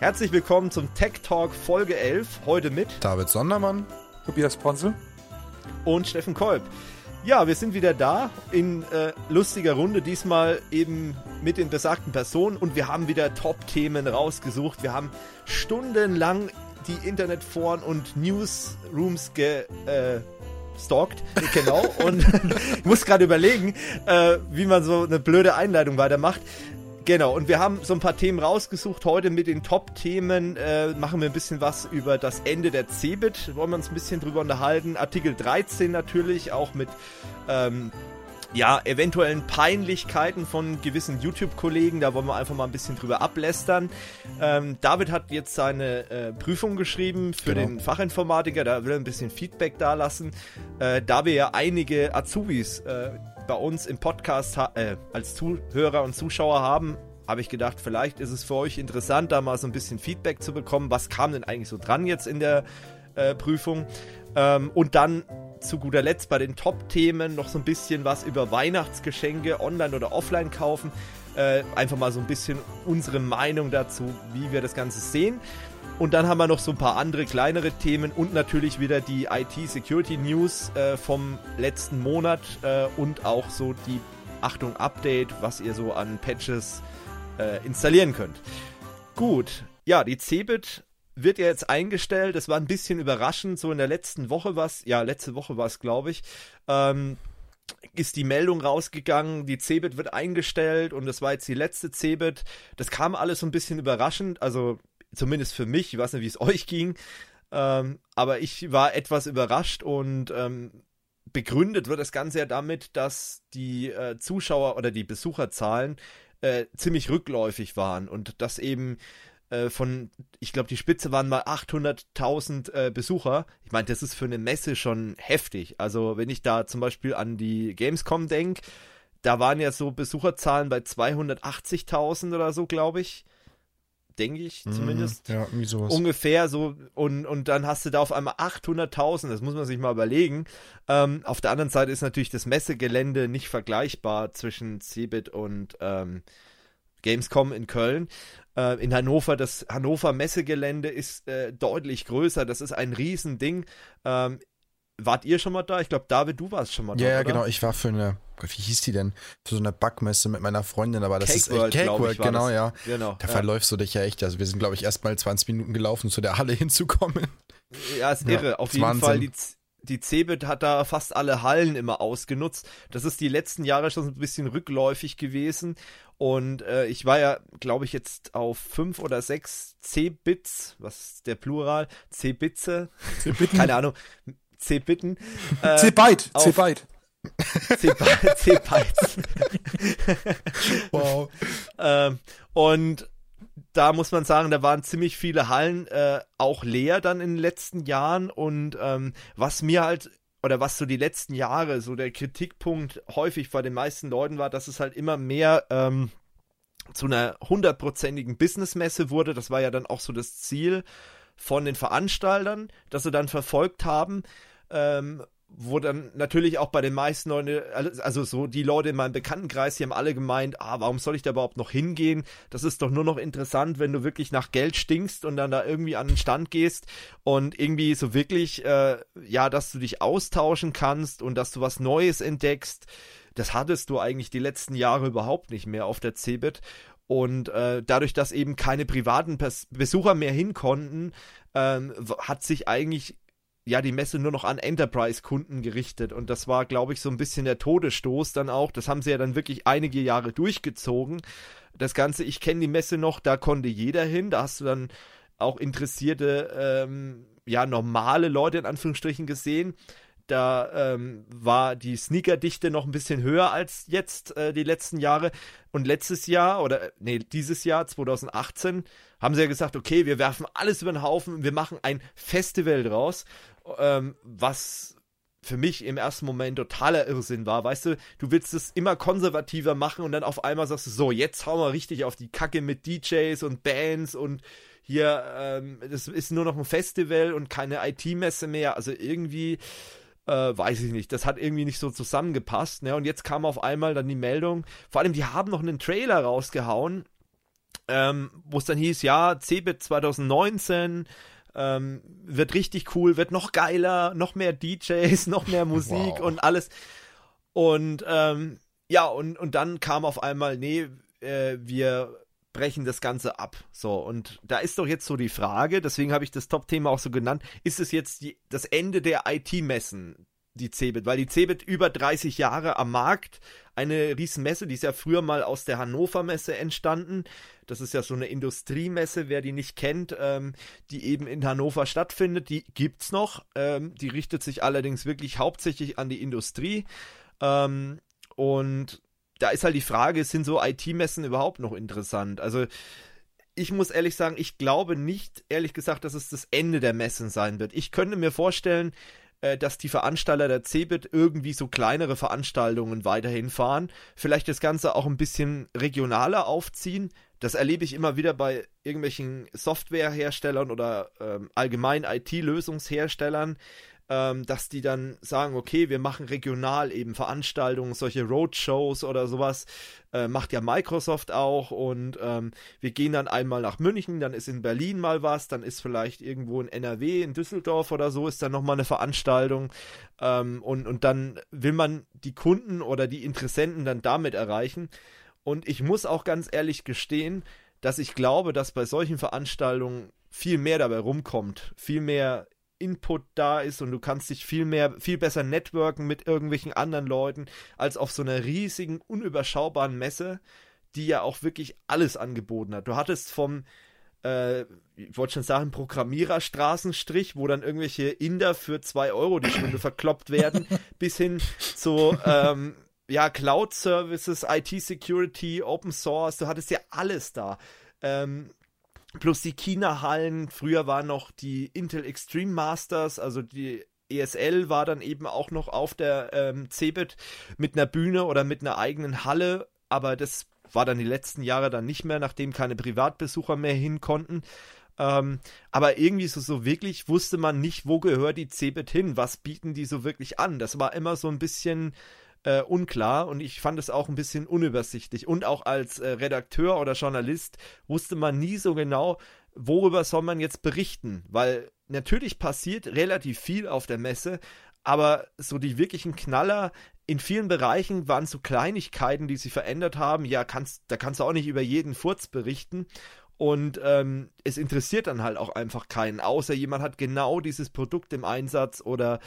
Herzlich willkommen zum Tech Talk Folge 11. Heute mit David Sondermann, Tobias Ponzel und Steffen Kolb. Ja, wir sind wieder da in äh, lustiger Runde, diesmal eben mit den besagten Personen und wir haben wieder Top-Themen rausgesucht. Wir haben stundenlang die Internetforen und Newsrooms ge, äh, stalkt, genau, und ich muss gerade überlegen, äh, wie man so eine blöde Einleitung weitermacht. Genau, und wir haben so ein paar Themen rausgesucht. Heute mit den Top-Themen äh, machen wir ein bisschen was über das Ende der Cebit. Wollen wir uns ein bisschen drüber unterhalten. Artikel 13 natürlich, auch mit ähm, ja, eventuellen Peinlichkeiten von gewissen YouTube-Kollegen. Da wollen wir einfach mal ein bisschen drüber ablästern. Ähm, David hat jetzt seine äh, Prüfung geschrieben für genau. den Fachinformatiker. Da will er ein bisschen Feedback da lassen. Äh, da wir ja einige Azubis äh, bei uns im Podcast äh, als Zuhörer und Zuschauer haben, habe ich gedacht, vielleicht ist es für euch interessant, da mal so ein bisschen Feedback zu bekommen. Was kam denn eigentlich so dran jetzt in der äh, Prüfung? Ähm, und dann zu guter Letzt bei den Top-Themen noch so ein bisschen was über Weihnachtsgeschenke online oder offline kaufen. Äh, einfach mal so ein bisschen unsere Meinung dazu, wie wir das Ganze sehen. Und dann haben wir noch so ein paar andere kleinere Themen und natürlich wieder die IT-Security-News äh, vom letzten Monat äh, und auch so die Achtung Update, was ihr so an Patches äh, installieren könnt. Gut, ja, die Cebit wird ja jetzt eingestellt. Das war ein bisschen überraschend. So in der letzten Woche war es, ja, letzte Woche war es, glaube ich. Ähm, ist die Meldung rausgegangen, die Cebit wird eingestellt und das war jetzt die letzte Cebit. Das kam alles so ein bisschen überraschend. Also zumindest für mich, ich weiß nicht, wie es euch ging, ähm, aber ich war etwas überrascht und ähm, begründet wird das Ganze ja damit, dass die äh, Zuschauer oder die Besucherzahlen äh, ziemlich rückläufig waren und dass eben äh, von, ich glaube, die Spitze waren mal 800.000 äh, Besucher. Ich meine, das ist für eine Messe schon heftig. Also wenn ich da zum Beispiel an die Gamescom denke, da waren ja so Besucherzahlen bei 280.000 oder so, glaube ich denke ich mhm. zumindest. Ja, irgendwie sowas. Ungefähr so. Und, und dann hast du da auf einmal 800.000, das muss man sich mal überlegen. Ähm, auf der anderen Seite ist natürlich das Messegelände nicht vergleichbar zwischen Cebit und ähm, Gamescom in Köln. Äh, in Hannover, das Hannover Messegelände ist äh, deutlich größer. Das ist ein Riesending. Ähm, wart ihr schon mal da? Ich glaube, David, du warst schon mal da. Ja, oder? genau. Ich war für eine, wie hieß die denn? Für so eine Backmesse mit meiner Freundin, aber das Cake ist echt World, Cake World, genau, das. ja. Genau. Da ja. verläufst du dich ja echt. Also wir sind, glaube ich, erst mal 20 Minuten gelaufen, zu der Halle hinzukommen. Ja, ist irre. Auf jeden Wahnsinn. Fall die die Cebit hat da fast alle Hallen immer ausgenutzt. Das ist die letzten Jahre schon ein bisschen rückläufig gewesen. Und äh, ich war ja, glaube ich, jetzt auf fünf oder sechs C-Bits, was ist der Plural? C-Bitze? C-Bitten? Keine Ahnung. C-Bitten. Äh, C-Byte. C-Byte. C-Bytes. wow. ähm, und da muss man sagen, da waren ziemlich viele Hallen äh, auch leer dann in den letzten Jahren. Und ähm, was mir halt, oder was so die letzten Jahre so der Kritikpunkt häufig bei den meisten Leuten war, dass es halt immer mehr ähm, zu einer hundertprozentigen Businessmesse wurde. Das war ja dann auch so das Ziel von den Veranstaltern, dass sie dann verfolgt haben. Ähm, wo dann natürlich auch bei den meisten Leuten, also so die Leute in meinem Bekanntenkreis, die haben alle gemeint, ah, warum soll ich da überhaupt noch hingehen? Das ist doch nur noch interessant, wenn du wirklich nach Geld stinkst und dann da irgendwie an den Stand gehst und irgendwie so wirklich, äh, ja, dass du dich austauschen kannst und dass du was Neues entdeckst. Das hattest du eigentlich die letzten Jahre überhaupt nicht mehr auf der Cebit. Und äh, dadurch, dass eben keine privaten Pers Besucher mehr hin konnten, ähm, hat sich eigentlich ja die Messe nur noch an Enterprise-Kunden gerichtet. Und das war, glaube ich, so ein bisschen der Todesstoß dann auch. Das haben sie ja dann wirklich einige Jahre durchgezogen. Das Ganze, ich kenne die Messe noch, da konnte jeder hin. Da hast du dann auch interessierte, ähm, ja, normale Leute in Anführungsstrichen gesehen. Da ähm, war die Sneakerdichte noch ein bisschen höher als jetzt äh, die letzten Jahre. Und letztes Jahr, oder nee, dieses Jahr, 2018, haben sie ja gesagt, okay, wir werfen alles über den Haufen, wir machen ein Festival draus ähm, was für mich im ersten Moment totaler Irrsinn war. Weißt du, du willst es immer konservativer machen und dann auf einmal sagst du, so, jetzt hauen wir richtig auf die Kacke mit DJs und Bands und hier, ähm, das ist nur noch ein Festival und keine IT-Messe mehr. Also irgendwie, äh, weiß ich nicht, das hat irgendwie nicht so zusammengepasst. Ne? Und jetzt kam auf einmal dann die Meldung, vor allem, die haben noch einen Trailer rausgehauen ähm, wo es dann hieß, ja, CeBIT 2019 ähm, wird richtig cool, wird noch geiler, noch mehr DJs, noch mehr Musik wow. und alles. Und ähm, ja, und, und dann kam auf einmal, nee, äh, wir brechen das Ganze ab. So, und da ist doch jetzt so die Frage, deswegen habe ich das Top-Thema auch so genannt, ist es jetzt die, das Ende der IT-Messen, die Cebit, weil die Cebit über 30 Jahre am Markt, eine Riesenmesse, die ist ja früher mal aus der Hannover Messe entstanden. Das ist ja so eine Industriemesse, wer die nicht kennt, ähm, die eben in Hannover stattfindet. Die gibt's noch. Ähm, die richtet sich allerdings wirklich hauptsächlich an die Industrie. Ähm, und da ist halt die Frage, sind so IT-Messen überhaupt noch interessant? Also ich muss ehrlich sagen, ich glaube nicht, ehrlich gesagt, dass es das Ende der Messen sein wird. Ich könnte mir vorstellen, äh, dass die Veranstalter der CeBIT irgendwie so kleinere Veranstaltungen weiterhin fahren. Vielleicht das Ganze auch ein bisschen regionaler aufziehen. Das erlebe ich immer wieder bei irgendwelchen Softwareherstellern oder ähm, allgemein IT-Lösungsherstellern, ähm, dass die dann sagen, okay, wir machen regional eben Veranstaltungen, solche Roadshows oder sowas, äh, macht ja Microsoft auch und ähm, wir gehen dann einmal nach München, dann ist in Berlin mal was, dann ist vielleicht irgendwo in NRW, in Düsseldorf oder so, ist dann nochmal eine Veranstaltung ähm, und, und dann will man die Kunden oder die Interessenten dann damit erreichen. Und ich muss auch ganz ehrlich gestehen, dass ich glaube, dass bei solchen Veranstaltungen viel mehr dabei rumkommt, viel mehr Input da ist und du kannst dich viel mehr, viel besser networken mit irgendwelchen anderen Leuten, als auf so einer riesigen, unüberschaubaren Messe, die ja auch wirklich alles angeboten hat. Du hattest vom, äh, ich wollte schon sagen, Programmiererstraßenstrich, wo dann irgendwelche Inder für 2 Euro die Stunde verkloppt werden, bis hin zu, ähm, ja, Cloud Services, IT Security, Open Source, du hattest ja alles da. Ähm, Plus die China-Hallen. Früher waren noch die Intel Extreme Masters, also die ESL war dann eben auch noch auf der ähm, CeBIT mit einer Bühne oder mit einer eigenen Halle, aber das war dann die letzten Jahre dann nicht mehr, nachdem keine Privatbesucher mehr hin konnten. Ähm, aber irgendwie so, so wirklich wusste man nicht, wo gehört die CeBIT hin, was bieten die so wirklich an. Das war immer so ein bisschen äh, unklar und ich fand es auch ein bisschen unübersichtlich. Und auch als äh, Redakteur oder Journalist wusste man nie so genau, worüber soll man jetzt berichten, weil natürlich passiert relativ viel auf der Messe, aber so die wirklichen Knaller in vielen Bereichen waren so Kleinigkeiten, die sich verändert haben. Ja, kannst, da kannst du auch nicht über jeden Furz berichten. Und ähm, es interessiert dann halt auch einfach keinen, außer jemand hat genau dieses Produkt im Einsatz oder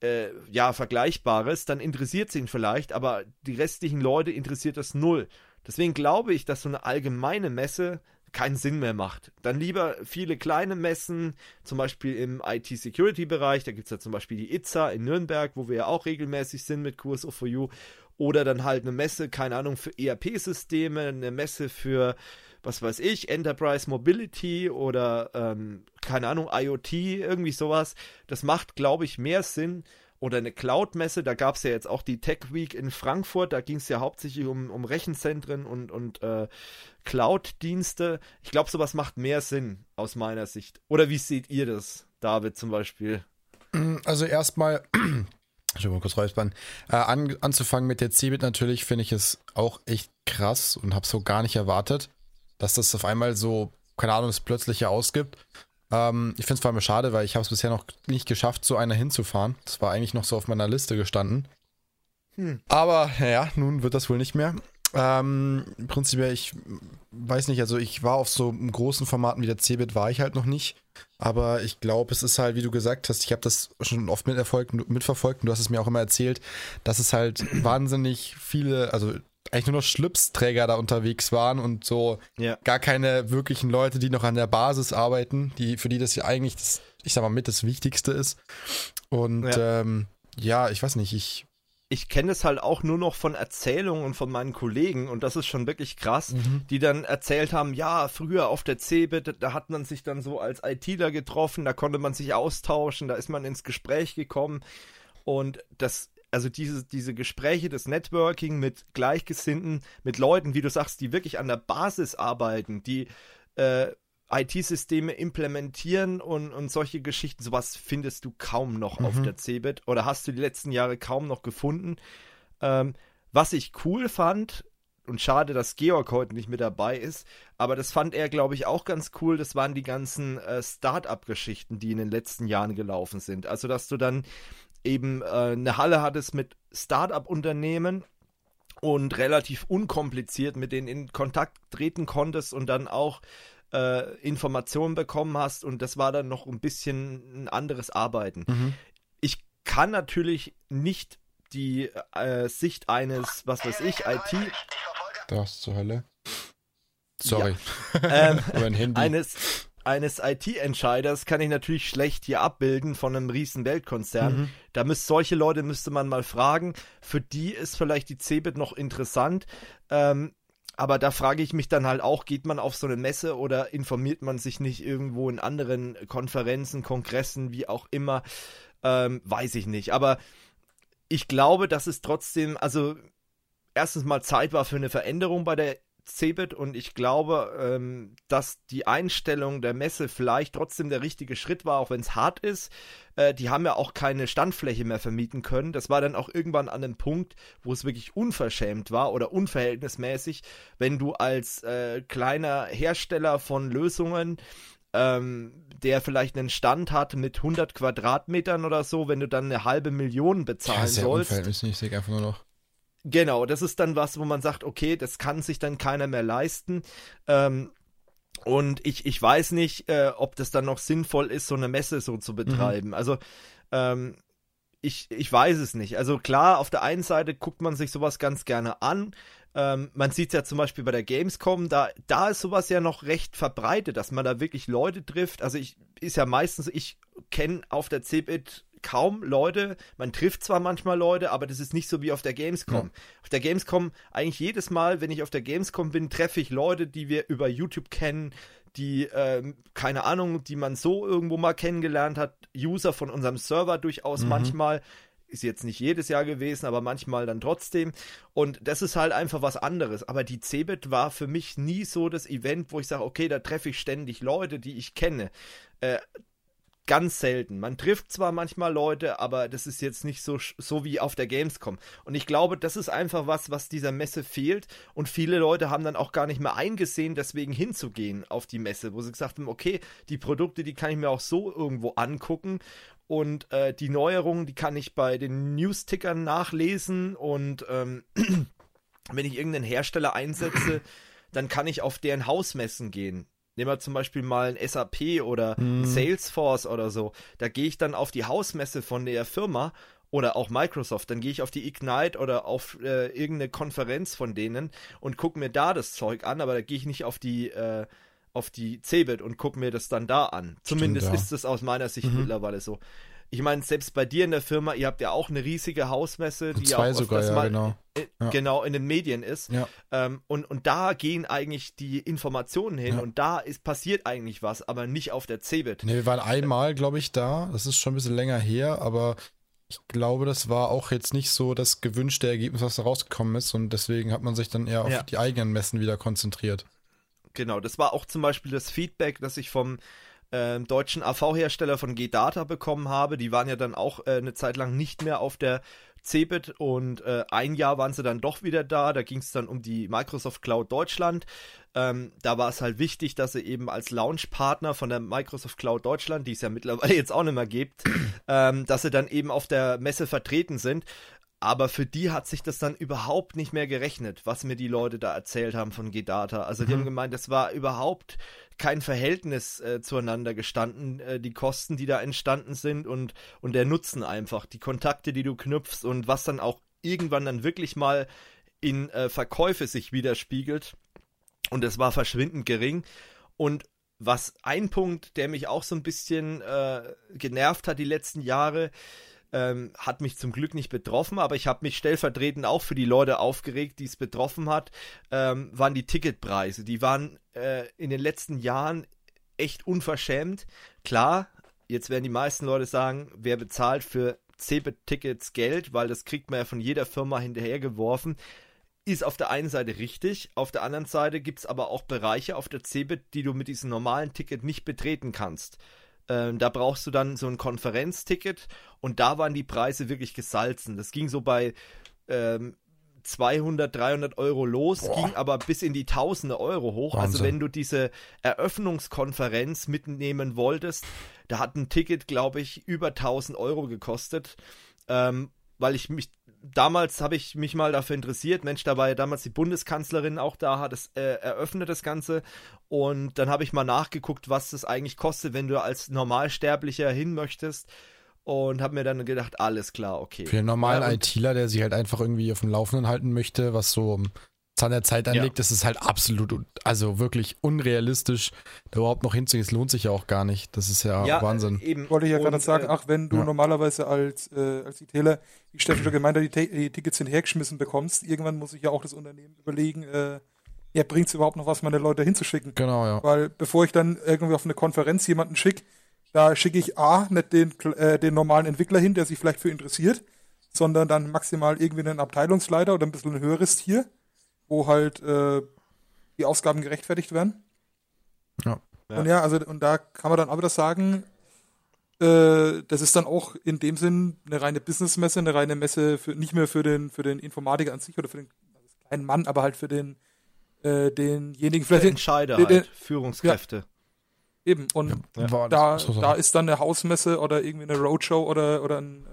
äh, ja, Vergleichbares, dann interessiert es ihn vielleicht, aber die restlichen Leute interessiert das null. Deswegen glaube ich, dass so eine allgemeine Messe keinen Sinn mehr macht. Dann lieber viele kleine Messen, zum Beispiel im IT-Security-Bereich, da gibt es ja zum Beispiel die ITSA in Nürnberg, wo wir ja auch regelmäßig sind mit Kurs of You, oder dann halt eine Messe, keine Ahnung, für ERP-Systeme, eine Messe für was weiß ich, Enterprise Mobility oder ähm, keine Ahnung, IoT, irgendwie sowas. Das macht, glaube ich, mehr Sinn. Oder eine Cloud-Messe, da gab es ja jetzt auch die Tech Week in Frankfurt, da ging es ja hauptsächlich um, um Rechenzentren und, und äh, Cloud-Dienste. Ich glaube, sowas macht mehr Sinn aus meiner Sicht. Oder wie seht ihr das, David zum Beispiel? Also erstmal, ich will mal kurz räuspern, äh, an, anzufangen mit der Cebit natürlich finde ich es auch echt krass und habe so gar nicht erwartet dass das auf einmal so, keine Ahnung, das plötzliche ausgibt. Ähm, ich finde es vor allem schade, weil ich habe es bisher noch nicht geschafft, so einer hinzufahren. Das war eigentlich noch so auf meiner Liste gestanden. Hm. Aber ja, nun wird das wohl nicht mehr. Ähm, prinzipiell, ich weiß nicht, also ich war auf so großen Formaten wie der Cebit war ich halt noch nicht. Aber ich glaube, es ist halt, wie du gesagt hast, ich habe das schon oft mitverfolgt und du hast es mir auch immer erzählt, dass es halt wahnsinnig viele, also eigentlich nur noch Schlipsträger da unterwegs waren und so ja. gar keine wirklichen Leute, die noch an der Basis arbeiten, die, für die das ja eigentlich das, ich sag mal, mit das Wichtigste ist. Und ja, ähm, ja ich weiß nicht, ich. Ich kenne es halt auch nur noch von Erzählungen von meinen Kollegen und das ist schon wirklich krass, mhm. die dann erzählt haben, ja, früher auf der CeBIT, da hat man sich dann so als ITler getroffen, da konnte man sich austauschen, da ist man ins Gespräch gekommen und das also diese, diese Gespräche, das Networking mit Gleichgesinnten, mit Leuten, wie du sagst, die wirklich an der Basis arbeiten, die äh, IT-Systeme implementieren und, und solche Geschichten, sowas findest du kaum noch mhm. auf der CeBIT oder hast du die letzten Jahre kaum noch gefunden. Ähm, was ich cool fand, und schade, dass Georg heute nicht mit dabei ist. Aber das fand er, glaube ich, auch ganz cool. Das waren die ganzen äh, Start-up-Geschichten, die in den letzten Jahren gelaufen sind. Also, dass du dann eben äh, eine Halle hattest mit Start-up-Unternehmen und relativ unkompliziert mit denen in Kontakt treten konntest und dann auch äh, Informationen bekommen hast. Und das war dann noch ein bisschen ein anderes Arbeiten. Mhm. Ich kann natürlich nicht die äh, Sicht eines, was weiß ich, IT. Das zur Hölle. Sorry. Ja. ähm, eines eines IT-Entscheiders kann ich natürlich schlecht hier abbilden von einem riesen Weltkonzern. Mhm. Da müsste solche Leute müsste man mal fragen. Für die ist vielleicht die Cebit noch interessant. Ähm, aber da frage ich mich dann halt auch, geht man auf so eine Messe oder informiert man sich nicht irgendwo in anderen Konferenzen, Kongressen, wie auch immer? Ähm, weiß ich nicht. Aber ich glaube, dass es trotzdem, also erstens mal Zeit war für eine Veränderung bei der Cebit und ich glaube, ähm, dass die Einstellung der Messe vielleicht trotzdem der richtige Schritt war, auch wenn es hart ist. Äh, die haben ja auch keine Standfläche mehr vermieten können. Das war dann auch irgendwann an einem Punkt, wo es wirklich unverschämt war oder unverhältnismäßig, wenn du als äh, kleiner Hersteller von Lösungen ähm, der vielleicht einen Stand hat mit 100 Quadratmetern oder so, wenn du dann eine halbe Million bezahlen ja, sollst. Unverhältnismäßig einfach nur noch. Genau, das ist dann was, wo man sagt, okay, das kann sich dann keiner mehr leisten. Ähm, und ich, ich weiß nicht, äh, ob das dann noch sinnvoll ist, so eine Messe so zu betreiben. Mhm. Also, ähm, ich, ich weiß es nicht. Also klar, auf der einen Seite guckt man sich sowas ganz gerne an. Ähm, man sieht es ja zum Beispiel bei der Gamescom, da, da ist sowas ja noch recht verbreitet, dass man da wirklich Leute trifft. Also ich ist ja meistens, ich kenne auf der CeBIT kaum Leute. Man trifft zwar manchmal Leute, aber das ist nicht so wie auf der Gamescom. Ja. Auf der Gamescom, eigentlich jedes Mal, wenn ich auf der Gamescom bin, treffe ich Leute, die wir über YouTube kennen, die, äh, keine Ahnung, die man so irgendwo mal kennengelernt hat, User von unserem Server durchaus mhm. manchmal. Ist jetzt nicht jedes Jahr gewesen, aber manchmal dann trotzdem. Und das ist halt einfach was anderes. Aber die Cebit war für mich nie so das Event, wo ich sage, okay, da treffe ich ständig Leute, die ich kenne. Äh, ganz selten. Man trifft zwar manchmal Leute, aber das ist jetzt nicht so, so wie auf der Gamescom. Und ich glaube, das ist einfach was, was dieser Messe fehlt. Und viele Leute haben dann auch gar nicht mehr eingesehen, deswegen hinzugehen auf die Messe, wo sie gesagt haben, okay, die Produkte, die kann ich mir auch so irgendwo angucken. Und äh, die Neuerungen, die kann ich bei den News-Tickern nachlesen. Und ähm, wenn ich irgendeinen Hersteller einsetze, dann kann ich auf deren Hausmessen gehen. Nehmen wir zum Beispiel mal ein SAP oder ein mhm. Salesforce oder so. Da gehe ich dann auf die Hausmesse von der Firma oder auch Microsoft, dann gehe ich auf die Ignite oder auf äh, irgendeine Konferenz von denen und gucke mir da das Zeug an, aber da gehe ich nicht auf die äh, auf die Cebit und gucke mir das dann da an. Zumindest Stimmt, ja. ist es aus meiner Sicht mhm. mittlerweile so ich meine, selbst bei dir in der Firma, ihr habt ja auch eine riesige Hausmesse, die Zwei ja auch sogar, ja, mal genau. In, ja. genau in den Medien ist. Ja. Ähm, und, und da gehen eigentlich die Informationen hin ja. und da ist passiert eigentlich was, aber nicht auf der Cebit. Ne, wir waren einmal, glaube ich, da. Das ist schon ein bisschen länger her, aber ich glaube, das war auch jetzt nicht so das gewünschte Ergebnis, was da rausgekommen ist. Und deswegen hat man sich dann eher auf die eigenen Messen wieder konzentriert. Genau, das war auch zum Beispiel das Feedback, das ich vom äh, deutschen AV-Hersteller von G-Data bekommen habe. Die waren ja dann auch äh, eine Zeit lang nicht mehr auf der Cebit und äh, ein Jahr waren sie dann doch wieder da. Da ging es dann um die Microsoft Cloud Deutschland. Ähm, da war es halt wichtig, dass sie eben als Launchpartner von der Microsoft Cloud Deutschland, die es ja mittlerweile jetzt auch nicht mehr gibt, ähm, dass sie dann eben auf der Messe vertreten sind. Aber für die hat sich das dann überhaupt nicht mehr gerechnet, was mir die Leute da erzählt haben von G-Data. Also die mhm. haben gemeint, das war überhaupt kein Verhältnis äh, zueinander gestanden, äh, die Kosten, die da entstanden sind und, und der Nutzen einfach, die Kontakte, die du knüpfst und was dann auch irgendwann dann wirklich mal in äh, Verkäufe sich widerspiegelt. Und es war verschwindend gering. Und was ein Punkt, der mich auch so ein bisschen äh, genervt hat die letzten Jahre, ähm, hat mich zum Glück nicht betroffen, aber ich habe mich stellvertretend auch für die Leute aufgeregt, die es betroffen hat, ähm, waren die Ticketpreise. Die waren äh, in den letzten Jahren echt unverschämt. Klar, jetzt werden die meisten Leute sagen, wer bezahlt für CeBIT-Tickets Geld, weil das kriegt man ja von jeder Firma hinterhergeworfen. Ist auf der einen Seite richtig, auf der anderen Seite gibt es aber auch Bereiche auf der CeBIT, die du mit diesem normalen Ticket nicht betreten kannst. Ähm, da brauchst du dann so ein Konferenzticket und da waren die Preise wirklich gesalzen. Das ging so bei ähm, 200, 300 Euro los, Boah. ging aber bis in die Tausende Euro hoch. Also Wahnsinn. Also wenn du diese Eröffnungskonferenz mitnehmen wolltest, da hat ein Ticket, glaube ich, über 1000 Euro gekostet, ähm, weil ich mich damals habe ich mich mal dafür interessiert. Mensch, da war ja damals die Bundeskanzlerin auch da, hat es äh, eröffnet das Ganze. Und dann habe ich mal nachgeguckt, was das eigentlich kostet, wenn du als Normalsterblicher hin möchtest und habe mir dann gedacht, alles klar, okay. Für einen normalen ja, ITler, der sich halt einfach irgendwie auf dem Laufenden halten möchte, was so Zahn der Zeit anlegt, ja. das ist halt absolut, also wirklich unrealistisch, da überhaupt noch hinzugehen. Es lohnt sich ja auch gar nicht. Das ist ja, ja Wahnsinn. Eben. Wollte ich ja gerade sagen, äh, ach, wenn du ja. normalerweise als, äh, als ITler, wie Steffen schon gemeint hat, die, die Tickets hinhergeschmissen bekommst, irgendwann muss sich ja auch das Unternehmen überlegen, äh, ja, bringt es überhaupt noch was, meine Leute hinzuschicken? Genau, ja. Weil bevor ich dann irgendwie auf eine Konferenz jemanden schicke, da schicke ich A, nicht den, äh, den normalen Entwickler hin, der sich vielleicht für interessiert, sondern dann maximal irgendwie einen Abteilungsleiter oder ein bisschen ein höheres Tier, wo halt äh, die Ausgaben gerechtfertigt werden. Ja. Und ja, also und da kann man dann aber das sagen, äh, das ist dann auch in dem Sinn eine reine Businessmesse, eine reine Messe für nicht mehr für den für den Informatiker an sich oder für den kleinen Mann, aber halt für den äh, denjenigen vielleicht den Entscheider, den, halt, Führungskräfte. Ja, Eben, und ja. da, da ist dann eine Hausmesse oder irgendwie eine Roadshow oder, oder ein,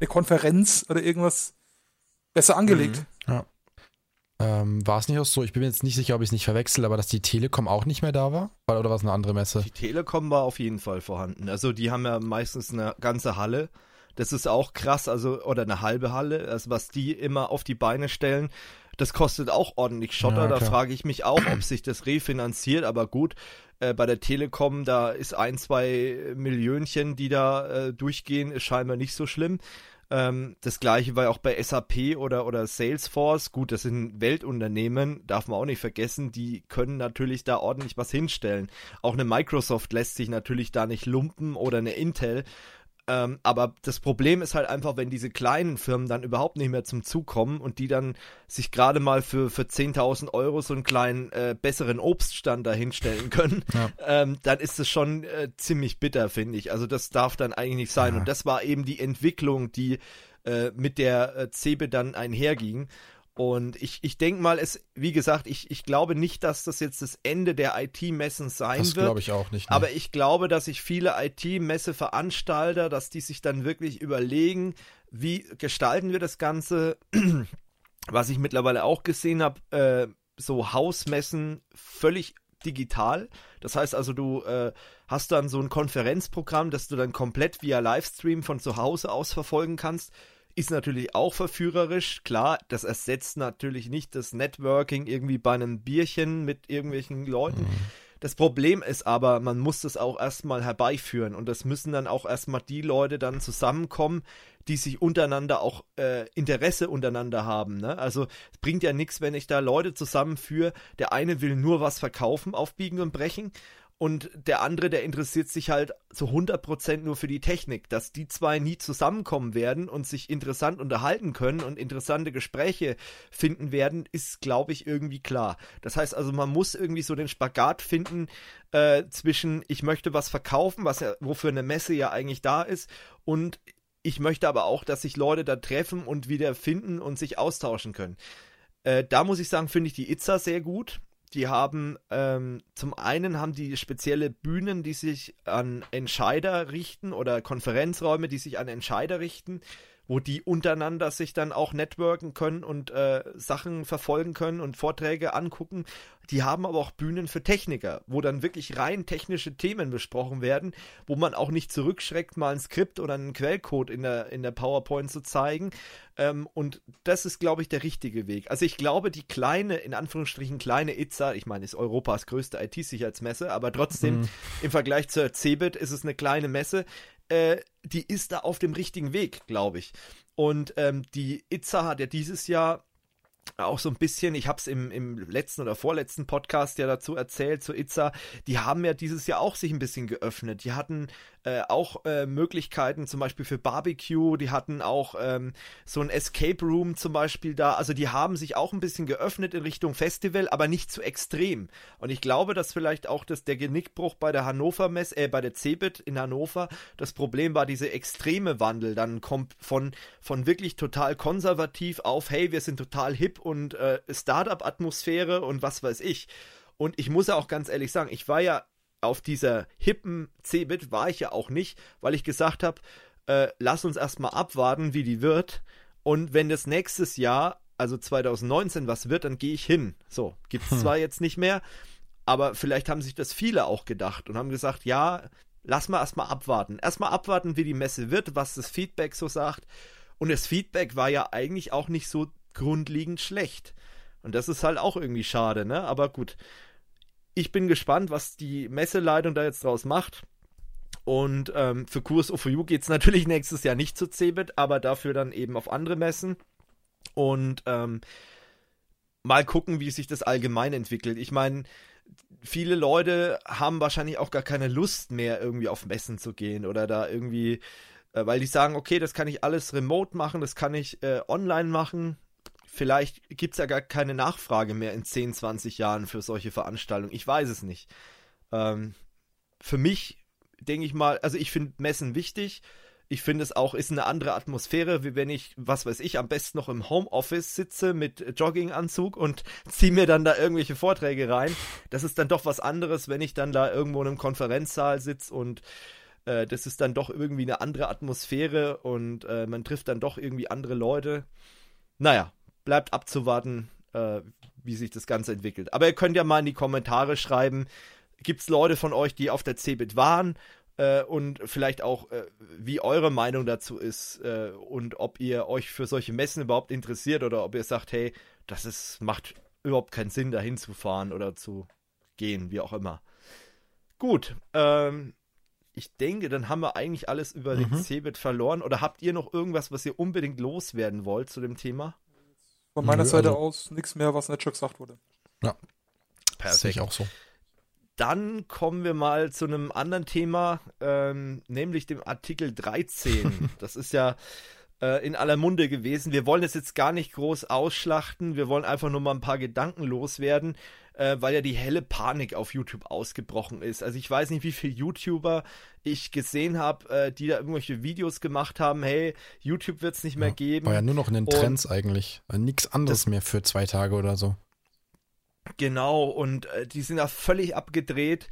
eine Konferenz oder irgendwas besser angelegt. Mhm. Ja. Ähm, war es nicht auch so, ich bin mir jetzt nicht sicher, ob ich es nicht verwechsel, aber dass die Telekom auch nicht mehr da war? Oder war es eine andere Messe? Die Telekom war auf jeden Fall vorhanden. Also die haben ja meistens eine ganze Halle. Das ist auch krass, also, oder eine halbe Halle, also was die immer auf die Beine stellen. Das kostet auch ordentlich Schotter. Ja, da frage ich mich auch, ob sich das refinanziert. Aber gut, äh, bei der Telekom, da ist ein, zwei Millionchen, die da äh, durchgehen, ist scheinbar nicht so schlimm. Ähm, das gleiche war auch bei SAP oder, oder Salesforce. Gut, das sind Weltunternehmen, darf man auch nicht vergessen. Die können natürlich da ordentlich was hinstellen. Auch eine Microsoft lässt sich natürlich da nicht lumpen oder eine Intel. Ähm, aber das Problem ist halt einfach, wenn diese kleinen Firmen dann überhaupt nicht mehr zum Zug kommen und die dann sich gerade mal für, für 10.000 Euro so einen kleinen äh, besseren Obststand da hinstellen können, ja. ähm, dann ist es schon äh, ziemlich bitter, finde ich. Also das darf dann eigentlich nicht sein. Ja. Und das war eben die Entwicklung, die äh, mit der äh, CeBE dann einherging. Und ich, ich denke mal, es, wie gesagt, ich, ich glaube nicht, dass das jetzt das Ende der IT-Messen sein das wird. Das glaube ich auch nicht. Ne? Aber ich glaube, dass sich viele IT-Messe-Veranstalter, dass die sich dann wirklich überlegen, wie gestalten wir das Ganze. Was ich mittlerweile auch gesehen habe, äh, so Hausmessen völlig digital. Das heißt also, du äh, hast dann so ein Konferenzprogramm, das du dann komplett via Livestream von zu Hause aus verfolgen kannst ist natürlich auch verführerisch. Klar, das ersetzt natürlich nicht das Networking irgendwie bei einem Bierchen mit irgendwelchen Leuten. Mhm. Das Problem ist aber, man muss das auch erstmal herbeiführen und das müssen dann auch erstmal die Leute dann zusammenkommen, die sich untereinander auch äh, Interesse untereinander haben. Ne? Also es bringt ja nichts, wenn ich da Leute zusammenführe. Der eine will nur was verkaufen, aufbiegen und brechen und der andere, der interessiert sich halt zu 100% nur für die Technik. Dass die zwei nie zusammenkommen werden und sich interessant unterhalten können und interessante Gespräche finden werden, ist, glaube ich, irgendwie klar. Das heißt also, man muss irgendwie so den Spagat finden äh, zwischen, ich möchte was verkaufen, was ja, wofür eine Messe ja eigentlich da ist, und ich möchte aber auch, dass sich Leute da treffen und wieder finden und sich austauschen können. Äh, da muss ich sagen, finde ich die Itza sehr gut die haben ähm, zum einen haben die spezielle Bühnen, die sich an Entscheider richten oder Konferenzräume, die sich an Entscheider richten wo die untereinander sich dann auch networken können und äh, Sachen verfolgen können und Vorträge angucken. Die haben aber auch Bühnen für Techniker, wo dann wirklich rein technische Themen besprochen werden, wo man auch nicht zurückschreckt, mal ein Skript oder einen Quellcode in der, in der PowerPoint zu zeigen. Ähm, und das ist, glaube ich, der richtige Weg. Also ich glaube, die kleine, in Anführungsstrichen kleine ITSA, ich meine, ist Europas größte IT-Sicherheitsmesse, aber trotzdem mhm. im Vergleich zur CeBIT ist es eine kleine Messe äh, die ist da auf dem richtigen Weg, glaube ich. Und ähm, die Itza hat ja dieses Jahr auch so ein bisschen, ich habe es im, im letzten oder vorletzten Podcast ja dazu erzählt, zu Itza, die haben ja dieses Jahr auch sich ein bisschen geöffnet. Die hatten äh, auch äh, Möglichkeiten zum Beispiel für Barbecue, die hatten auch ähm, so ein Escape Room zum Beispiel da. Also die haben sich auch ein bisschen geöffnet in Richtung Festival, aber nicht zu extrem. Und ich glaube, dass vielleicht auch das, der Genickbruch bei der Hannover Mess, äh, bei der Cebit in Hannover, das Problem war diese extreme Wandel. Dann kommt von, von wirklich total konservativ auf, hey, wir sind total hip und äh, Startup-Atmosphäre und was weiß ich. Und ich muss ja auch ganz ehrlich sagen, ich war ja auf dieser hippen Cebit, war ich ja auch nicht, weil ich gesagt habe, äh, lass uns erstmal abwarten, wie die wird. Und wenn das nächstes Jahr, also 2019, was wird, dann gehe ich hin. So, gibt es hm. zwar jetzt nicht mehr, aber vielleicht haben sich das viele auch gedacht und haben gesagt, ja, lass mal erstmal abwarten. Erstmal abwarten, wie die Messe wird, was das Feedback so sagt. Und das Feedback war ja eigentlich auch nicht so grundlegend schlecht. Und das ist halt auch irgendwie schade, ne? Aber gut. Ich bin gespannt, was die Messeleitung da jetzt draus macht. Und ähm, für Kurs OFU geht es natürlich nächstes Jahr nicht zu Cebit, aber dafür dann eben auf andere Messen. Und ähm, mal gucken, wie sich das allgemein entwickelt. Ich meine, viele Leute haben wahrscheinlich auch gar keine Lust mehr, irgendwie auf Messen zu gehen oder da irgendwie, äh, weil die sagen, okay, das kann ich alles remote machen, das kann ich äh, online machen vielleicht gibt es ja gar keine Nachfrage mehr in 10, 20 Jahren für solche Veranstaltungen. Ich weiß es nicht. Ähm, für mich denke ich mal, also ich finde Messen wichtig. Ich finde es auch ist eine andere Atmosphäre, wie wenn ich, was weiß ich, am besten noch im Homeoffice sitze mit Jogginganzug und ziehe mir dann da irgendwelche Vorträge rein. Das ist dann doch was anderes, wenn ich dann da irgendwo in einem Konferenzsaal sitze und äh, das ist dann doch irgendwie eine andere Atmosphäre und äh, man trifft dann doch irgendwie andere Leute. Naja, bleibt abzuwarten, äh, wie sich das Ganze entwickelt. Aber ihr könnt ja mal in die Kommentare schreiben, gibt es Leute von euch, die auf der Cebit waren äh, und vielleicht auch, äh, wie eure Meinung dazu ist äh, und ob ihr euch für solche Messen überhaupt interessiert oder ob ihr sagt, hey, das ist, macht überhaupt keinen Sinn, da hinzufahren oder zu gehen, wie auch immer. Gut, ähm, ich denke, dann haben wir eigentlich alles über mhm. den Cebit verloren. Oder habt ihr noch irgendwas, was ihr unbedingt loswerden wollt zu dem Thema? Von meiner Nö, Seite also, aus nichts mehr, was nicht schon gesagt wurde. Ja. Perfekt. Sehe ich auch so. Dann kommen wir mal zu einem anderen Thema, ähm, nämlich dem Artikel 13. das ist ja äh, in aller Munde gewesen. Wir wollen es jetzt gar nicht groß ausschlachten. Wir wollen einfach nur mal ein paar Gedanken loswerden äh, weil ja die helle Panik auf YouTube ausgebrochen ist. Also ich weiß nicht, wie viele YouTuber ich gesehen habe, äh, die da irgendwelche Videos gemacht haben, hey, YouTube wird es nicht mehr ja, geben. War ja nur noch in den Trends und eigentlich. Nichts anderes mehr für zwei Tage oder so. Genau, und äh, die sind da völlig abgedreht.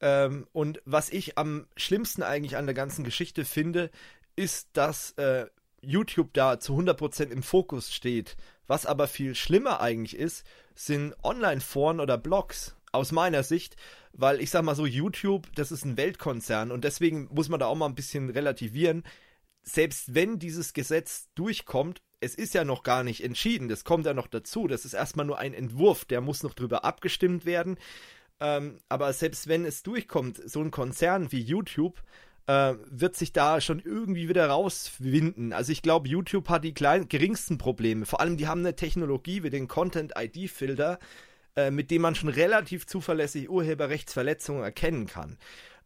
Ähm, und was ich am schlimmsten eigentlich an der ganzen Geschichte finde, ist, dass äh, YouTube da zu 100% im Fokus steht. Was aber viel schlimmer eigentlich ist, sind Online-Foren oder Blogs aus meiner Sicht, weil ich sag mal so, YouTube, das ist ein Weltkonzern und deswegen muss man da auch mal ein bisschen relativieren. Selbst wenn dieses Gesetz durchkommt, es ist ja noch gar nicht entschieden, das kommt ja noch dazu, das ist erstmal nur ein Entwurf, der muss noch drüber abgestimmt werden. Ähm, aber selbst wenn es durchkommt, so ein Konzern wie YouTube äh, wird sich da schon irgendwie wieder rauswinden. Also ich glaube, YouTube hat die klein, geringsten Probleme. Vor allem, die haben eine Technologie wie den Content-ID-Filter, äh, mit dem man schon relativ zuverlässig Urheberrechtsverletzungen erkennen kann.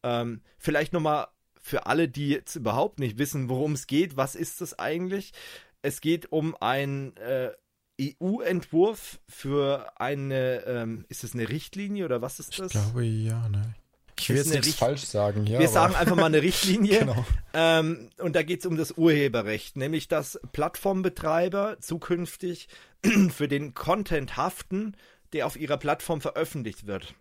Ähm, vielleicht nochmal für alle, die jetzt überhaupt nicht wissen, worum es geht, was ist das eigentlich? Es geht um ein äh, EU-Entwurf für eine, ähm, ist das eine Richtlinie oder was ist das? Ich glaube ja, ne? Ich will jetzt nichts Richt falsch sagen hier. Wir sagen einfach mal eine Richtlinie. genau. Ähm, und da geht es um das Urheberrecht, nämlich dass Plattformbetreiber zukünftig für den Content haften, der auf ihrer Plattform veröffentlicht wird,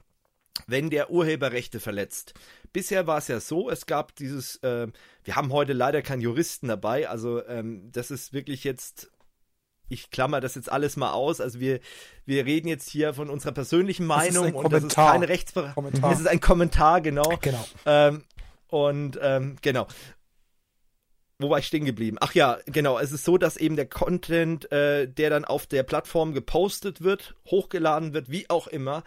wenn der Urheberrechte verletzt. Bisher war es ja so, es gab dieses, äh, wir haben heute leider keinen Juristen dabei, also ähm, das ist wirklich jetzt ich klammer das jetzt alles mal aus. Also wir, wir reden jetzt hier von unserer persönlichen Meinung und das ist keine Rechtsberatung. Es ist ein Kommentar, genau. Genau. Ähm, und ähm, genau. Wo war ich stehen geblieben? Ach ja, genau. Es ist so, dass eben der Content, äh, der dann auf der Plattform gepostet wird, hochgeladen wird, wie auch immer,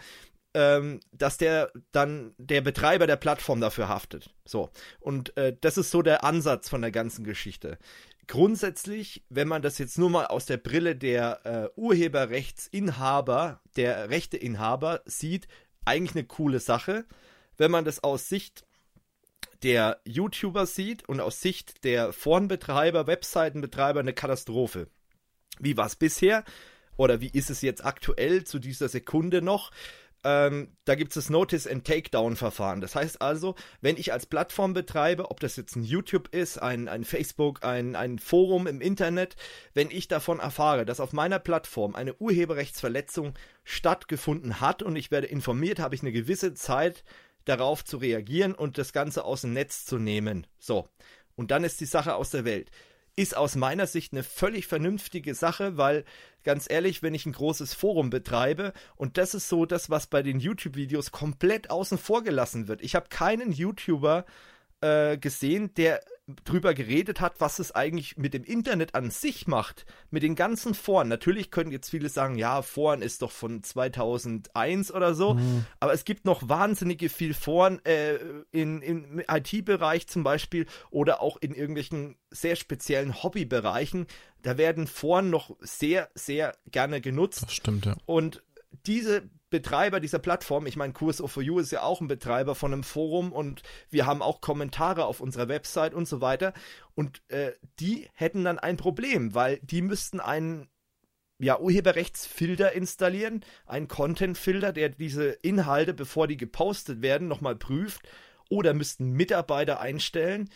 ähm, dass der dann der Betreiber der Plattform dafür haftet. So. Und äh, das ist so der Ansatz von der ganzen Geschichte. Grundsätzlich, wenn man das jetzt nur mal aus der Brille der äh, Urheberrechtsinhaber, der Rechteinhaber sieht, eigentlich eine coole Sache. Wenn man das aus Sicht der YouTuber sieht und aus Sicht der Forenbetreiber, Webseitenbetreiber eine Katastrophe. Wie war es bisher? Oder wie ist es jetzt aktuell zu dieser Sekunde noch? Ähm, da gibt es das Notice and Takedown Verfahren. Das heißt also, wenn ich als Plattform betreibe, ob das jetzt ein YouTube ist, ein, ein Facebook, ein, ein Forum im Internet, wenn ich davon erfahre, dass auf meiner Plattform eine Urheberrechtsverletzung stattgefunden hat und ich werde informiert, habe ich eine gewisse Zeit darauf zu reagieren und das Ganze aus dem Netz zu nehmen. So. Und dann ist die Sache aus der Welt ist aus meiner Sicht eine völlig vernünftige Sache, weil ganz ehrlich, wenn ich ein großes Forum betreibe und das ist so das, was bei den YouTube-Videos komplett außen vor gelassen wird. Ich habe keinen YouTuber äh, gesehen, der drüber geredet hat, was es eigentlich mit dem Internet an sich macht, mit den ganzen Foren. Natürlich können jetzt viele sagen, ja, Foren ist doch von 2001 oder so, mhm. aber es gibt noch wahnsinnige viel Foren äh, in, im IT-Bereich zum Beispiel oder auch in irgendwelchen sehr speziellen Hobbybereichen. Da werden Foren noch sehr, sehr gerne genutzt. Das stimmt, ja. Und diese Betreiber dieser Plattform, ich meine, QSO4U ist ja auch ein Betreiber von einem Forum und wir haben auch Kommentare auf unserer Website und so weiter. Und äh, die hätten dann ein Problem, weil die müssten einen ja, Urheberrechtsfilter installieren, einen Content-Filter, der diese Inhalte, bevor die gepostet werden, nochmal prüft. Oder müssten Mitarbeiter einstellen,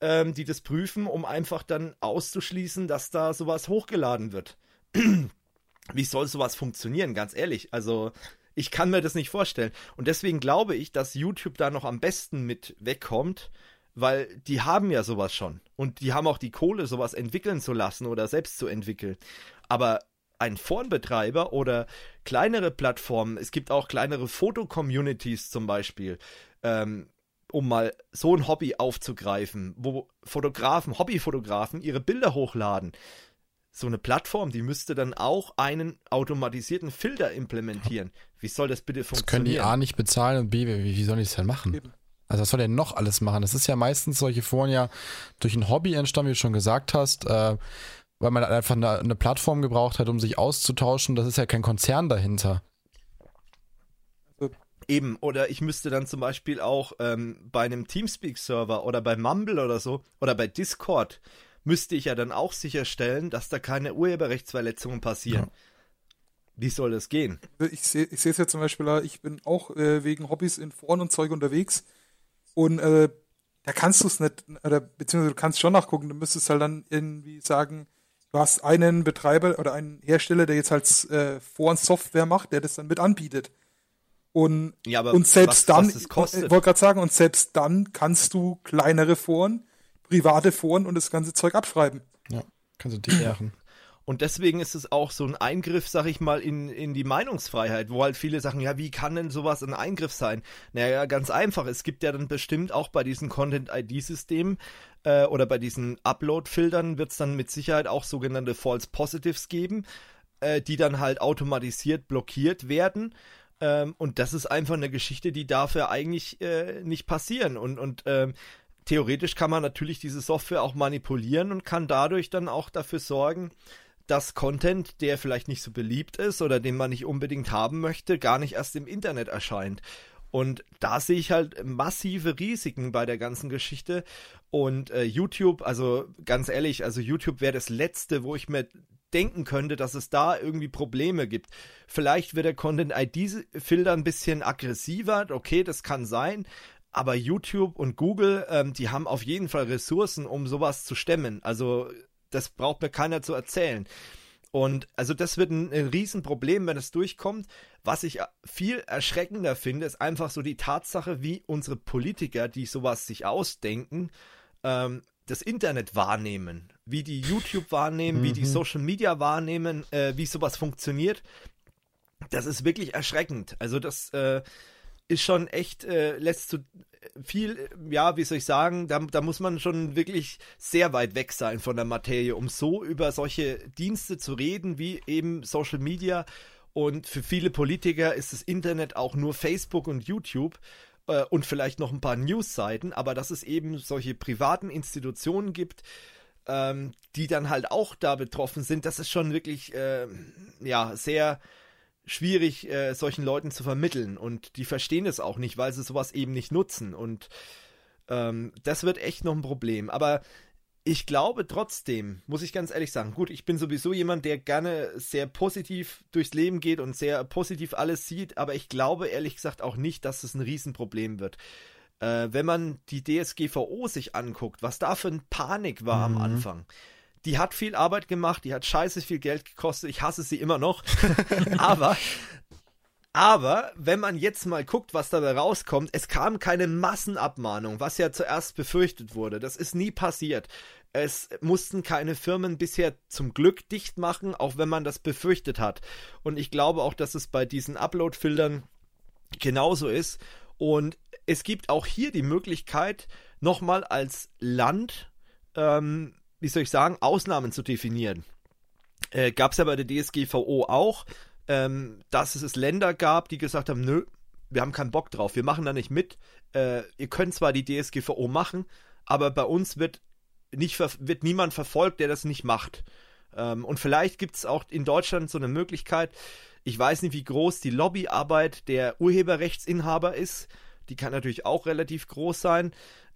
ähm, die das prüfen, um einfach dann auszuschließen, dass da sowas hochgeladen wird. Wie soll sowas funktionieren, ganz ehrlich? Also, ich kann mir das nicht vorstellen. Und deswegen glaube ich, dass YouTube da noch am besten mit wegkommt, weil die haben ja sowas schon. Und die haben auch die Kohle, sowas entwickeln zu lassen oder selbst zu entwickeln. Aber ein Forenbetreiber oder kleinere Plattformen, es gibt auch kleinere Foto-Communities zum Beispiel, ähm, um mal so ein Hobby aufzugreifen, wo Fotografen, Hobbyfotografen ihre Bilder hochladen so eine Plattform, die müsste dann auch einen automatisierten Filter implementieren. Wie soll das bitte funktionieren? Das können die A nicht bezahlen und B, wie, wie sollen die das denn machen? Eben. Also was soll der noch alles machen? Das ist ja meistens solche Foren ja durch ein Hobby entstanden, wie du schon gesagt hast, äh, weil man einfach eine, eine, Plattform gebraucht hat, um sich auszutauschen. Das ist ja kein Konzern dahinter. Eben, oder ich müsste dann zum Beispiel auch ähm, bei einem Teamspeak-Server oder bei Mumble oder so oder bei Discord müsste ich ja dann auch sicherstellen, dass da keine Urheberrechtsverletzungen passieren. Ja. Wie soll das gehen? Ich sehe ich es ja zum Beispiel, ich bin auch äh, wegen Hobbys in Foren und Zeug unterwegs und äh, da kannst du es nicht, oder beziehungsweise du kannst schon nachgucken, du müsstest halt dann irgendwie sagen, du hast einen Betreiber oder einen Hersteller, der jetzt halt äh, Foren-Software macht, der das dann mit anbietet. Und, ja, und selbst was, dann, was ich wollte gerade sagen, und selbst dann kannst du kleinere Foren private Foren und das ganze Zeug abschreiben. Ja, kannst du dicht machen. Und deswegen ist es auch so ein Eingriff, sag ich mal, in, in die Meinungsfreiheit, wo halt viele sagen, ja, wie kann denn sowas ein Eingriff sein? Naja, ganz einfach. Es gibt ja dann bestimmt auch bei diesen Content-ID-Systemen äh, oder bei diesen Upload-Filtern wird es dann mit Sicherheit auch sogenannte False Positives geben, äh, die dann halt automatisiert blockiert werden. Ähm, und das ist einfach eine Geschichte, die darf ja eigentlich äh, nicht passieren. Und, und ähm, theoretisch kann man natürlich diese Software auch manipulieren und kann dadurch dann auch dafür sorgen, dass Content, der vielleicht nicht so beliebt ist oder den man nicht unbedingt haben möchte, gar nicht erst im Internet erscheint. Und da sehe ich halt massive Risiken bei der ganzen Geschichte. Und äh, YouTube, also ganz ehrlich, also YouTube wäre das Letzte, wo ich mir denken könnte, dass es da irgendwie Probleme gibt. Vielleicht wird der Content-ID-Filter ein bisschen aggressiver, okay, das kann sein, aber YouTube und Google, ähm, die haben auf jeden Fall Ressourcen, um sowas zu stemmen. Also das braucht mir keiner zu erzählen. Und also das wird ein, ein Riesenproblem, wenn es durchkommt. Was ich viel erschreckender finde, ist einfach so die Tatsache, wie unsere Politiker, die sowas sich ausdenken, ähm, das Internet wahrnehmen, wie die YouTube wahrnehmen, mhm. wie die mhm. Social Media wahrnehmen, äh, wie sowas funktioniert. Das ist wirklich erschreckend. Also das äh, ist schon echt, äh, lässt zu viel, ja, wie soll ich sagen, da, da muss man schon wirklich sehr weit weg sein von der Materie, um so über solche Dienste zu reden, wie eben Social Media. Und für viele Politiker ist das Internet auch nur Facebook und YouTube äh, und vielleicht noch ein paar Newsseiten, aber dass es eben solche privaten Institutionen gibt, ähm, die dann halt auch da betroffen sind, das ist schon wirklich, äh, ja, sehr schwierig, äh, solchen Leuten zu vermitteln. Und die verstehen es auch nicht, weil sie sowas eben nicht nutzen. Und ähm, das wird echt noch ein Problem. Aber ich glaube trotzdem, muss ich ganz ehrlich sagen, gut, ich bin sowieso jemand, der gerne sehr positiv durchs Leben geht und sehr positiv alles sieht, aber ich glaube ehrlich gesagt auch nicht, dass es ein Riesenproblem wird. Äh, wenn man die DSGVO sich anguckt, was da für eine Panik war mhm. am Anfang. Die hat viel Arbeit gemacht, die hat scheiße viel Geld gekostet, ich hasse sie immer noch. aber aber wenn man jetzt mal guckt, was dabei rauskommt, es kam keine Massenabmahnung, was ja zuerst befürchtet wurde. Das ist nie passiert. Es mussten keine Firmen bisher zum Glück dicht machen, auch wenn man das befürchtet hat. Und ich glaube auch, dass es bei diesen Upload-Filtern genauso ist. Und es gibt auch hier die Möglichkeit, nochmal als Land, ähm, wie soll ich sagen, Ausnahmen zu definieren. Äh, Gab es ja bei der DSGVO auch ähm, dass es Länder gab, die gesagt haben, nö, wir haben keinen Bock drauf, wir machen da nicht mit. Äh, ihr könnt zwar die DSGVO machen, aber bei uns wird, nicht, wird niemand verfolgt, der das nicht macht. Ähm, und vielleicht gibt es auch in Deutschland so eine Möglichkeit, ich weiß nicht, wie groß die Lobbyarbeit der Urheberrechtsinhaber ist. Die kann natürlich auch relativ groß sein.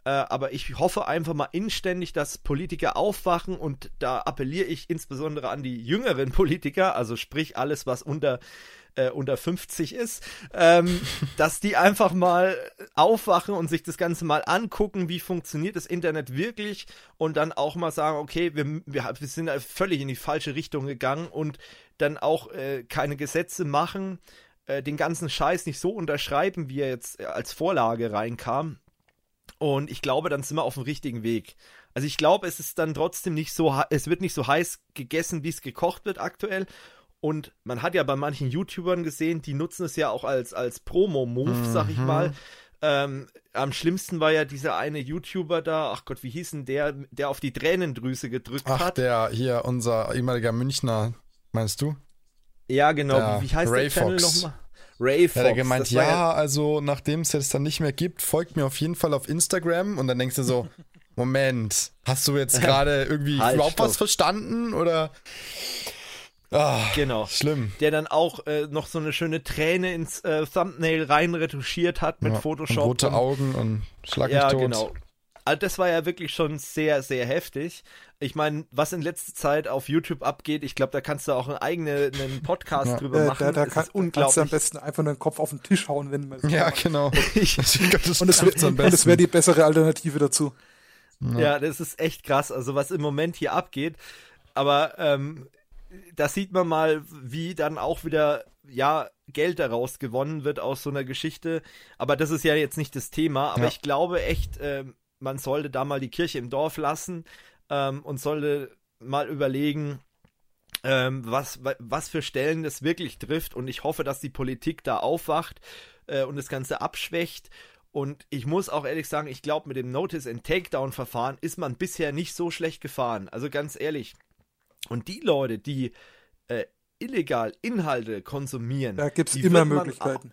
Äh, aber ich hoffe einfach mal inständig, dass Politiker aufwachen und da appelliere ich insbesondere an die jüngeren Politiker, also sprich alles, was unter äh, unter 50 ist, ähm, dass die einfach mal aufwachen und sich das Ganze mal angucken, wie funktioniert das Internet wirklich und dann auch mal sagen, okay, wir, wir, wir sind völlig in die falsche Richtung gegangen und dann auch äh, keine Gesetze machen, äh, den ganzen Scheiß nicht so unterschreiben, wie er jetzt als Vorlage reinkam und ich glaube, dann sind wir auf dem richtigen Weg. Also ich glaube, es ist dann trotzdem nicht so, es wird nicht so heiß gegessen, wie es gekocht wird aktuell. Und man hat ja bei manchen YouTubern gesehen, die nutzen es ja auch als, als Promo-Move, mhm. sag ich mhm. mal. Ähm, am schlimmsten war ja dieser eine YouTuber da, ach Gott, wie hieß denn der, der auf die Tränendrüse gedrückt ach, hat? Ach, der hier, unser ehemaliger Münchner, meinst du? Ja, genau. Wie, wie, heißt Ray der Channel nochmal? Ray Fox. Ja, der gemeint, ja, ja, also nachdem es jetzt dann nicht mehr gibt, folgt mir auf jeden Fall auf Instagram und dann denkst du so, Moment, hast du jetzt gerade irgendwie halt, überhaupt was verstanden oder? Ah, genau. Schlimm. Der dann auch äh, noch so eine schöne Träne ins äh, Thumbnail rein retuschiert hat mit ja, Photoshop. Und rote und, Augen und Schlag Ja, tot. genau. Also das war ja wirklich schon sehr, sehr heftig. Ich meine, was in letzter Zeit auf YouTube abgeht, ich glaube, da kannst du auch einen eigenen Podcast ja. drüber machen. Äh, da, da kann, unglaublich. kannst du am besten einfach nur den Kopf auf den Tisch hauen, wenn man Ja, genau. ich, glaub, das und es wäre die bessere Alternative dazu. Ja. ja. das ist echt krass, also was im Moment hier abgeht. Aber ähm, da sieht man mal, wie dann auch wieder, ja, Geld daraus gewonnen wird aus so einer Geschichte. Aber das ist ja jetzt nicht das Thema. Aber ja. ich glaube echt, ähm, man sollte da mal die Kirche im Dorf lassen ähm, und sollte mal überlegen, ähm, was, was für Stellen das wirklich trifft. Und ich hoffe, dass die Politik da aufwacht äh, und das Ganze abschwächt. Und ich muss auch ehrlich sagen, ich glaube, mit dem Notice and Takedown Verfahren ist man bisher nicht so schlecht gefahren. Also ganz ehrlich. Und die Leute, die äh, illegal Inhalte konsumieren, da gibt es immer Möglichkeiten.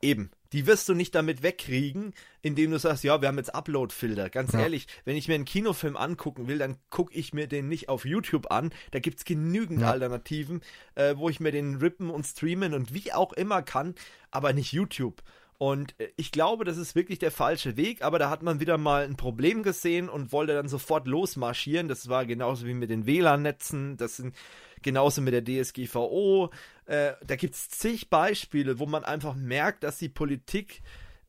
Eben die wirst du nicht damit wegkriegen, indem du sagst, ja, wir haben jetzt Upload-Filter. Ganz ja. ehrlich, wenn ich mir einen Kinofilm angucken will, dann gucke ich mir den nicht auf YouTube an. Da gibt es genügend ja. Alternativen, äh, wo ich mir den rippen und streamen und wie auch immer kann, aber nicht YouTube. Und äh, ich glaube, das ist wirklich der falsche Weg, aber da hat man wieder mal ein Problem gesehen und wollte dann sofort losmarschieren. Das war genauso wie mit den WLAN-Netzen, das sind genauso mit der DSGVO. Äh, da gibt es zig Beispiele, wo man einfach merkt, dass die Politik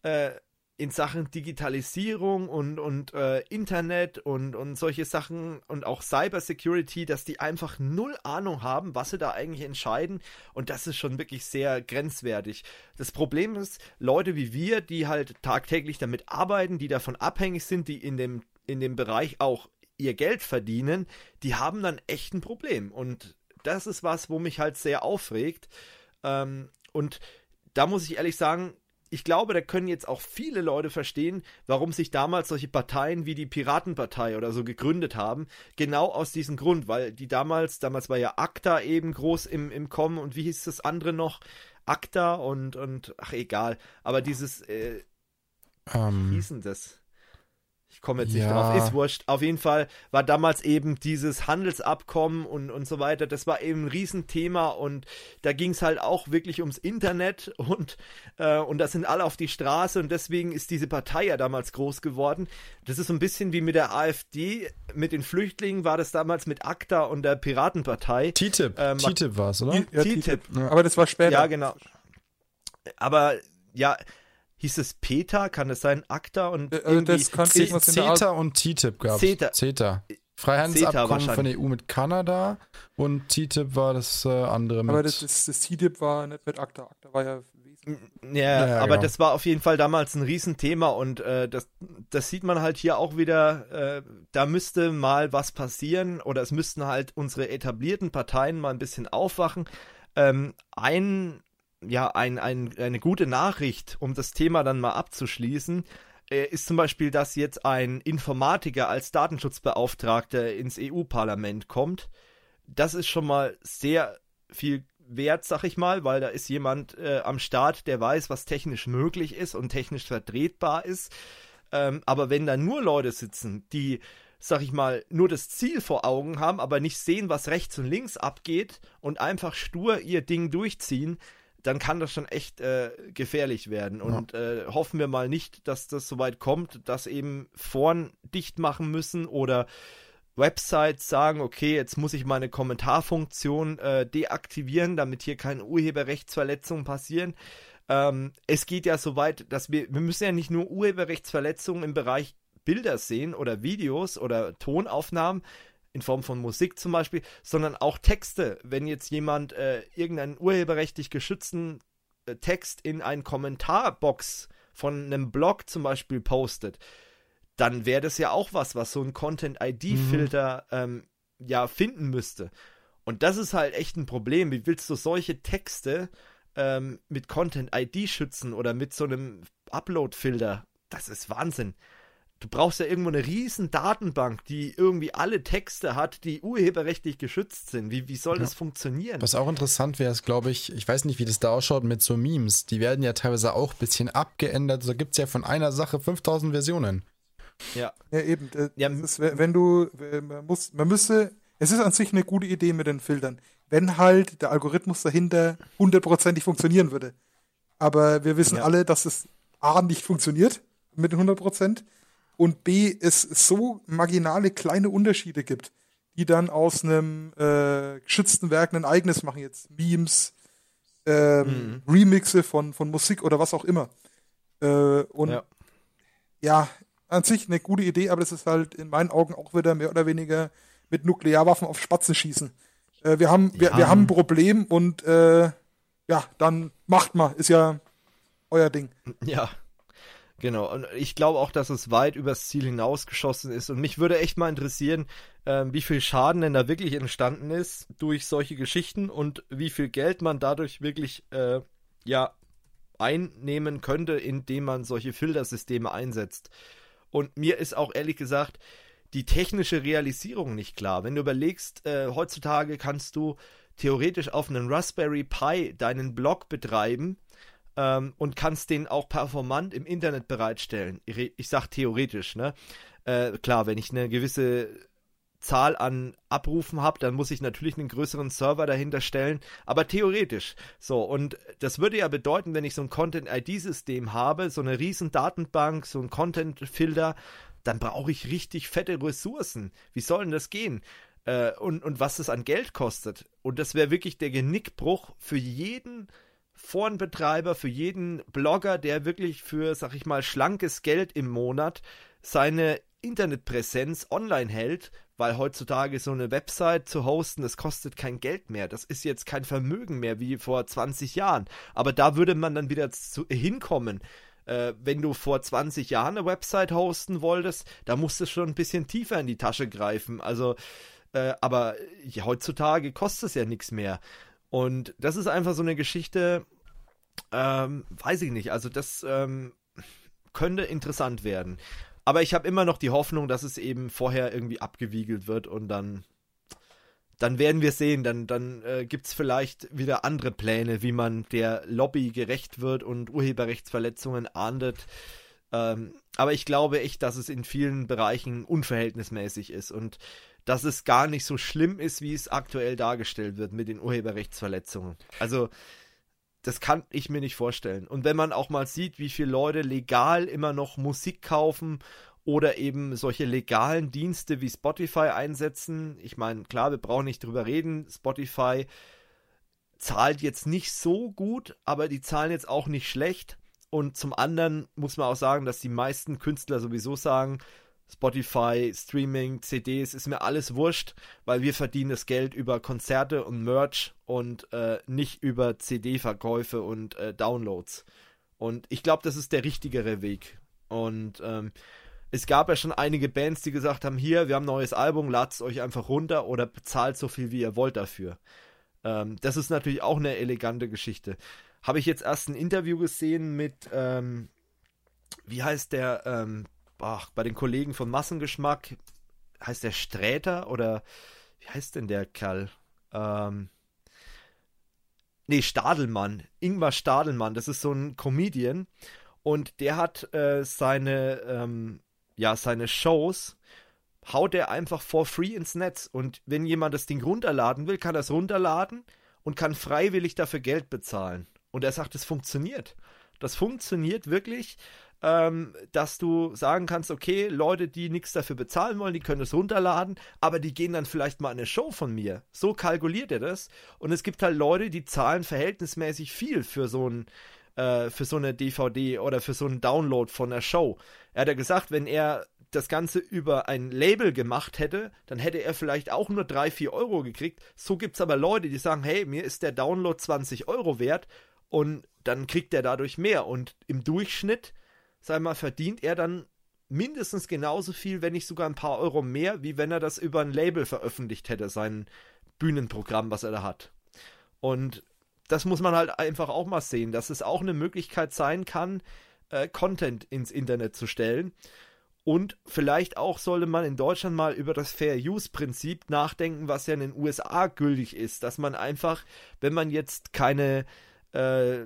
äh, in Sachen Digitalisierung und, und äh, Internet und, und solche Sachen und auch Cybersecurity, dass die einfach null Ahnung haben, was sie da eigentlich entscheiden. Und das ist schon wirklich sehr grenzwertig. Das Problem ist, Leute wie wir, die halt tagtäglich damit arbeiten, die davon abhängig sind, die in dem, in dem Bereich auch ihr Geld verdienen, die haben dann echt ein Problem. Und das ist was, wo mich halt sehr aufregt. Ähm, und da muss ich ehrlich sagen, ich glaube, da können jetzt auch viele Leute verstehen, warum sich damals solche Parteien wie die Piratenpartei oder so gegründet haben. Genau aus diesem Grund, weil die damals, damals war ja ACTA eben groß im, im Kommen und wie hieß das andere noch? ACTA und, und ach egal. Aber dieses, äh, um, wie ähm. hieß denn das? Ich komme jetzt nicht Ja. drauf, ist wurscht. Auf jeden Fall war damals eben dieses Handelsabkommen und, und so weiter, das war eben ein Riesenthema und da ging es halt auch wirklich ums Internet und, äh, und da sind alle auf die Straße und deswegen ist diese Partei ja damals groß geworden. Das ist so ein bisschen wie mit der AfD, mit den Flüchtlingen war das damals mit ACTA und der Piratenpartei. TTIP, Ähm, TTIP war es, oder? Ja, TTIP. TTIP. Ja. Aber das war später. Ja, genau. Aber ja, hieß es PETA, kann es sein, ACTA und Äh, äh, irgendwie das kann C. CETA und TTIP gab es. CETA. CETA. CETA Freihandelsabkommen von der EU mit Kanada und TTIP war das äh, andere mit. Aber das, das, das TTIP war nicht mit ACTA. ACTA war ja wesentlich. Ja, Ja, aber genau. das war auf jeden Fall damals ein Riesenthema und äh, das, das sieht man halt hier auch wieder, äh, da müsste mal was passieren oder es müssten halt unsere etablierten Parteien mal ein bisschen aufwachen. Ähm, ein, ja, ein, ein, eine gute Nachricht, um das Thema dann mal abzuschließen, äh, ist zum Beispiel, dass jetzt ein Informatiker als Datenschutzbeauftragter ins EU-Parlament kommt. Das ist schon mal sehr viel wert, sag ich mal, weil da ist jemand äh, am Start, der weiß, was technisch möglich ist und technisch vertretbar ist. Ähm, aber wenn da nur Leute sitzen, die, sag ich mal, nur das Ziel vor Augen haben, aber nicht sehen, was rechts und links abgeht und einfach stur ihr Ding durchziehen, dann kann das schon echt äh, gefährlich werden. Und äh, hoffen wir mal nicht, dass das so weit kommt, dass eben vorn dicht machen müssen oder Websites sagen, okay, jetzt muss ich meine Kommentarfunktion äh, deaktivieren, damit hier keine Urheberrechtsverletzungen passieren. Ähm, es geht ja so weit, dass wir, wir müssen ja nicht nur Urheberrechtsverletzungen im Bereich Bilder sehen oder Videos oder Tonaufnahmen in Form von Musik zum Beispiel, sondern auch Texte. Wenn jetzt jemand äh, irgendeinen urheberrechtlich geschützten äh, Text in eine Kommentarbox von einem Blog zum Beispiel postet, dann wäre das ja auch was, was so ein Content-ID-Filter ähm, ja finden müsste. Und das ist halt echt ein Problem. Wie willst du solche Texte ähm, mit Content-ID schützen oder mit so einem Upload-Filter? Das ist Wahnsinn. Du brauchst ja irgendwo eine riesen Datenbank, die irgendwie alle Texte hat, die urheberrechtlich geschützt sind. Wie, wie soll das funktionieren? Was auch interessant wäre, ist, glaube ich, ich weiß nicht, wie das da ausschaut mit so Memes. Die werden ja teilweise auch ein bisschen abgeändert. Da gibt es ja von einer Sache 5000 Versionen. Ja. Ja, eben. Das Ja, ist, wenn wenn du, man muss, man müsste, es ist an sich eine gute Idee mit den Filtern, wenn halt der Algorithmus dahinter hundertprozentig funktionieren würde. Aber wir wissen Ja. alle, dass es A nicht funktioniert mit den 100 Prozent und B es so marginale kleine Unterschiede gibt, die dann aus einem äh, geschützten Werk ein eigenes machen, jetzt Memes, ähm, Remixe von, von Musik oder was auch immer. Äh, und Ja. ja, an sich eine gute Idee, aber das ist halt in meinen Augen auch wieder mehr oder weniger mit Nuklearwaffen auf Spatzen schießen. Äh, wir, haben, wir, Ja. wir haben ein Problem und äh, ja, dann macht mal, ist ja euer Ding. Ja, genau. Und ich glaube auch, dass es weit übers Ziel hinausgeschossen ist. Und mich würde echt mal interessieren, ähm, wie viel Schaden denn da wirklich entstanden ist durch solche Geschichten und wie viel Geld man dadurch wirklich, äh, ja, einnehmen könnte, indem man solche Filtersysteme einsetzt. Und mir ist auch ehrlich gesagt die technische Realisierung nicht klar. Wenn du überlegst, äh, heutzutage kannst du theoretisch auf einen Raspberry Pi deinen Blog betreiben ähm, und kannst den auch performant im Internet bereitstellen. Ich, re- ich sag theoretisch, ne? Äh, klar, wenn ich eine gewisse Zahl an Abrufen habe, dann muss ich natürlich einen größeren Server dahinter stellen, aber theoretisch. So, und das würde ja bedeuten, wenn ich so ein Content-ID-System habe, so eine riesen Datenbank, so ein Content-Filter, dann brauche ich richtig fette Ressourcen. Wie soll denn das gehen? Äh, und, und was das an Geld kostet. Und das wäre wirklich der Genickbruch für jeden Forenbetreiber, für jeden Blogger, der wirklich für, sag ich mal, schlankes Geld im Monat seine Internetpräsenz online hält, weil heutzutage so eine Website zu hosten, das kostet kein Geld mehr. Das ist jetzt kein Vermögen mehr wie vor 20 Jahren. Aber da würde man dann wieder zu, hinkommen. Äh, wenn du vor 20 Jahren eine Website hosten wolltest, da musstest du schon ein bisschen tiefer in die Tasche greifen. Also, äh, aber ja, heutzutage kostet es ja nichts mehr. Und das ist einfach so eine Geschichte, ähm, weiß ich nicht. Also das ähm, könnte interessant werden. Aber ich habe immer noch die Hoffnung, dass es eben vorher irgendwie abgewiegelt wird und dann, dann werden wir sehen. Dann, dann äh, gibt es vielleicht wieder andere Pläne, wie man der Lobby gerecht wird und Urheberrechtsverletzungen ahndet. Ähm, aber ich glaube echt, dass es in vielen Bereichen unverhältnismäßig ist und dass es gar nicht so schlimm ist, wie es aktuell dargestellt wird mit den Urheberrechtsverletzungen. Also das kann ich mir nicht vorstellen. Und wenn man auch mal sieht, wie viele Leute legal immer noch Musik kaufen oder eben solche legalen Dienste wie Spotify einsetzen. Ich meine, klar, wir brauchen nicht drüber reden. Spotify zahlt jetzt nicht so gut, aber die zahlen jetzt auch nicht schlecht. Und zum anderen muss man auch sagen, dass die meisten Künstler sowieso sagen, Spotify, Streaming, CDs, ist mir alles wurscht, weil wir verdienen das Geld über Konzerte und Merch und äh, nicht über CD-Verkäufe und äh, Downloads. Und ich glaube, das ist der richtigere Weg. Und ähm, es gab ja schon einige Bands, die gesagt haben, hier, wir haben ein neues Album, ladet es euch einfach runter oder bezahlt so viel, wie ihr wollt dafür. Ähm, das ist natürlich auch eine elegante Geschichte. Habe ich jetzt erst ein Interview gesehen mit, ähm, wie heißt der, ähm, ach, bei den Kollegen von Massengeschmack, heißt der Sträter oder wie heißt denn der Kerl? Ähm, nee, Stadelmann, Ingmar Stadelmann, das ist so ein Comedian und der hat äh, seine, ähm, ja, seine Shows haut er einfach for free ins Netz. Und wenn jemand das Ding runterladen will, kann er es runterladen und kann freiwillig dafür Geld bezahlen. Und er sagt, es funktioniert. Das funktioniert wirklich, ähm, dass du sagen kannst, okay, Leute, die nichts dafür bezahlen wollen, die können es runterladen, aber die gehen dann vielleicht mal eine Show von mir. So kalkuliert er das. Und es gibt halt Leute, die zahlen verhältnismäßig viel für so ein äh, für so eine DVD oder für so einen Download von der Show. Er hat ja gesagt, wenn er das Ganze über ein Label gemacht hätte, dann hätte er vielleicht auch nur 3, 4 Euro gekriegt. So gibt es aber Leute, die sagen, hey, mir ist der Download 20 Euro wert und dann kriegt er dadurch mehr. Und im Durchschnitt, sag mal, verdient er dann mindestens genauso viel, wenn nicht sogar ein paar Euro mehr, wie wenn er das über ein Label veröffentlicht hätte, sein Bühnenprogramm, was er da hat. Und das muss man halt einfach auch mal sehen, dass es auch eine Möglichkeit sein kann, äh, Content ins Internet zu stellen. Und vielleicht auch sollte man in Deutschland mal über das Fair Use Prinzip nachdenken, was ja in den USA gültig ist, dass man einfach, wenn man jetzt keine, äh,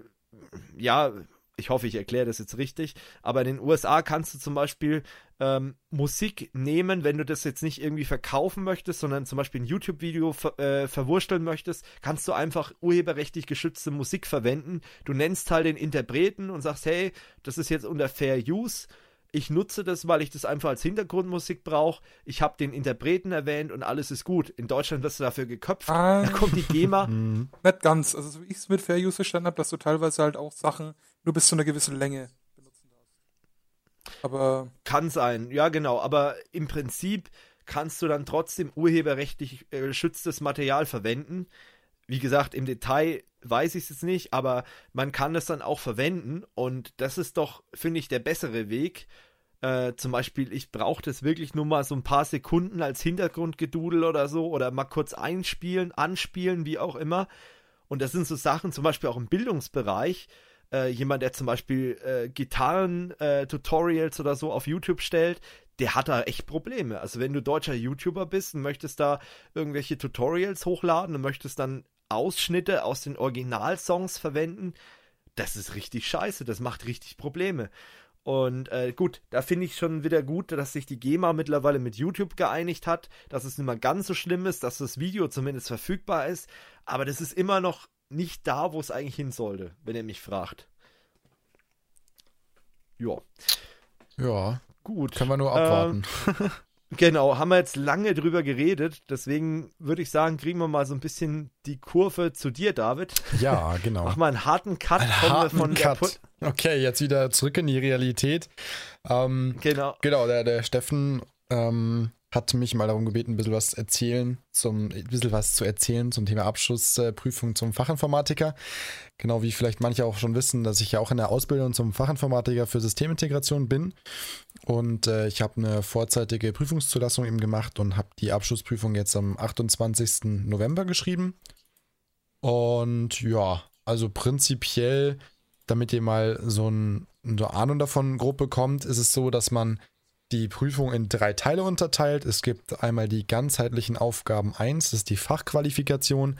ja, ich hoffe, ich erkläre das jetzt richtig, aber in den USA kannst du zum Beispiel ähm, Musik nehmen, wenn du das jetzt nicht irgendwie verkaufen möchtest, sondern zum Beispiel ein YouTube-Video ver äh, verwursteln möchtest, kannst du einfach urheberrechtlich geschützte Musik verwenden. Du nennst halt den Interpreten und sagst, hey, das ist jetzt unter Fair Use ich nutze das, weil ich das einfach als Hintergrundmusik brauche. Ich habe den Interpreten erwähnt und alles ist gut. In Deutschland wirst du dafür geköpft. Ah. Da kommt die GEMA. Mhm. Nicht ganz. Also, wie ich es mit Fair Use verstanden habe, dass du teilweise halt auch Sachen nur bis zu einer gewissen Länge benutzen darfst. Aber. Kann sein, ja, genau. Aber im Prinzip kannst du dann trotzdem urheberrechtlich äh, geschütztes Material verwenden. Wie gesagt, im Detail weiß ich es jetzt nicht, aber man kann es dann auch verwenden und das ist doch, finde ich, der bessere Weg. Äh, zum Beispiel, ich brauche das wirklich nur mal so ein paar Sekunden als Hintergrundgedudel oder so oder mal kurz einspielen, anspielen, wie auch immer. Und das sind so Sachen, zum Beispiel auch im Bildungsbereich. Äh, jemand, der zum Beispiel äh, Gitarren-Tutorials oder so auf YouTube stellt, der hat da echt Probleme. Also wenn du deutscher YouTuber bist und möchtest da irgendwelche Tutorials hochladen und möchtest dann Ausschnitte aus den Originalsongs verwenden, das ist richtig scheiße, das macht richtig Probleme. Und äh, gut, da finde ich schon wieder gut, dass sich die GEMA mittlerweile mit YouTube geeinigt hat, dass es nicht mehr ganz so schlimm ist, dass das Video zumindest verfügbar ist. Aber das ist immer noch nicht da, wo es eigentlich hin sollte, wenn ihr mich fragt. Ja. Ja. Gut. Können wir nur abwarten. Ähm, Genau, haben wir jetzt lange drüber geredet, deswegen würde ich sagen, kriegen wir mal so ein bisschen die Kurve zu dir, David. Ja, genau. Mach mal einen harten Cut einen harten von Cut. Okay, jetzt wieder zurück in die Realität. Ähm, genau. Genau, der, der Steffen ähm, hat mich mal darum gebeten, ein bisschen was erzählen, zum, ein bisschen was zu erzählen zum Thema Abschlussprüfung zum Fachinformatiker. Genau wie vielleicht manche auch schon wissen, dass ich ja auch in der Ausbildung zum Fachinformatiker für Systemintegration bin. Und äh, ich habe eine vorzeitige Prüfungszulassung eben gemacht und habe die Abschlussprüfung jetzt am 28. November geschrieben. Und ja, also prinzipiell, damit ihr mal so, ein, so eine Ahnung davon grob bekommt, ist es so, dass man die Prüfung in drei Teile unterteilt. Es gibt einmal die ganzheitlichen Aufgaben 1, das ist die Fachqualifikation.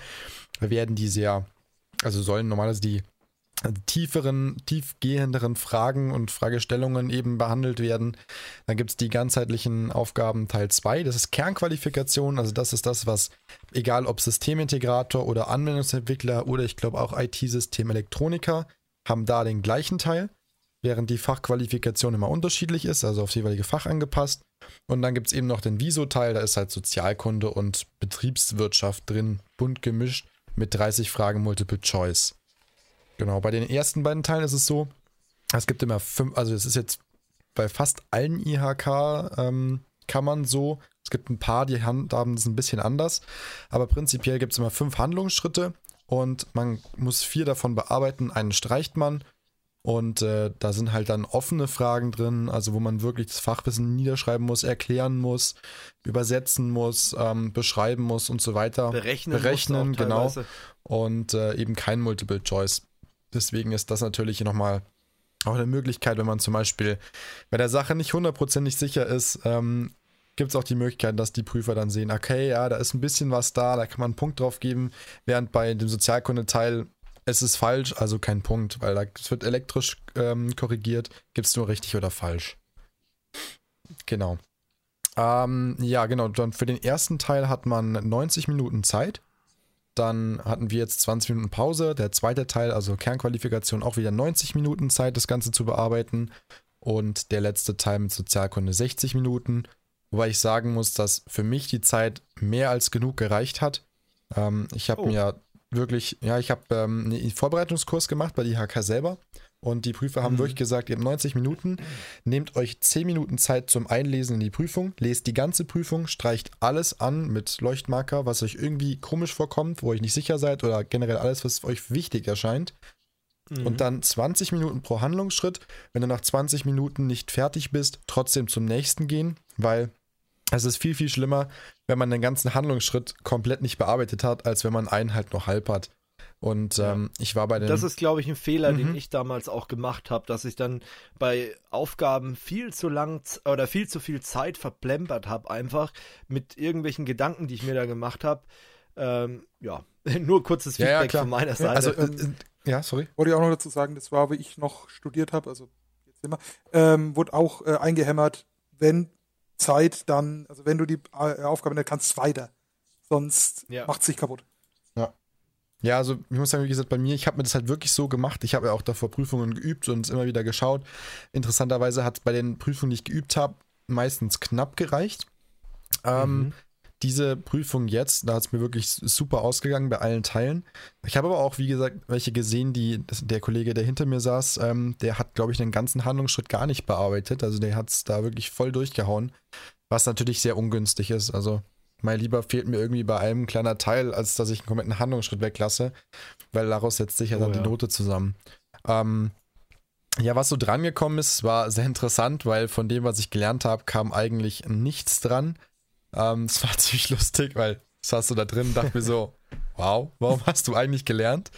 Da werden die sehr, also sollen normalerweise die tieferen, tiefgehenderen Fragen und Fragestellungen eben behandelt werden. Dann gibt es die ganzheitlichen Aufgaben Teil 2. Das ist Kernqualifikation. Also das ist das, was, egal ob Systemintegrator oder Anwendungsentwickler oder ich glaube auch IT-Systemelektroniker, haben da den gleichen Teil, während die Fachqualifikation immer unterschiedlich ist, also aufs jeweilige Fach angepasst. Und dann gibt es eben noch den Viso-Teil, da ist halt Sozialkunde und Betriebswirtschaft drin, bunt gemischt mit 30 Fragen Multiple Choice. Genau, bei den ersten beiden Teilen ist es so, es gibt immer fünf, also es ist jetzt bei fast allen IHK-Kammern ähm, so, es gibt ein paar, die handhaben das ein bisschen anders, aber prinzipiell gibt es immer fünf Handlungsschritte und man muss vier davon bearbeiten, einen streicht man und äh, da sind halt dann offene Fragen drin, also wo man wirklich das Fachwissen niederschreiben muss, erklären muss, übersetzen muss, ähm, beschreiben muss und so weiter. Berechnen, Berechnen genau. Und äh, eben kein Multiple Choice. Deswegen ist das natürlich nochmal auch eine Möglichkeit, wenn man zum Beispiel bei der Sache nicht hundertprozentig sicher ist, ähm, gibt es auch die Möglichkeit, dass die Prüfer dann sehen, okay, ja, da ist ein bisschen was da, da kann man einen Punkt drauf geben, während bei dem Sozialkundeteil es ist falsch, also kein Punkt, weil da, es wird elektrisch ähm, korrigiert, gibt es nur richtig oder falsch. Genau. Ähm, ja, genau. Dann für den ersten Teil hat man 90 Minuten Zeit. Dann hatten wir jetzt 20 Minuten Pause. Der zweite Teil, also Kernqualifikation, auch wieder 90 Minuten Zeit, das Ganze zu bearbeiten. Und der letzte Teil mit Sozialkunde 60 Minuten. Wobei ich sagen muss, dass für mich die Zeit mehr als genug gereicht hat. Ähm, ich habe oh. mir wirklich, ja, ich habe ähm, einen Vorbereitungskurs gemacht bei die HK selber und die Prüfer haben mhm. wirklich gesagt, ihr habt 90 Minuten, nehmt euch 10 Minuten Zeit zum Einlesen in die Prüfung, lest die ganze Prüfung, streicht alles an mit Leuchtmarker, was euch irgendwie komisch vorkommt, wo ihr nicht sicher seid oder generell alles, was euch wichtig erscheint. Mhm. Und dann 20 Minuten pro Handlungsschritt. Wenn du nach 20 Minuten nicht fertig bist, trotzdem zum nächsten gehen, weil es ist viel, viel schlimmer, wenn man den ganzen Handlungsschritt komplett nicht bearbeitet hat, als wenn man einen halt noch halb hat. Und ähm, ich war bei den. Das ist, glaube ich, ein Fehler, mhm. den ich damals auch gemacht habe, dass ich dann bei Aufgaben viel zu lang oder viel zu viel Zeit verplempert habe, einfach mit irgendwelchen Gedanken, die ich mir da gemacht habe. Ähm, ja, nur kurzes Feedback ja, ja, von meiner Seite. Also, äh, äh, ja, sorry. Wollte ich auch noch dazu sagen, das war, wie ich noch studiert habe, also jetzt immer, ähm, wurde auch äh, eingehämmert, wenn Zeit dann, also wenn du die äh, Aufgabe nicht kannst, weiter. Sonst ja. macht es sich kaputt. Ja. Ja, also ich muss sagen, wie gesagt, bei mir, ich habe mir das halt wirklich so gemacht. Ich habe ja auch davor Prüfungen geübt und es immer wieder geschaut. Interessanterweise hat es bei den Prüfungen, die ich geübt habe, meistens knapp gereicht. Ähm, mhm diese Prüfung jetzt, da hat es mir wirklich super ausgegangen bei allen Teilen. Ich habe aber auch, wie gesagt, welche gesehen, die, der Kollege, der hinter mir saß, ähm, der hat, glaube ich, den ganzen Handlungsschritt gar nicht bearbeitet. Also der hat es da wirklich voll durchgehauen, was natürlich sehr ungünstig ist. Also mein Lieber fehlt mir irgendwie bei einem kleiner Teil, als dass ich einen kompletten Handlungsschritt weglasse, weil daraus setzt sich ja dann oh, ja. die Note zusammen. Ähm, ja, was so dran gekommen ist, war sehr interessant, weil von dem, was ich gelernt habe, kam eigentlich nichts dran. Ähm, es war ziemlich lustig, weil saß du da drin dachte mir so, wow, warum hast du eigentlich gelernt?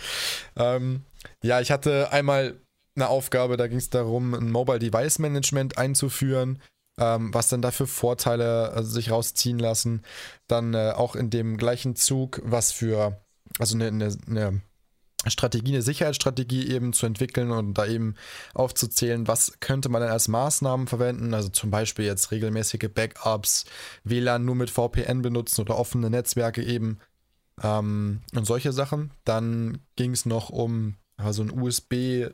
Ähm, ja, ich hatte einmal eine Aufgabe, da ging es darum, ein Mobile Device Management einzuführen, ähm, was dann dafür Vorteile also sich rausziehen lassen. Dann äh, auch in dem gleichen Zug, was für, also eine, eine, eine Strategie, eine Sicherheitsstrategie eben zu entwickeln und da eben aufzuzählen, was könnte man denn als Maßnahmen verwenden, also zum Beispiel jetzt regelmäßige Backups, WLAN nur mit VPN benutzen oder offene Netzwerke eben ähm, und solche Sachen. Dann ging es noch um also ein USB,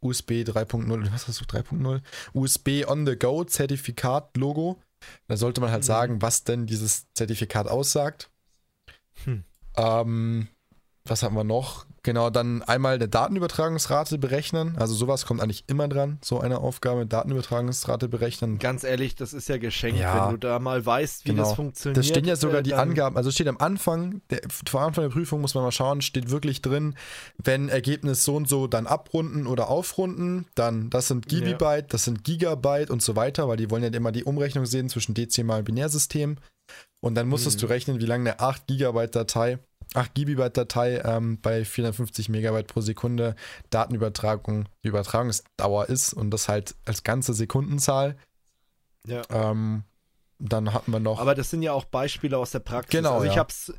USB 3.0, was hast du, 3.0? USB on the go Zertifikat Logo. Da sollte man halt mhm. sagen, was denn dieses Zertifikat aussagt. Hm. Ähm, was haben wir noch? Genau, dann einmal eine Datenübertragungsrate berechnen. Also sowas kommt eigentlich immer dran, so eine Aufgabe, Datenübertragungsrate berechnen. Ganz ehrlich, das ist ja geschenkt, ja, wenn du da mal weißt, wie genau. das funktioniert. Da stehen ja sogar äh, die Angaben, also steht am Anfang, der, vor Anfang der Prüfung muss man mal schauen, steht wirklich drin, wenn Ergebnis so und so, dann abrunden oder aufrunden, dann das sind Gigabyte, ja. das sind Gigabyte und so weiter, weil die wollen ja immer die Umrechnung sehen zwischen Dezimal- und Binärsystem. Und dann musstest hm. du rechnen, wie lange eine 8 Gigabyte Datei 8 GB Datei ähm, bei 450 Megabyte pro Sekunde Datenübertragung, die Übertragungsdauer ist und das halt als ganze Sekundenzahl. Ja. Ähm, dann hatten wir noch. Aber das sind ja auch Beispiele aus der Praxis. Genau. Also ich ja. hab's,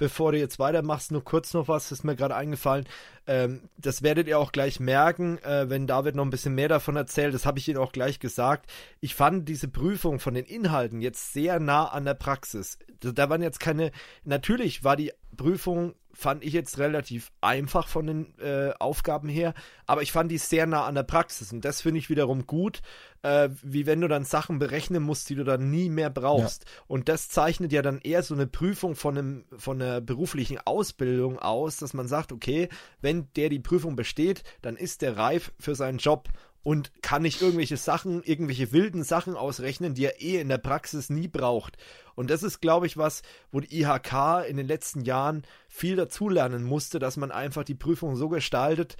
bevor du jetzt weitermachst, nur kurz noch was, ist mir gerade eingefallen. ähm, das werdet ihr auch gleich merken, äh, wenn David noch ein bisschen mehr davon erzählt. Das habe ich Ihnen auch gleich gesagt. Ich fand diese Prüfung von den Inhalten jetzt sehr nah an der Praxis. Da waren jetzt keine. Natürlich war die Prüfung fand ich jetzt relativ einfach von den äh, Aufgaben her, aber ich fand die sehr nah an der Praxis und das finde ich wiederum gut, äh, wie wenn du dann Sachen berechnen musst, die du dann nie mehr brauchst. Ja. Und das zeichnet ja dann eher so eine Prüfung von, einem, von einer beruflichen Ausbildung aus, dass man sagt, okay, wenn der die Prüfung besteht, dann ist der reif für seinen Job und kann nicht irgendwelche Sachen, irgendwelche wilden Sachen ausrechnen, die er eh in der Praxis nie braucht. Und das ist, glaube ich, was, wo die IHK in den letzten Jahren viel dazulernen musste, dass man einfach die Prüfung so gestaltet,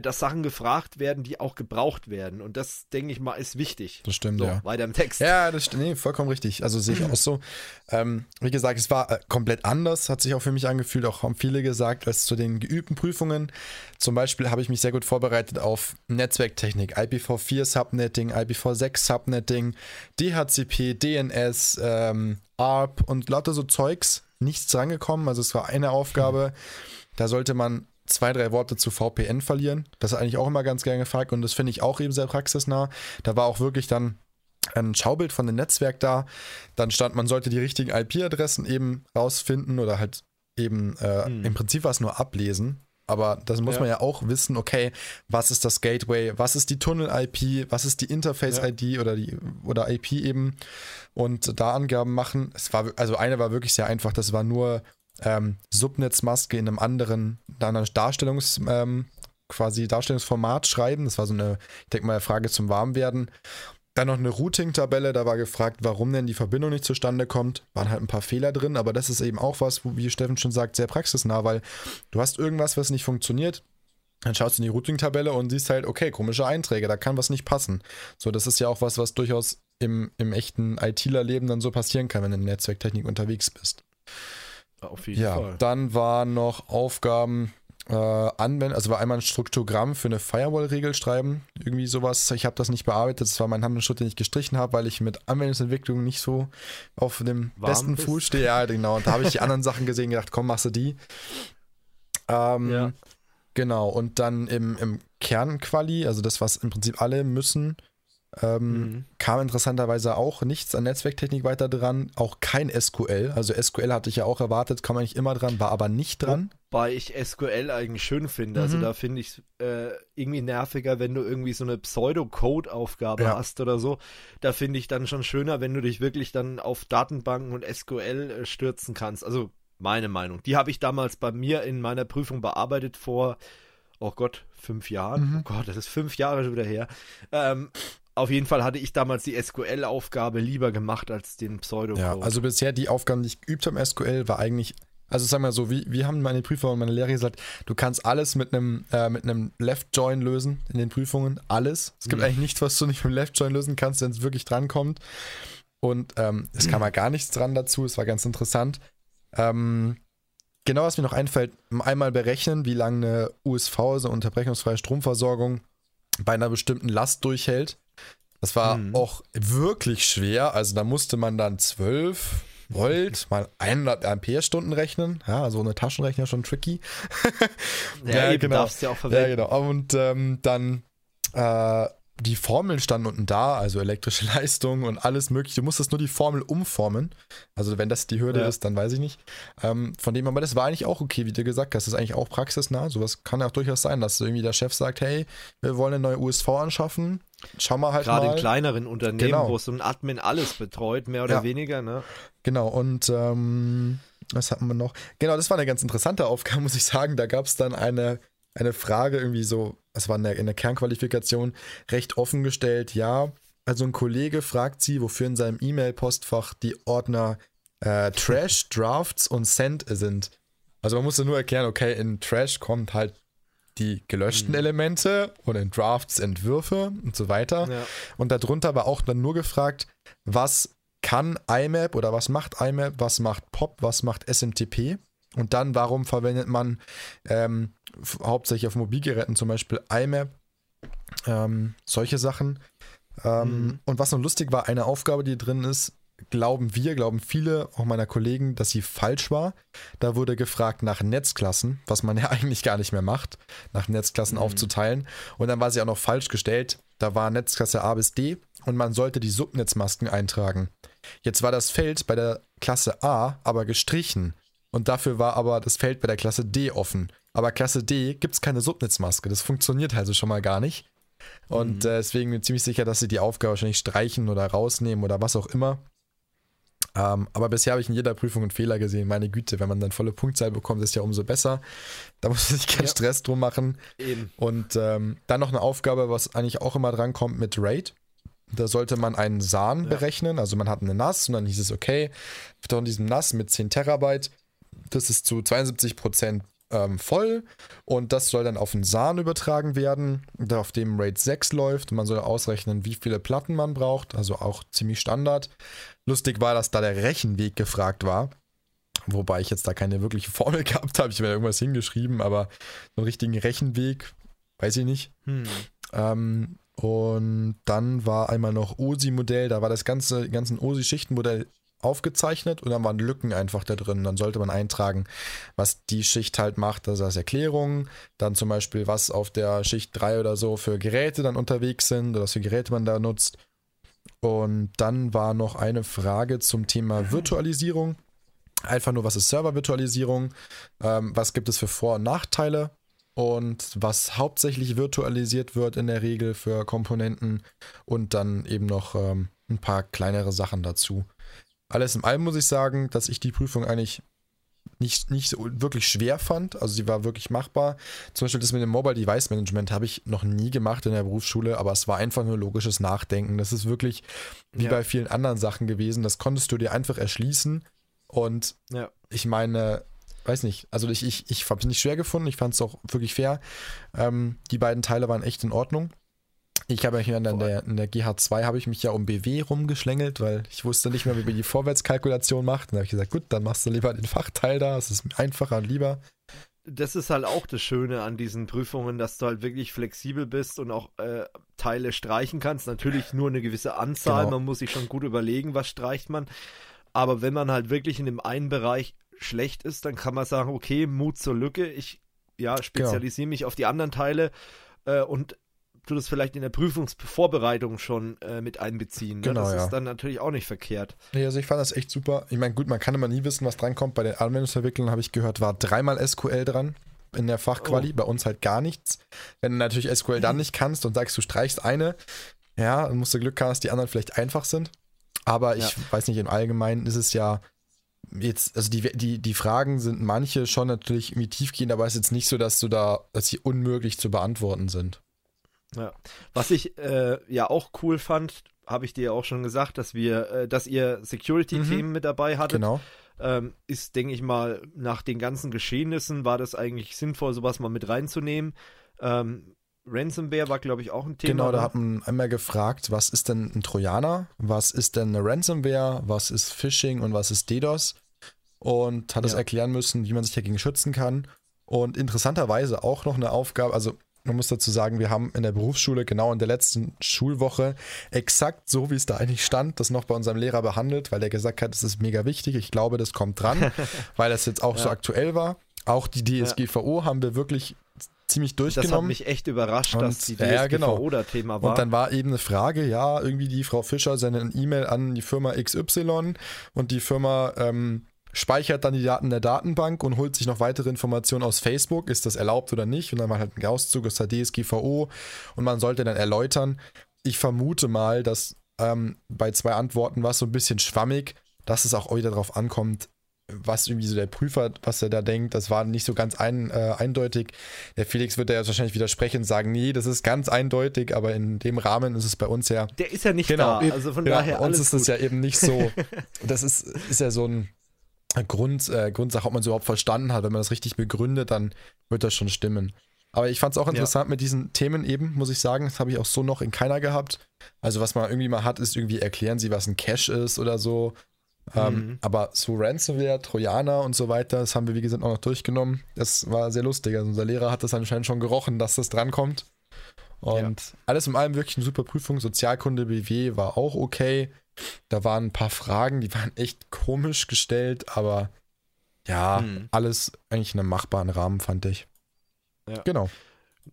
dass Sachen gefragt werden, die auch gebraucht werden. Und das, denke ich mal, ist wichtig. Das stimmt, so, ja. Weiter im Text. Ja, das stimmt. Nee, vollkommen richtig. Also sehe ich auch so. Ähm, wie gesagt, es war äh, komplett anders, hat sich auch für mich angefühlt. Auch haben viele gesagt, als zu den geübten Prüfungen. Zum Beispiel habe ich mich sehr gut vorbereitet auf Netzwerktechnik, IPv4 Subnetting, IPv6 Subnetting, DHCP, DNS, ähm, ARP und lauter so Zeugs. Nichts drangekommen. Also es war eine Aufgabe. Da sollte man zwei, drei Worte zu VPN verlieren. Das ist eigentlich auch immer ganz gerne gefragt und das finde ich auch eben sehr praxisnah. Da war auch wirklich dann ein Schaubild von dem Netzwerk da. Dann stand, man sollte die richtigen IP-Adressen eben rausfinden oder halt eben äh, hm. im Prinzip was nur ablesen. Aber das muss ja. man ja auch wissen, okay, was ist das Gateway, was ist die Tunnel-IP, was ist die Interface-ID ja. oder die oder IP eben und da Angaben machen. Es war, also eine war wirklich sehr einfach, das war nur ähm, Subnetzmaske in einem anderen, einer Darstellungs, ähm, quasi Darstellungsformat schreiben. Das war so eine, ich denke mal, Frage zum Warmwerden. Dann noch eine Routing-Tabelle, da war gefragt, warum denn die Verbindung nicht zustande kommt. Waren halt ein paar Fehler drin, aber das ist eben auch was, wie Steffen schon sagt, sehr praxisnah, weil du hast irgendwas, was nicht funktioniert. Dann schaust du in die Routing-Tabelle und siehst halt, okay, komische Einträge, da kann was nicht passen. So, das ist ja auch was, was durchaus im, im echten ITler-Leben dann so passieren kann, wenn du in Netzwerktechnik unterwegs bist. Auf jeden ja, Fall. Dann waren noch Aufgaben äh, anwenden, also war einmal ein Struktogramm für eine Firewall-Regel schreiben, irgendwie sowas. Ich habe das nicht bearbeitet, das war mein Handelsschritt, den ich gestrichen habe, weil ich mit Anwendungsentwicklung nicht so auf dem Warm besten bist. Fuß stehe. Ja, genau. Und da habe ich die anderen Sachen gesehen, gedacht, komm, machst du die. Ähm, ja. Genau, und dann im, im Kernquali, also das, was im Prinzip alle müssen, ähm, mhm. Kam interessanterweise auch nichts an Netzwerktechnik weiter dran, auch kein SQL. Also SQL hatte ich ja auch erwartet, kam eigentlich immer dran, war aber nicht dran. Wobei ich SQL eigentlich schön finde. Also mhm. Also da finde ich es äh, irgendwie nerviger, wenn du irgendwie so eine Pseudo-Code-Aufgabe ja. hast oder so. Da finde ich dann schon schöner, wenn du dich wirklich dann auf Datenbanken und SQL äh, stürzen kannst. Also meine Meinung. Die habe ich damals bei mir in meiner Prüfung bearbeitet vor, oh Gott, fünf Jahren. Mhm. Oh Gott, das ist fünf Jahre schon wieder her. Ähm, auf jeden Fall hatte ich damals die SQL-Aufgabe lieber gemacht als den Pseudocode. Ja, also bisher die Aufgaben, die ich geübt habe im SQL, war eigentlich, also sagen wir so, wie, wie haben meine Prüfer und meine Lehrer gesagt, du kannst alles mit einem, äh, mit einem Left-Join lösen in den Prüfungen. Alles. Es gibt mhm. eigentlich nichts, was du nicht mit einem Left-Join lösen kannst, wenn es wirklich drankommt. Und ähm, es kam mal gar nichts dran dazu, es war ganz interessant. Ähm, genau, was mir noch einfällt, einmal berechnen, wie lange eine USV, also unterbrechungsfreie Stromversorgung, bei einer bestimmten Last durchhält. Das war mhm. auch wirklich schwer. Also da musste man dann 12 Volt mal 100 Ampere-Stunden rechnen. Ja, so eine Taschenrechner schon tricky. ja, ja genau. darfst du ja auch verwenden. Ja, genau. Und ähm, dann äh, die Formeln standen unten da, also elektrische Leistung und alles mögliche. Du musstest nur die Formel umformen. Also wenn das die Hürde ja. ist, dann weiß ich nicht. Ähm, von dem aber das war eigentlich auch okay, wie du gesagt hast. Das ist eigentlich auch praxisnah. Sowas kann ja auch durchaus sein, dass irgendwie der Chef sagt, hey, wir wollen eine neue USV anschaffen. Schau mal halt Gerade mal. in kleineren Unternehmen, genau. wo so ein Admin alles betreut, mehr oder ja. weniger, ne? Genau, und ähm, was hatten wir noch? Genau, das war eine ganz interessante Aufgabe, muss ich sagen. Da gab es dann eine, eine Frage irgendwie so, es war in der, in der Kernqualifikation recht offen gestellt. Ja, also ein Kollege fragt sie, wofür in seinem E-Mail-Postfach die Ordner äh, Trash, Drafts und Send sind. Also man musste nur erklären, okay, in Trash kommt halt die gelöschten mhm. Elemente und in Drafts Entwürfe und so weiter. Ja. Und darunter war auch dann nur gefragt, was kann IMAP oder was macht IMAP, was macht POP, was macht SMTP und dann warum verwendet man ähm, hauptsächlich auf Mobilgeräten zum Beispiel IMAP, ähm, solche Sachen. Ähm, mhm. Und was noch lustig war, eine Aufgabe, die drin ist, glauben wir, glauben viele, auch meiner Kollegen, dass sie falsch war. Da wurde gefragt nach Netzklassen, was man ja eigentlich gar nicht mehr macht, nach Netzklassen mhm. aufzuteilen. Und dann war sie auch noch falsch gestellt. Da war Netzklasse A bis D und man sollte die Subnetzmasken eintragen. Jetzt war das Feld bei der Klasse A aber gestrichen. Und dafür war aber das Feld bei der Klasse D offen. Aber Klasse D gibt es keine Subnetzmaske. Das funktioniert also schon mal gar nicht. Und mhm. äh, deswegen bin ich ziemlich sicher, dass sie die Aufgabe wahrscheinlich streichen oder rausnehmen oder was auch immer. Ähm, aber bisher habe ich in jeder Prüfung einen Fehler gesehen. Meine Güte, wenn man dann volle Punktzahl bekommt, ist ja umso besser. Da muss man sich keinen ja. Stress drum machen. Eben. Und ähm, dann noch eine Aufgabe, was eigentlich auch immer drankommt mit Raid. Da sollte man einen SAN ja. berechnen. Also man hat eine NAS und dann hieß es, okay, von diesem NAS mit 10 Terabyte, das ist zu 72 Prozent ähm, voll und das soll dann auf einen SAN übertragen werden, auf dem RAID 6 läuft. Man soll ausrechnen, wie viele Platten man braucht, also auch ziemlich Standard. Lustig war, dass da der Rechenweg gefragt war. Wobei ich jetzt da keine wirkliche Formel gehabt habe. Ich habe irgendwas hingeschrieben, aber so einen richtigen Rechenweg, weiß ich nicht. Hm. Ähm, und dann war einmal noch OSI-Modell, da war das ganze, ganzen OSI-Schichtenmodell aufgezeichnet und dann waren Lücken einfach da drin. Dann sollte man eintragen, was die Schicht halt macht, also als Erklärung. Dann zum Beispiel, was auf der Schicht 3 oder so für Geräte dann unterwegs sind oder was für Geräte man da nutzt. Und dann war noch eine Frage zum Thema Virtualisierung. Einfach nur, was ist Servervirtualisierung? Ähm, was gibt es für Vor- und Nachteile? Und was hauptsächlich virtualisiert wird in der Regel für Komponenten. Und dann eben noch ähm, ein paar kleinere Sachen dazu. Alles in allem muss ich sagen, dass ich die Prüfung eigentlich nicht, nicht so wirklich schwer fand. Also sie war wirklich machbar. Zum Beispiel das mit dem Mobile Device Management habe ich noch nie gemacht in der Berufsschule, aber es war einfach nur logisches Nachdenken. Das ist wirklich wie ja. bei vielen anderen Sachen gewesen. Das konntest du dir einfach erschließen. Und ja. ich meine, weiß nicht, also ich, ich, ich habe es nicht schwer gefunden, ich fand es auch wirklich fair. Ähm, die beiden Teile waren echt in Ordnung. Ich habe ja in der, in der GH2 habe ich mich ja um BW rumgeschlängelt, weil ich wusste nicht mehr, wie man die Vorwärtskalkulation macht. Und da habe ich gesagt, gut, dann machst du lieber den Fachteil da, es ist einfacher und lieber. Das ist halt auch das Schöne an diesen Prüfungen, dass du halt wirklich flexibel bist und auch äh, Teile streichen kannst. Natürlich nur eine gewisse Anzahl, genau. man muss sich schon gut überlegen, was streicht man. Aber wenn man halt wirklich in dem einen Bereich schlecht ist, dann kann man sagen, okay, Mut zur Lücke, ich ja, spezialisiere genau. mich auf die anderen Teile äh, und du das vielleicht in der Prüfungsvorbereitung schon äh, mit einbeziehen. Ne? Genau, das ja. ist dann natürlich auch nicht verkehrt. Nee, also ich fand das echt super. Ich meine, gut, man kann immer nie wissen, was drankommt. Bei den Anwendungsverwicklern habe ich gehört, war dreimal SQL dran in der Fachquali, oh. bei uns halt gar nichts. Wenn du natürlich SQL dann nicht kannst und sagst, du streichst eine, ja, dann musst du Glück haben, dass die anderen vielleicht einfach sind. Aber ich ja. weiß nicht, im Allgemeinen ist es ja jetzt, also die, die, die Fragen sind manche schon natürlich irgendwie tiefgehend, aber es ist jetzt nicht so, dass du da, dass sie unmöglich zu beantworten sind. Ja. Was ich äh, ja auch cool fand, habe ich dir auch schon gesagt, dass wir, äh, dass ihr Security-Themen mhm. mit dabei hattet. Genau. Ähm, ist, denke ich mal, nach den ganzen Geschehnissen war das eigentlich sinnvoll, sowas mal mit reinzunehmen. Ähm, Ransomware war, glaube ich, auch ein Thema. Genau, da ne? hat man einmal gefragt, was ist denn ein Trojaner? Was ist denn eine Ransomware? Was ist Phishing und was ist DDoS? Und hat es ja. erklären müssen, wie man sich dagegen schützen kann. Und interessanterweise auch noch eine Aufgabe, also man muss dazu sagen, wir haben in der Berufsschule genau in der letzten Schulwoche exakt so, wie es da eigentlich stand, das noch bei unserem Lehrer behandelt, weil der gesagt hat, das ist mega wichtig. Ich glaube, das kommt dran, weil das jetzt auch ja. so aktuell war. Auch die DSGVO ja. haben wir wirklich ziemlich durchgenommen. Das hat mich echt überrascht, und, dass die DSGVO ja, genau. da Thema war. Und dann war eben eine Frage, ja, irgendwie die Frau Fischer sendet eine E-Mail an die Firma XY und die Firma ähm, speichert dann die Daten der Datenbank und holt sich noch weitere Informationen aus Facebook. Ist das erlaubt oder nicht? Und dann war halt ein Auszug aus der DSGVO und man sollte dann erläutern. Ich vermute mal, dass ähm, bei zwei Antworten war es so ein bisschen schwammig, dass es auch wieder darauf ankommt, was irgendwie so der Prüfer, was er da denkt, das war nicht so ganz ein, äh, eindeutig. Der Felix wird da jetzt wahrscheinlich widersprechen und sagen, nee, das ist ganz eindeutig, aber in dem Rahmen ist es bei uns ja. Der ist ja nicht genau, da, also von ja, daher. Bei uns ist es ja eben nicht so. das ist, ist ja so ein Grund, äh, Grundsache, ob man es überhaupt verstanden hat. Wenn man das richtig begründet, dann wird das schon stimmen. Aber ich fand es auch interessant ja. mit diesen Themen eben, muss ich sagen. Das habe ich auch so noch in keiner gehabt. Also, was man irgendwie mal hat, ist irgendwie erklären sie, was ein Cache ist oder so. Ähm, mhm. Ähm, aber so Ransomware, Trojaner und so weiter, das haben wir, wie gesagt, auch noch durchgenommen. Das war sehr lustig. Also, unser Lehrer hat das anscheinend schon gerochen, dass das drankommt. Und ja. alles in allem wirklich eine super Prüfung. Sozialkunde BW war auch okay. Da waren ein paar Fragen, die waren echt komisch gestellt, aber ja, hm. alles eigentlich in einem machbaren Rahmen, fand ich. Ja. Genau.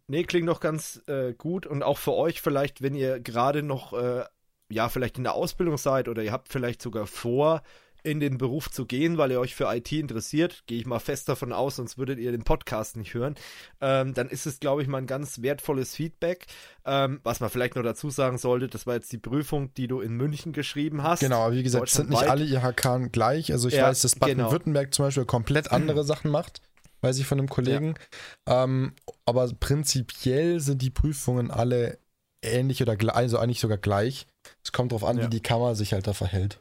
Nee, klingt doch ganz äh, gut und auch für euch vielleicht, wenn ihr gerade noch, äh, ja, vielleicht in der Ausbildung seid oder ihr habt vielleicht sogar vor, in den Beruf zu gehen, weil ihr euch für IT interessiert, gehe ich mal fest davon aus, sonst würdet ihr den Podcast nicht hören, ähm, dann ist es, glaube ich, mal ein ganz wertvolles Feedback. Ähm, was man vielleicht noch dazu sagen sollte, das war jetzt die Prüfung, die du in München geschrieben hast. Genau, wie gesagt, sind nicht alle IHK gleich. Also ich ja, weiß, dass. Baden-Württemberg genau. zum Beispiel komplett andere Sachen macht, weiß ich von einem Kollegen. Ja. Ähm, aber prinzipiell sind die Prüfungen alle ähnlich oder gleich, also eigentlich sogar gleich. Es kommt darauf an, ja. wie die Kammer sich halt da verhält.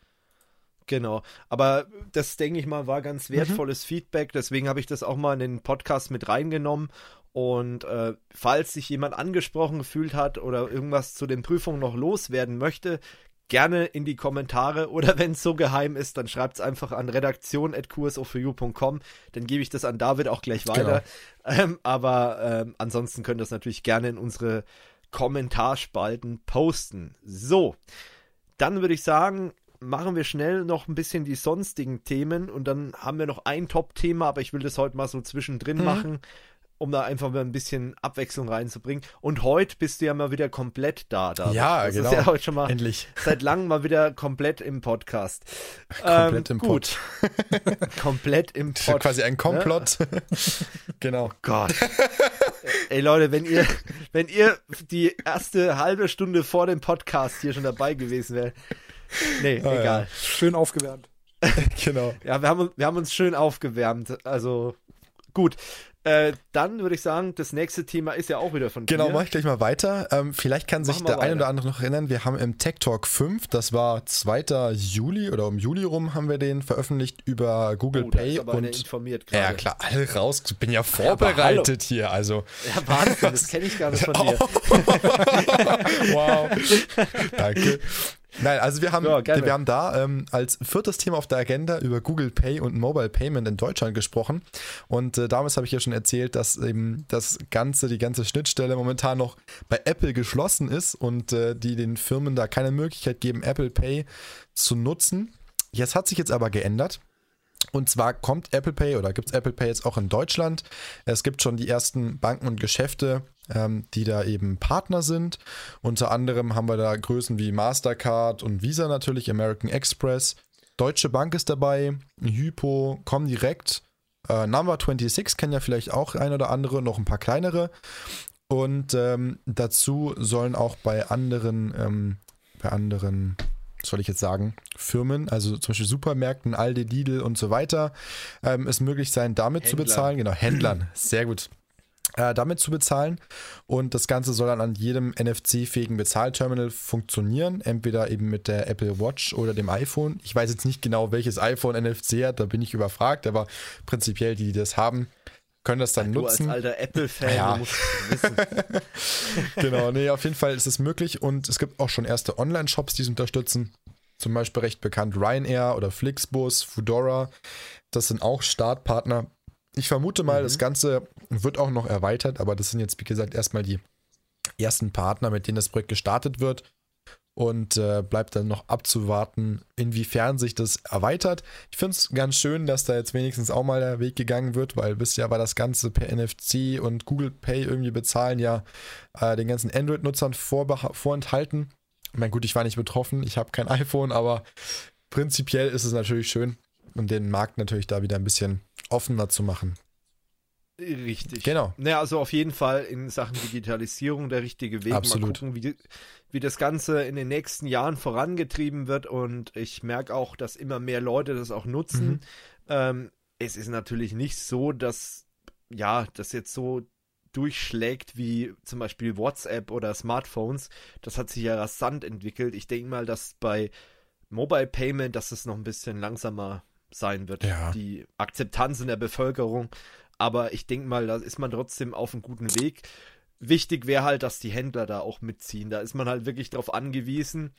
Genau. Aber das, denke ich mal, war ganz mhm. wertvolles mhm. Feedback. Deswegen habe ich das auch mal in den Podcast mit reingenommen. Und äh, falls sich jemand angesprochen gefühlt hat oder irgendwas zu den Prüfungen noch loswerden möchte, gerne in die Kommentare oder wenn es so geheim ist, dann schreibt es einfach an redaktion.qsoforyou.com. Dann gebe ich das an David auch gleich weiter. Genau. Ähm, aber ähm, ansonsten könnt ihr das natürlich gerne in unsere Kommentarspalten posten. So, dann würde ich sagen, machen wir schnell noch ein bisschen die sonstigen Themen und dann haben wir noch ein Top-Thema, aber ich will das heute mal so zwischendrin mhm. machen, um da einfach mal ein bisschen Abwechslung reinzubringen. Und heute bist du ja mal wieder komplett da. da. Ja, das genau. Ist ja heute schon mal Endlich. seit langem mal wieder komplett im Podcast. komplett ähm, im gut. Pod. komplett im Pod. Quasi ein Komplott. Ja. genau. Oh Gott. Ey Leute, wenn ihr, wenn ihr die erste halbe Stunde vor dem Podcast hier schon dabei gewesen wärt, Nee, ah, egal. Ja. Schön aufgewärmt. genau. Ja, wir haben, wir haben uns schön aufgewärmt. Also gut. Äh, dann würde ich sagen, das nächste Thema ist ja auch wieder von genau, dir. Genau, mache ich gleich mal weiter. Ähm, vielleicht kann sich der ein oder andere noch erinnern, wir haben im Tech Talk 5, das war 2. Juli oder um Juli rum haben wir den veröffentlicht über Google oh, Pay und informiert. Ja, klar, alle raus. Ich bin ja vorbereitet ja, hier, also. Ja, Wahnsinn, das kenne ich gar nicht von dir. wow. Danke. Nein, also wir haben, ja, wir haben da ähm, als viertes Thema auf der Agenda über Google Pay und Mobile Payment in Deutschland gesprochen. Und äh, damals habe ich ja schon erzählt, dass eben das Ganze, die ganze Schnittstelle momentan noch bei Apple geschlossen ist und äh, die den Firmen da keine Möglichkeit geben, Apple Pay zu nutzen. Jetzt hat sich jetzt aber geändert. Und zwar kommt Apple Pay oder gibt es Apple Pay jetzt auch in Deutschland. Es gibt schon die ersten Banken und Geschäfte, ähm, die da eben Partner sind. Unter anderem haben wir da Größen wie Mastercard und Visa natürlich, American Express. Deutsche Bank ist dabei, Hypo, Comdirect, äh, Number 26 kennen ja vielleicht auch ein oder andere, noch ein paar kleinere. Und ähm, dazu sollen auch bei anderen, ähm, bei anderen soll ich jetzt sagen, Firmen, also zum Beispiel Supermärkten, Aldi, Lidl und so weiter, ähm, es möglich sein, damit Händler. zu bezahlen. Genau, Händlern, sehr gut. Äh, damit zu bezahlen und das Ganze soll dann an jedem NFC-fähigen Bezahlterminal funktionieren, entweder eben mit der Apple Watch oder dem iPhone. Ich weiß jetzt nicht genau, welches iPhone NFC hat, da bin ich überfragt, aber prinzipiell die, die das haben, können das dann du nutzen. als alter Apple-Fan, ja. musst wissen. genau, nee, auf jeden Fall ist es möglich und es gibt auch schon erste Online-Shops, die es unterstützen. Zum Beispiel recht bekannt Ryanair oder Flixbus, Foodora. Das sind auch Startpartner. Ich vermute mal, mhm. das Ganze wird auch noch erweitert, aber das sind jetzt, wie gesagt, erstmal die ersten Partner, mit denen das Projekt gestartet wird und äh, bleibt dann noch abzuwarten, inwiefern sich das erweitert. Ich finde es ganz schön, dass da jetzt wenigstens auch mal der Weg gegangen wird, weil bisher war das Ganze per NFC und Google Pay irgendwie bezahlen ja äh, den ganzen Android-Nutzern vorenthalten. Ich meine, gut, ich war nicht betroffen, ich habe kein iPhone, aber prinzipiell ist es natürlich schön, um den Markt natürlich da wieder ein bisschen offener zu machen. Richtig. Genau. Naja, also auf jeden Fall in Sachen Digitalisierung der richtige Weg. Absolut. Mal gucken, wie, wie das Ganze in den nächsten Jahren vorangetrieben wird. Und ich merke auch, dass immer mehr Leute das auch nutzen. Mhm. Ähm, es ist natürlich nicht so, dass ja, das jetzt so durchschlägt wie zum Beispiel WhatsApp oder Smartphones. Das hat sich ja rasant entwickelt. Ich denke mal, dass bei Mobile Payment, dass es noch ein bisschen langsamer sein wird. Ja. Die Akzeptanz in der Bevölkerung aber ich denke mal, da ist man trotzdem auf einem guten Weg. Wichtig wäre halt, dass die Händler da auch mitziehen. Da ist man halt wirklich darauf angewiesen,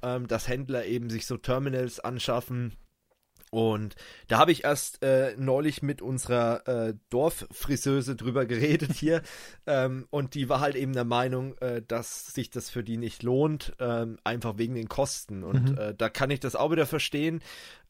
ähm, dass Händler eben sich so Terminals anschaffen Und da habe ich erst äh, neulich mit unserer äh, Dorffriseuse drüber geredet hier. ähm, und die war halt eben der Meinung, äh, dass sich das für die nicht lohnt, ähm, einfach wegen den Kosten. Und Mhm. äh, da kann ich das auch wieder verstehen.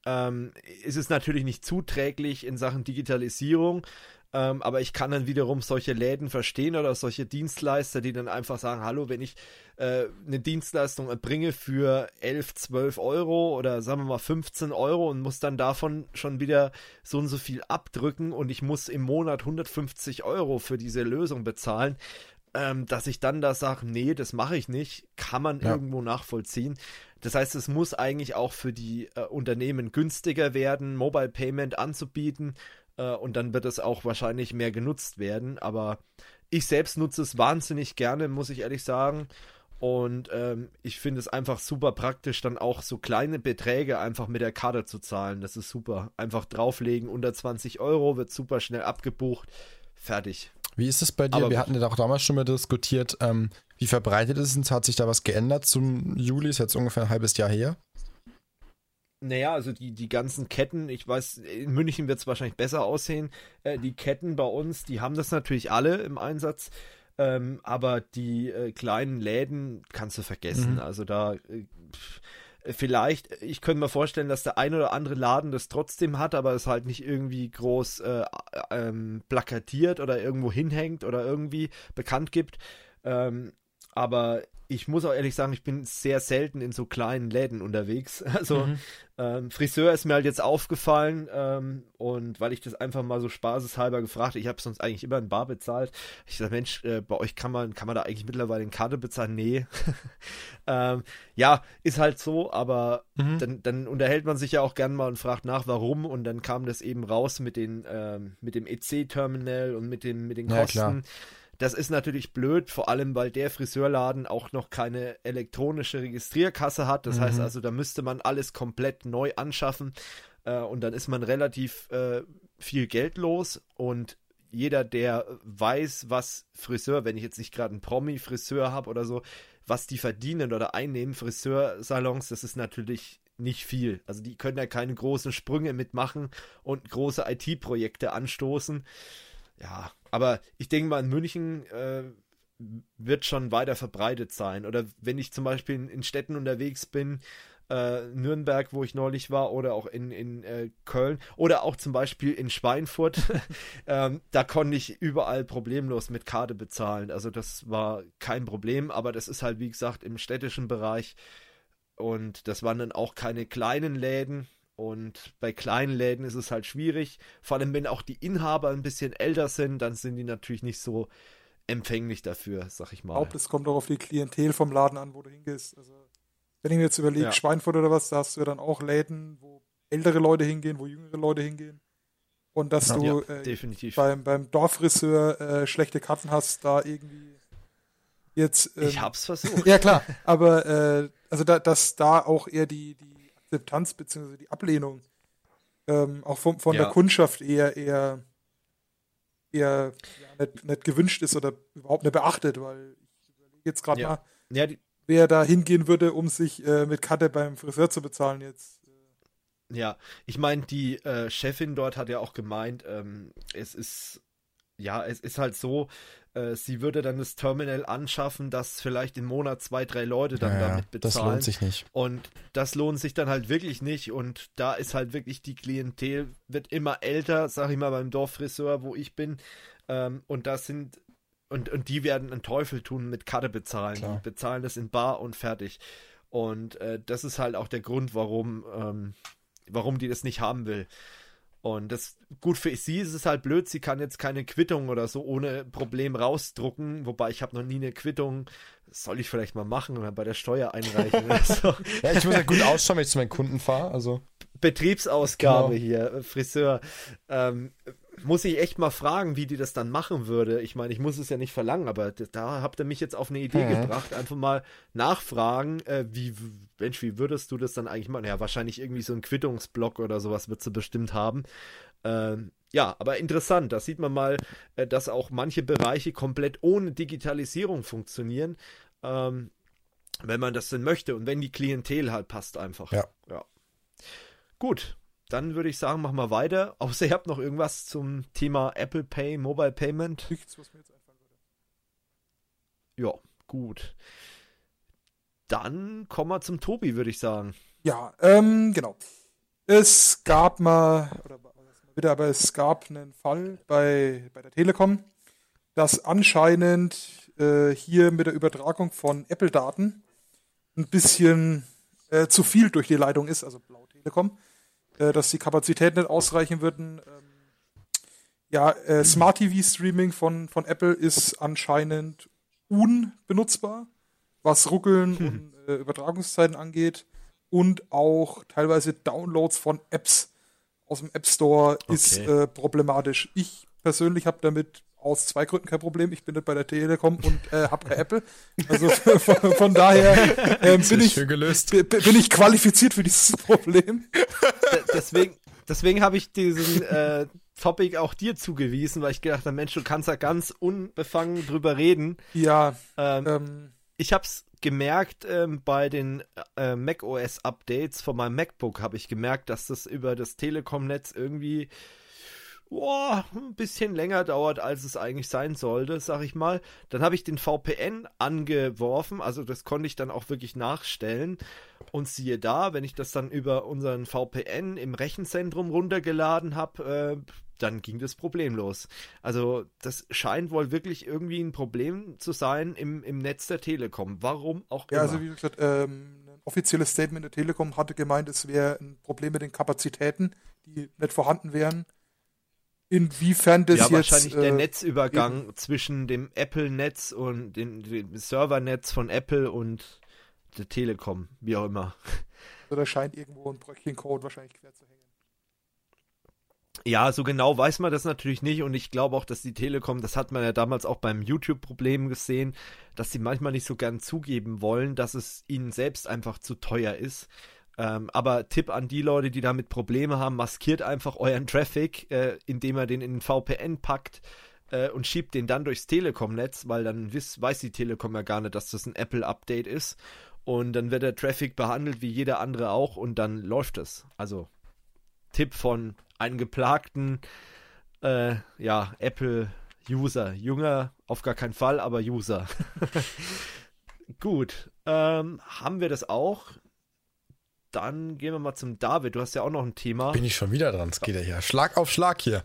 Ähm, ist es natürlich nicht zuträglich in Sachen Digitalisierung. Ähm, aber ich kann dann wiederum solche Läden verstehen oder solche Dienstleister, die dann einfach sagen, hallo, wenn ich äh, eine Dienstleistung erbringe für 11, 12 Euro oder sagen wir mal 15 Euro und muss dann davon schon wieder so und so viel abdrücken und ich muss im Monat 150 Euro für diese Lösung bezahlen, ähm, dass ich dann da sage, nee, das mache ich nicht, kann man Ja. irgendwo nachvollziehen. Das heißt, es muss eigentlich auch für die äh, Unternehmen günstiger werden, Mobile Payment anzubieten äh, und dann wird es auch wahrscheinlich mehr genutzt werden. Aber ich selbst nutze es wahnsinnig gerne, muss ich ehrlich sagen. Und ähm, ich finde es einfach super praktisch, dann auch so kleine Beträge einfach mit der Karte zu zahlen. Das ist super. Einfach drauflegen, unter 20 Euro, wird super schnell abgebucht. Fertig. Wie ist es bei dir? Aber Wir hatten ja auch damals schon mal diskutiert, ähm, wie verbreitet ist es? Hat sich da was geändert zum Juli? Ist jetzt ungefähr ein halbes Jahr her. Naja, also die, die ganzen Ketten, ich weiß, in München wird es wahrscheinlich besser aussehen. Äh, die Ketten bei uns, die haben das natürlich alle im Einsatz. Ähm, aber die äh, kleinen Läden kannst du vergessen. Mhm. Also da äh, pff, vielleicht, ich könnte mir vorstellen, dass der ein oder andere Laden das trotzdem hat, aber es halt nicht irgendwie groß äh, ähm, plakatiert oder irgendwo hinhängt oder irgendwie bekannt gibt. Ähm, aber ich muss auch ehrlich sagen, ich bin sehr selten in so kleinen Läden unterwegs. Also Mhm. ähm, Friseur ist mir halt jetzt aufgefallen ähm, und weil ich das einfach mal so spaßeshalber gefragt, ich habe sonst eigentlich immer in Bar bezahlt. Ich sage, Mensch, äh, bei euch kann man kann man da eigentlich mittlerweile in Karte bezahlen? Nee. ähm, ja, ist halt so, aber Mhm. dann, dann unterhält man sich ja auch gern mal und fragt nach, warum und dann kam das eben raus mit den ähm, mit dem EC-Terminal und mit dem mit den Ja, Kosten. klar. Das ist natürlich blöd, vor allem weil der Friseurladen auch noch keine elektronische Registrierkasse hat. Das Mhm. heißt also, da müsste man alles komplett neu anschaffen äh, und dann ist man relativ äh, viel Geld los und jeder, der weiß, was Friseur, wenn ich jetzt nicht gerade einen Promi-Friseur habe oder so, was die verdienen oder einnehmen, Friseursalons, das ist natürlich nicht viel. Also die können ja keine großen Sprünge mitmachen und große IT-Projekte anstoßen. Ja, aber ich denke mal, in München äh, wird schon weiter verbreitet sein. Oder wenn ich zum Beispiel in, in Städten unterwegs bin, äh, Nürnberg, wo ich neulich war, oder auch in, in äh, Köln, oder auch zum Beispiel in Schweinfurt, ähm, da konnte ich überall problemlos mit Karte bezahlen. Also das war kein Problem, aber das ist halt, wie gesagt, im städtischen Bereich. Und das waren dann auch keine kleinen Läden. Und bei kleinen Läden ist es halt schwierig. Vor allem, wenn auch die Inhaber ein bisschen älter sind, dann sind die natürlich nicht so empfänglich dafür, sag ich Ich mal. glaube, es kommt auch auf die Klientel vom Laden an, wo du hingehst. Also, wenn ich mir jetzt überlege, Ja. Schweinfurt oder was, da hast du ja dann auch Läden, wo ältere Leute hingehen, wo jüngere Leute hingehen. Und dass Ja, du ja, äh, beim, beim Dorffriseur äh, schlechte Karten hast, da irgendwie jetzt. Ähm, ich hab's versucht. Ja, klar, aber äh, also da, dass da auch eher die, die Akzeptanz bzw. die Ablehnung ähm, auch von, von Ja. der Kundschaft eher eher eher ja, nicht, nicht gewünscht ist oder überhaupt nicht beachtet, weil ich überlege jetzt gerade Ja. mal, wer da hingehen würde, um sich äh, mit Karte beim Friseur zu bezahlen jetzt. Ja, ich meine, die äh, Chefin dort hat ja auch gemeint, ähm, es ist, ja, es ist halt so, äh, sie würde dann das Terminal anschaffen, dass vielleicht im Monat zwei, drei Leute dann Ja, damit das bezahlen. lohnt sich nicht. Und das lohnt sich dann halt wirklich nicht. Und da ist halt wirklich die Klientel, wird immer älter, sag ich mal, beim Dorffriseur, wo ich bin. Ähm, und das sind, und, und die werden einen Teufel tun mit Karte bezahlen. Klar. Die bezahlen das in Bar und fertig. Und äh, das ist halt auch der Grund, warum, ähm, warum die das nicht haben will. Und das gut für sie ist es halt blöd, sie kann jetzt keine Quittung oder so ohne Problem rausdrucken, wobei ich habe noch nie eine Quittung. Das soll ich vielleicht mal machen oder bei der Steuer einreichen oder so. Ja, ich muss ja gut ausschauen, wenn ich zu meinen Kunden fahre. Also, Betriebsausgabe Genau. hier, Friseur. Ähm, muss ich echt mal fragen, wie die das dann machen würde. Ich meine, ich muss es ja nicht verlangen, aber da habt ihr mich jetzt auf eine Idee Mhm. gebracht. Einfach mal nachfragen, äh, wie, Mensch, wie würdest du das dann eigentlich machen? Ja, wahrscheinlich irgendwie so ein Quittungsblock oder sowas wird sie bestimmt haben. Ähm, ja, aber interessant. Da sieht man mal, äh, dass auch manche Bereiche komplett ohne Digitalisierung funktionieren. Ähm, wenn man das denn möchte und wenn die Klientel halt passt einfach. Ja. ja. Gut. Dann würde ich sagen, machen wir weiter. Außer ihr habt noch irgendwas zum Thema Apple Pay, Mobile Payment. Nichts, was mir jetzt einfallen würde. Ja, gut. Dann kommen wir zum Tobi, würde ich sagen. Ja, ähm, genau. Es gab mal, oder wieder, aber es gab einen Fall bei, bei der Telekom, dass anscheinend äh, hier mit der Übertragung von Apple-Daten ein bisschen äh, zu viel durch die Leitung ist, also Blau Telekom, äh, dass die Kapazitäten nicht ausreichen würden. Ähm, ja, äh, Smart TV Streaming von, von Apple ist anscheinend unbenutzbar, was Ruckeln hm. und äh, Übertragungszeiten angeht und auch teilweise Downloads von Apps aus dem App Store okay. ist äh, problematisch. Ich persönlich habe damit aus zwei Gründen kein Problem. Ich bin nicht bei der Telekom und äh, habe kein Apple. Also von, von daher äh, bin, ich, bin ich qualifiziert für dieses Problem. Deswegen, deswegen habe ich diesen äh, Topic auch dir zugewiesen, weil ich gedacht habe, Mensch, du kannst da ganz unbefangen drüber reden. Ja. Ähm, ähm, ich habe es gemerkt ähm, bei den äh, macOS Updates von meinem MacBook habe ich gemerkt, dass das über das Telekom-Netz irgendwie boah, ein bisschen länger dauert, als es eigentlich sein sollte, sag ich mal. Dann habe ich den VPN angeworfen, also das konnte ich dann auch wirklich nachstellen. Und siehe da, wenn ich das dann über unseren VPN im Rechenzentrum runtergeladen habe, äh, dann ging das problemlos. Also das scheint wohl wirklich irgendwie ein Problem zu sein im, im Netz der Telekom. Warum auch immer. Ja, also wie gesagt, ähm, ein offizielles Statement der Telekom hatte gemeint, es wäre ein Problem mit den Kapazitäten, die nicht vorhanden wären. Inwiefern das ja, jetzt... wahrscheinlich äh, der Netzübergang zwischen dem Apple-Netz und dem, dem Servernetz von Apple und der Telekom, wie auch immer. Also da scheint irgendwo ein Bröckchen Code wahrscheinlich quer zu hängen. Ja, so genau weiß man das natürlich nicht und ich glaube auch, dass die Telekom, das hat man ja damals auch beim YouTube-Problem gesehen, dass sie manchmal nicht so gern zugeben wollen, dass es ihnen selbst einfach zu teuer ist. Ähm, aber Tipp an die Leute, die damit Probleme haben, maskiert einfach euren Traffic, äh, indem ihr den in den VPN packt äh, und schiebt den dann durchs Telekom-Netz, weil dann wiss, weiß die Telekom ja gar nicht, dass das ein Apple-Update ist. Und dann wird der Traffic behandelt wie jeder andere auch und dann läuft es. Also Tipp von einem geplagten äh, ja, Apple-User. Jünger auf gar keinen Fall, aber User. Gut. Ähm, haben wir das auch? Dann gehen wir mal zum David. Du hast ja auch noch ein Thema. Bin ich schon wieder dran? Es geht ja hier Schlag auf Schlag hier.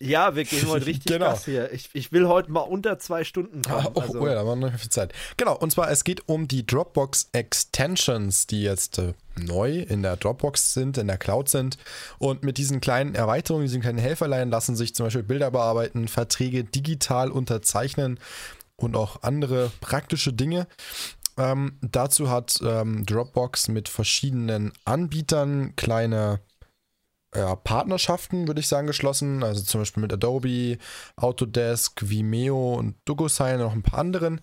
Ja, wir gehen heute richtig genau. Gas hier. Ich, ich will heute mal unter zwei Stunden kommen. Ah, oh, also. oh, ja, da haben wir noch viel Zeit. Genau, und zwar es geht um die Dropbox Extensions, die jetzt äh, neu in der Dropbox sind, in der Cloud sind. Und mit diesen kleinen Erweiterungen, diesen kleinen Helferlein lassen sich zum Beispiel Bilder bearbeiten, Verträge digital unterzeichnen und auch andere praktische Dinge. Ähm, dazu hat ähm, Dropbox mit verschiedenen Anbietern kleine ja, Partnerschaften, würde ich sagen, geschlossen. Also zum Beispiel mit Adobe, Autodesk, Vimeo und DocuSign und noch ein paar anderen.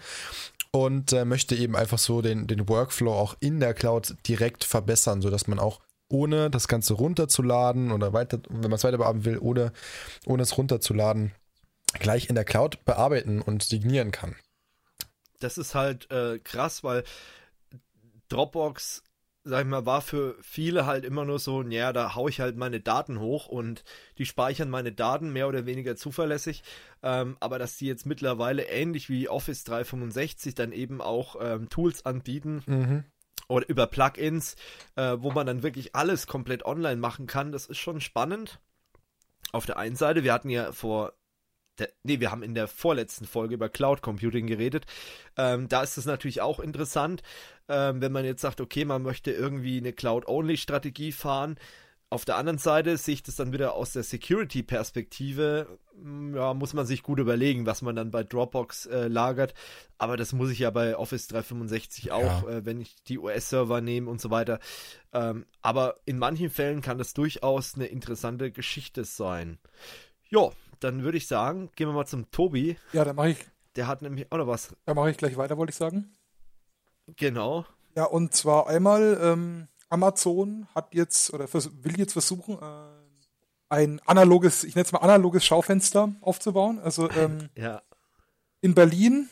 Und äh, möchte eben einfach so den, den Workflow auch in der Cloud direkt verbessern, sodass man auch ohne das Ganze runterzuladen oder weiter, wenn man es weiter bearbeiten will, oder ohne es runterzuladen, gleich in der Cloud bearbeiten und signieren kann das ist halt äh, krass, weil Dropbox, sag ich mal, war für viele halt immer nur so, ja, da hau ich halt meine Daten hoch und die speichern meine Daten mehr oder weniger zuverlässig. Ähm, aber dass die jetzt mittlerweile ähnlich wie Office 365 dann eben auch ähm, Tools anbieten. Mhm. Oder über Plugins, äh, wo man dann wirklich alles komplett online machen kann, das ist schon spannend. Auf der einen Seite, wir hatten ja vor der, nee, wir haben in der vorletzten Folge über Cloud Computing geredet. Ähm, da ist es natürlich auch interessant, ähm, wenn man jetzt sagt, okay, man möchte irgendwie eine Cloud-Only-Strategie fahren. Auf der anderen Seite sehe ich das dann wieder aus der Security-Perspektive. Hm, ja, muss man sich gut überlegen, was man dann bei Dropbox äh, lagert. Aber das muss ich ja bei Office 365 auch, ja. äh, wenn ich die US-Server nehme und so weiter. Ähm, aber in manchen Fällen kann das durchaus eine interessante Geschichte sein. Ja, dann würde ich sagen, gehen wir mal zum Tobi. Ja, dann mache ich. Der hat nämlich auch noch was. Da mache ich gleich weiter, wollte ich sagen. Genau. Ja, und zwar einmal, ähm, Amazon hat jetzt oder will jetzt versuchen, äh, ein analoges, ich nenne es mal analoges Schaufenster aufzubauen. Also ähm, ja. in Berlin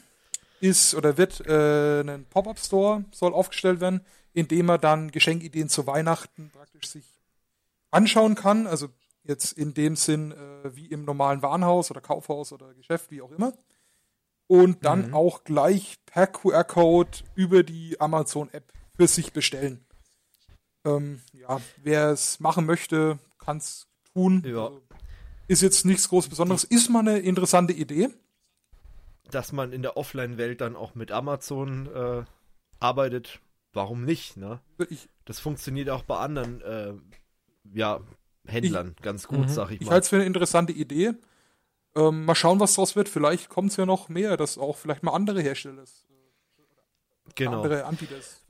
ist oder wird äh, ein Pop-up-Store soll aufgestellt werden, in dem man dann Geschenkideen zu Weihnachten praktisch sich anschauen kann. Also jetzt in dem Sinn äh, wie im normalen Warenhaus oder Kaufhaus oder Geschäft, wie auch immer. Und dann Mhm. auch gleich per QR-Code über die Amazon-App für sich bestellen. Ähm, ja, wer es machen möchte, kann es tun. Ja. Also, ist jetzt nichts groß Besonderes. Ist mal eine interessante Idee. Dass man in der Offline-Welt dann auch mit Amazon äh, arbeitet, warum nicht, ne? Ich, Das funktioniert auch bei anderen, äh, ja, Händlern ganz gut, Mhm. sag ich ich mal. halte es für eine interessante Idee. Ähm, mal schauen, was draus wird. Vielleicht kommt es ja noch mehr, dass auch vielleicht mal andere Hersteller, äh, genau. andere Anbieter es.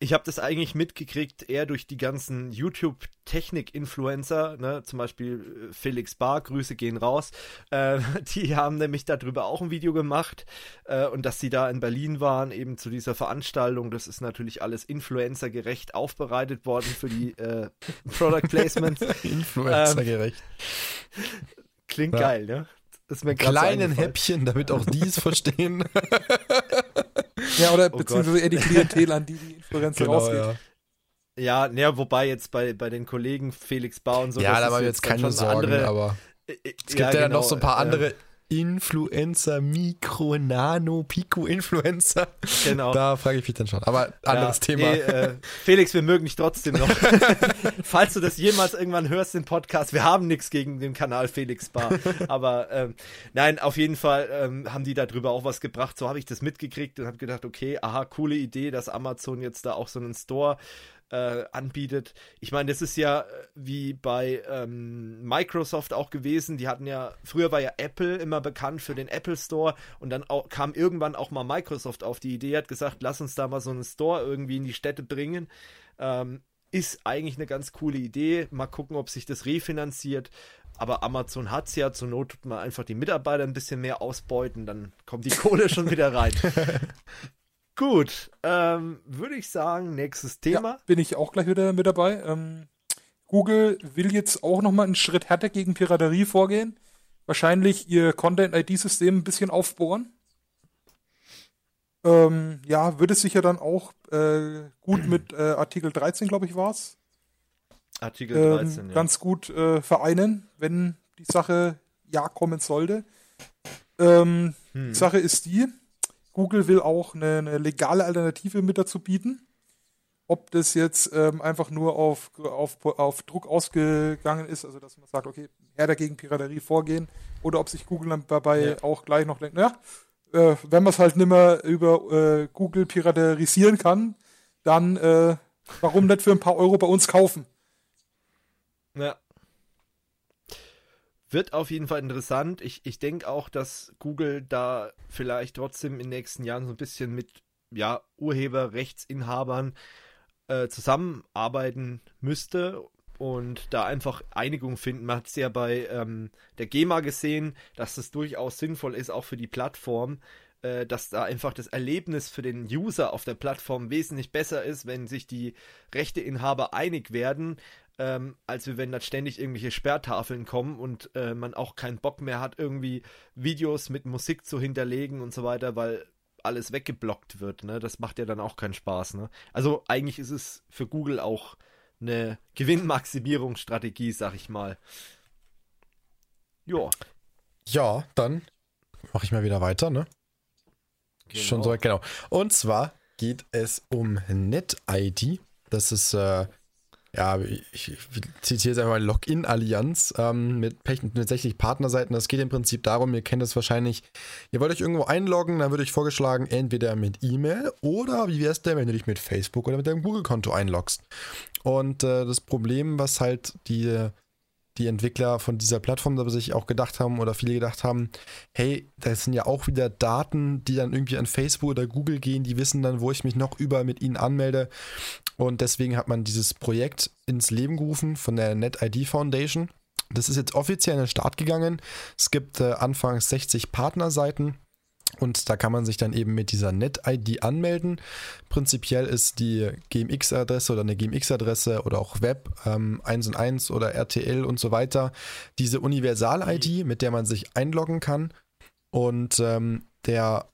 Ich habe das eigentlich mitgekriegt, eher durch die ganzen YouTube-Technik-Influencer, ne? zum Beispiel äh, Felix Bar, Grüße gehen raus. Äh, die haben nämlich darüber auch ein Video gemacht äh, und dass sie da in Berlin waren, eben zu dieser Veranstaltung. Das ist natürlich alles influencergerecht aufbereitet worden für die äh, Product Placements. Influencer-gerecht. Klingt Ja. geil, ne? Das ist mir so Kleinen eingefallen. Häppchen, damit auch die es verstehen. Ja, oder Oh beziehungsweise eher die Klientel, an die die Influencer genau, rausgeht. ja. Ja, naja, wobei jetzt bei, bei den Kollegen Felix Bar und so. ja, das da machen wir jetzt keine Sorgen, andere, aber äh, äh, es gibt ja, dann noch so ein paar äh, andere Influencer, Mikro, Nano, Pico-Influencer. Genau. Da frage ich mich dann schon. Aber anderes Ja, Thema. Nee, äh, Felix, wir mögen dich trotzdem noch. Falls du das jemals irgendwann hörst, den Podcast, wir haben nichts gegen den Kanal Felix Bar. Aber ähm, nein, auf jeden Fall ähm, haben die darüber auch was gebracht. So habe ich das mitgekriegt und habe gedacht, okay, aha, coole Idee, dass Amazon jetzt da auch so einen Store äh, anbietet. Ich meine, das ist ja äh, wie bei ähm, Microsoft auch gewesen. Die hatten ja, früher war ja Apple immer bekannt für den Apple Store und dann auch, kam irgendwann auch mal Microsoft auf die Idee, hat gesagt, lass uns da mal so einen Store irgendwie in die Städte bringen. Ähm, ist eigentlich eine ganz coole Idee. Mal gucken, ob sich das refinanziert. Aber Amazon hat es ja, zur Not tut man einfach die Mitarbeiter ein bisschen mehr ausbeuten, dann kommt die Kohle schon wieder rein. Gut, ähm, würde ich sagen, nächstes Thema. Ja, bin ich auch gleich wieder mit dabei. Ähm, Google will jetzt auch nochmal einen Schritt härter gegen Piraterie vorgehen. Wahrscheinlich ihr Content-ID-System ein bisschen aufbohren. Ähm, ja, würde sicher dann auch äh, gut mit äh, Artikel 13, glaube ich, war es, Artikel ähm, 13, ja. ganz gut äh, vereinen, wenn die Sache ja kommen sollte. Ähm, Hm. Sache ist die, Google will auch eine, eine legale Alternative mit dazu bieten. Ob das jetzt ähm, einfach nur auf, auf, auf Druck ausgegangen ist, also dass man sagt, okay, her dagegen Piraterie vorgehen, oder ob sich Google dann dabei Ja. auch gleich noch denkt, naja, äh, wenn man es halt nicht mehr über äh, Google piraterisieren kann, dann äh, warum nicht für ein paar Euro bei uns kaufen? Ja. Wird auf jeden Fall interessant. Ich, ich denke auch, dass Google da vielleicht trotzdem in den nächsten Jahren so ein bisschen mit ja, Urheberrechtsinhabern äh, zusammenarbeiten müsste und da einfach Einigung finden. Man hat es ja bei ähm, der GEMA gesehen, dass es durchaus sinnvoll ist, auch für die Plattform, äh, dass da einfach das Erlebnis für den User auf der Plattform wesentlich besser ist, wenn sich die Rechteinhaber einig werden, ähm, als wenn da ständig irgendwelche Sperrtafeln kommen und äh, man auch keinen Bock mehr hat, irgendwie Videos mit Musik zu hinterlegen und so weiter, weil alles weggeblockt wird. Ne? Das macht ja dann auch keinen Spaß. Ne? Also eigentlich ist es für Google auch eine Gewinnmaximierungsstrategie, sag ich mal. Ja. Ja, dann mache ich mal wieder weiter, ne? Schon so, genau. Und zwar geht es um NetID. Das ist, äh, ja, ich, ich zitiere jetzt einfach mal Login-Allianz ähm, mit tatsächlich Partnerseiten. Das geht im Prinzip darum, ihr kennt das wahrscheinlich, ihr wollt euch irgendwo einloggen, dann würde ich vorgeschlagen, entweder mit E-Mail oder wie wäre es denn, wenn du dich mit Facebook oder mit deinem Google-Konto einloggst. Und äh, das Problem, was halt die, die Entwickler von dieser Plattform da sich auch gedacht haben oder viele gedacht haben, hey, das sind ja auch wieder Daten, die dann irgendwie an Facebook oder Google gehen, die wissen dann, wo ich mich noch überall mit ihnen anmelde. Und deswegen hat man dieses Projekt ins Leben gerufen von der NetID Foundation. Das ist jetzt offiziell in den Start gegangen. Es gibt äh, anfangs 60 Partnerseiten. Und da kann man sich dann eben mit dieser NetID anmelden. Prinzipiell ist die GMX-Adresse oder eine GMX-Adresse oder auch Web ähm, 1 und 1 oder RTL und so weiter diese Universal-ID, mit der man sich einloggen kann. Und ähm, der,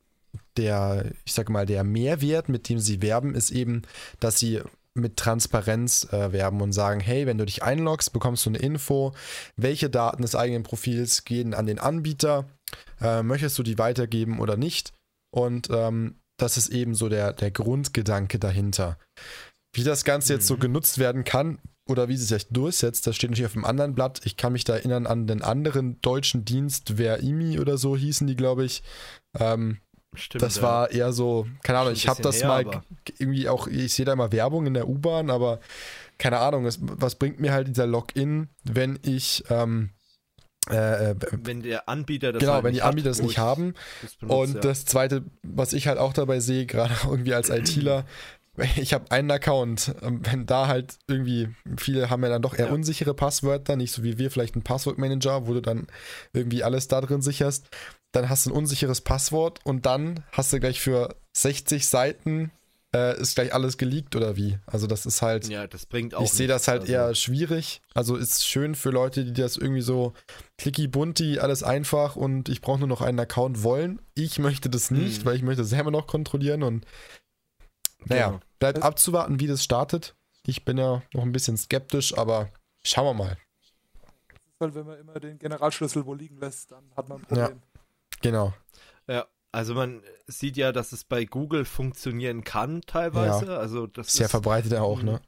der, ich sag mal, der Mehrwert, mit dem sie werben, ist eben, dass sie mit Transparenz äh, werben und sagen, hey, wenn du dich einloggst, bekommst du eine Info, welche Daten des eigenen Profils gehen an den Anbieter, äh, möchtest du die weitergeben oder nicht? Und ähm, das ist eben so der, der Grundgedanke dahinter. Wie das Ganze jetzt so Mhm. genutzt werden kann oder wie sich das durchsetzt, das steht natürlich auf einem anderen Blatt. Ich kann mich da erinnern an den anderen deutschen Dienst, Verimi oder so hießen die, glaube ich. Ähm, Stimmt. das ja. war eher so, keine Ahnung, ich habe das her, mal irgendwie auch, ich sehe da mal Werbung in der U-Bahn, aber keine Ahnung, es, was bringt mir halt dieser Login, wenn ich, ähm, äh, äh, wenn der Anbieter das genau, halt wenn die nicht hat, Anbieter das nicht ich haben. das benutze, Und ja. das Zweite, was ich halt auch dabei sehe, gerade irgendwie als ITler, ich habe einen Account, ähm, wenn da halt irgendwie, viele haben ja dann doch eher Ja. unsichere Passwörter, nicht so wie wir vielleicht einen Passwortmanager, wo du dann irgendwie alles da drin sicherst, dann hast du ein unsicheres Passwort und dann hast du gleich für 60 Seiten äh, ist gleich alles geleakt oder wie? Also das ist halt, ja, das bringt auch ich sehe das halt also. eher schwierig. Also ist schön für Leute, die das irgendwie so clicky bunti, alles einfach und ich brauche nur noch einen Account wollen. Ich möchte das nicht, Mhm. weil ich möchte das selber noch kontrollieren und naja, Genau. bleibt Also- abzuwarten, wie das startet. Ich bin ja noch ein bisschen skeptisch, aber schauen wir mal. Halt, wenn man immer den Generalschlüssel wo liegen lässt, dann hat man ein Ja. Problem. Genau. Ja, also man sieht ja, dass es bei Google funktionieren kann teilweise. Also das Sehr ist verbreitet ja auch, Mhm. ne?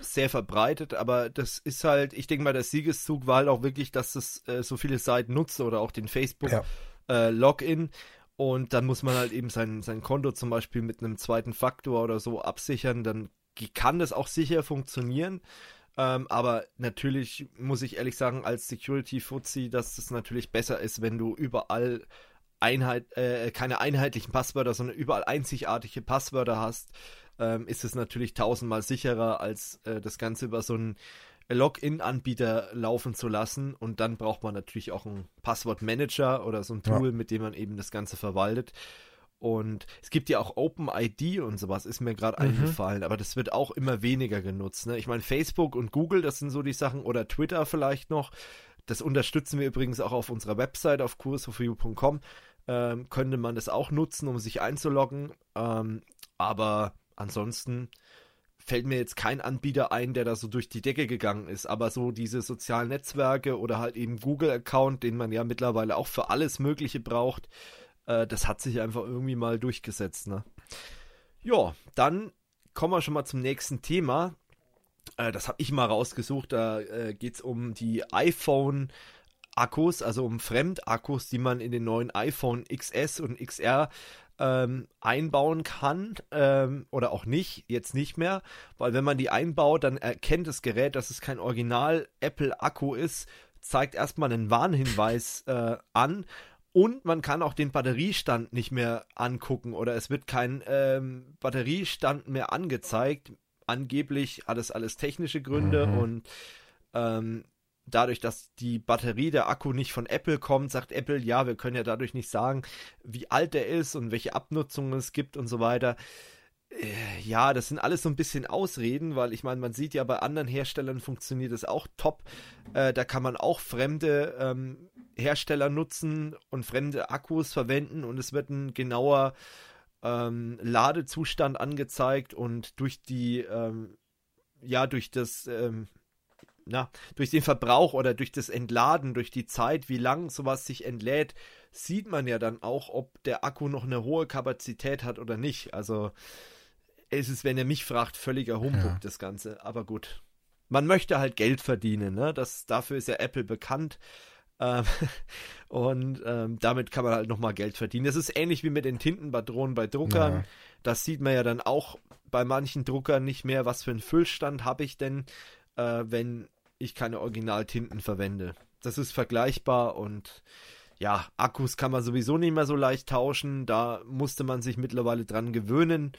sehr verbreitet, aber das ist halt, ich denke mal, der Siegeszug war halt auch wirklich, dass es äh, so viele Seiten nutzt oder auch den Facebook Ja. äh, Login und dann muss man halt eben sein, sein Konto zum Beispiel mit einem zweiten Faktor oder so absichern, dann kann das auch sicher funktionieren. Ähm, aber natürlich muss ich ehrlich sagen, als Security-Fuzzi, dass es natürlich besser ist, wenn du überall Einheit, äh, keine einheitlichen Passwörter, sondern überall einzigartige Passwörter hast, ähm, ist es natürlich tausendmal sicherer, als äh, das Ganze über so einen Login-Anbieter laufen zu lassen. Und dann braucht man natürlich auch einen Passwortmanager oder so ein Ja. Tool, mit dem man eben das Ganze verwaltet. Und es gibt ja auch OpenID und sowas, ist mir gerade Mhm. eingefallen, aber das wird auch immer weniger genutzt. Ne? Ich meine, Facebook und Google, das sind so die Sachen, oder Twitter vielleicht noch. Das unterstützen wir übrigens auch auf unserer Website auf kursofview.com. Ähm, könnte man das auch nutzen, um sich einzuloggen. Ähm, aber ansonsten fällt mir jetzt kein Anbieter ein, der da so durch die Decke gegangen ist. Aber so diese sozialen Netzwerke oder halt eben Google-Account, den man ja mittlerweile auch für alles Mögliche braucht, äh, das hat sich einfach irgendwie mal durchgesetzt. Ne? Ja, dann kommen wir schon mal zum nächsten Thema. Äh, das habe ich mal rausgesucht. Da äh, geht es um die iPhone. Akkus, also um Fremdakkus, die man in den neuen iPhone XS und XR ähm, einbauen kann ähm, oder auch nicht, jetzt nicht mehr, weil wenn man die einbaut, dann erkennt das Gerät, dass es kein Original Apple Akku ist, zeigt erstmal einen Warnhinweis äh, an und man kann auch den Batteriestand nicht mehr angucken oder es wird kein ähm, Batteriestand mehr angezeigt. Angeblich hat es alles technische Gründe Mhm. und ähm, dadurch, dass die Batterie, der Akku nicht von Apple kommt, sagt Apple, ja, wir können ja dadurch nicht sagen, wie alt der ist und welche Abnutzungen es gibt und so weiter. Äh, Ja, das sind alles so ein bisschen Ausreden, weil ich meine, man sieht ja bei anderen Herstellern funktioniert es auch top. Äh, da kann man auch fremde ähm, Hersteller nutzen und fremde Akkus verwenden und es wird ein genauer ähm, Ladezustand angezeigt und durch die, ähm, ja, durch das, ähm, na, durch den Verbrauch oder durch das Entladen, durch die Zeit, wie lang sowas sich entlädt, sieht man ja dann auch, ob der Akku noch eine hohe Kapazität hat oder nicht. Also es ist, wenn er mich fragt, völliger Humbug, Ja. das Ganze. Aber gut. Man möchte halt Geld verdienen, ne? Das, dafür ist ja Apple bekannt. Ähm, und ähm, damit kann man halt nochmal Geld verdienen. Das ist ähnlich wie mit den Tintenpatronen bei Druckern. Ja. Das sieht man ja dann auch bei manchen Druckern nicht mehr, was für einen Füllstand habe ich denn, äh, wenn ich keine Originaltinten verwende. Das ist vergleichbar und ja, Akkus kann man sowieso nicht mehr so leicht tauschen. Da musste man sich mittlerweile dran gewöhnen.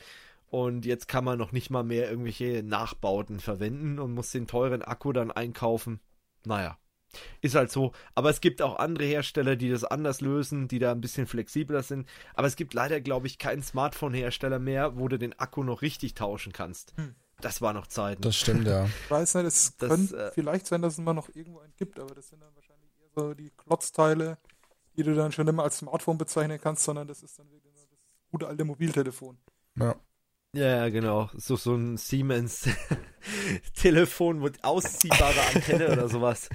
Und jetzt kann man noch nicht mal mehr irgendwelche Nachbauten verwenden und muss den teuren Akku dann einkaufen. Naja, ist halt so. Aber es gibt auch andere Hersteller, die das anders lösen, die da ein bisschen flexibler sind. Aber es gibt leider, glaube ich, keinen Smartphone-Hersteller mehr, wo du den Akku noch richtig tauschen kannst. Hm. Das war noch Zeiten. Das stimmt, ja. Ich weiß nicht, es Das, könnte äh, vielleicht sein, dass es immer noch irgendwo einen gibt, aber das sind dann wahrscheinlich eher so die Klotzteile, die du dann schon immer als Smartphone bezeichnen kannst, sondern das ist dann wirklich nur das gute alte Mobiltelefon. ja. Ja, genau. So, so ein Siemens Telefon mit ausziehbarer Antenne oder sowas.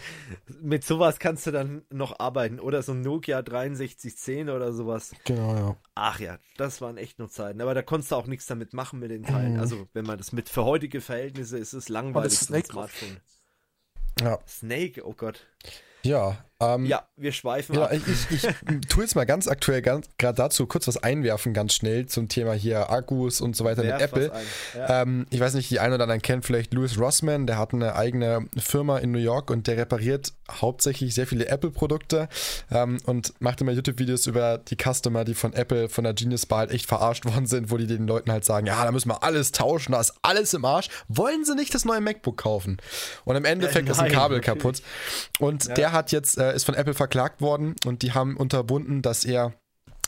Mit sowas kannst du dann noch arbeiten. Oder so ein Nokia 6310 oder sowas. Genau, ja. Ach ja, das waren echt nur Zeiten. Aber da konntest du auch nichts damit machen mit den Teilen. Mhm. Also, wenn man das mit für heutige Verhältnisse ist, ist es langweilig. das so ein Snake. Smartphone. Ja, Snake, oh Gott. ja. Ähm, Ja, wir schweifen Ja, ab. ich, ich, tue jetzt mal ganz aktuell, ganz gerade dazu kurz was einwerfen, ganz schnell zum Thema hier Akkus und so weiter Werf mit Apple. Ja. Ähm, ich weiß nicht, die einen oder anderen kennen vielleicht Louis Rossman, der hat eine eigene Firma in New York und der repariert hauptsächlich sehr viele Apple-Produkte ähm, und macht immer YouTube-Videos über die Customer, die von Apple, von der Genius Bar halt echt verarscht worden sind, wo die den Leuten halt sagen, ja, da müssen wir alles tauschen, da ist alles im Arsch. Wollen sie nicht das neue MacBook kaufen? Und im Endeffekt Ja, ist ein nein, Kabel natürlich. kaputt. Und der hat jetzt, äh, ist von Apple verklagt worden und die haben unterbunden, dass er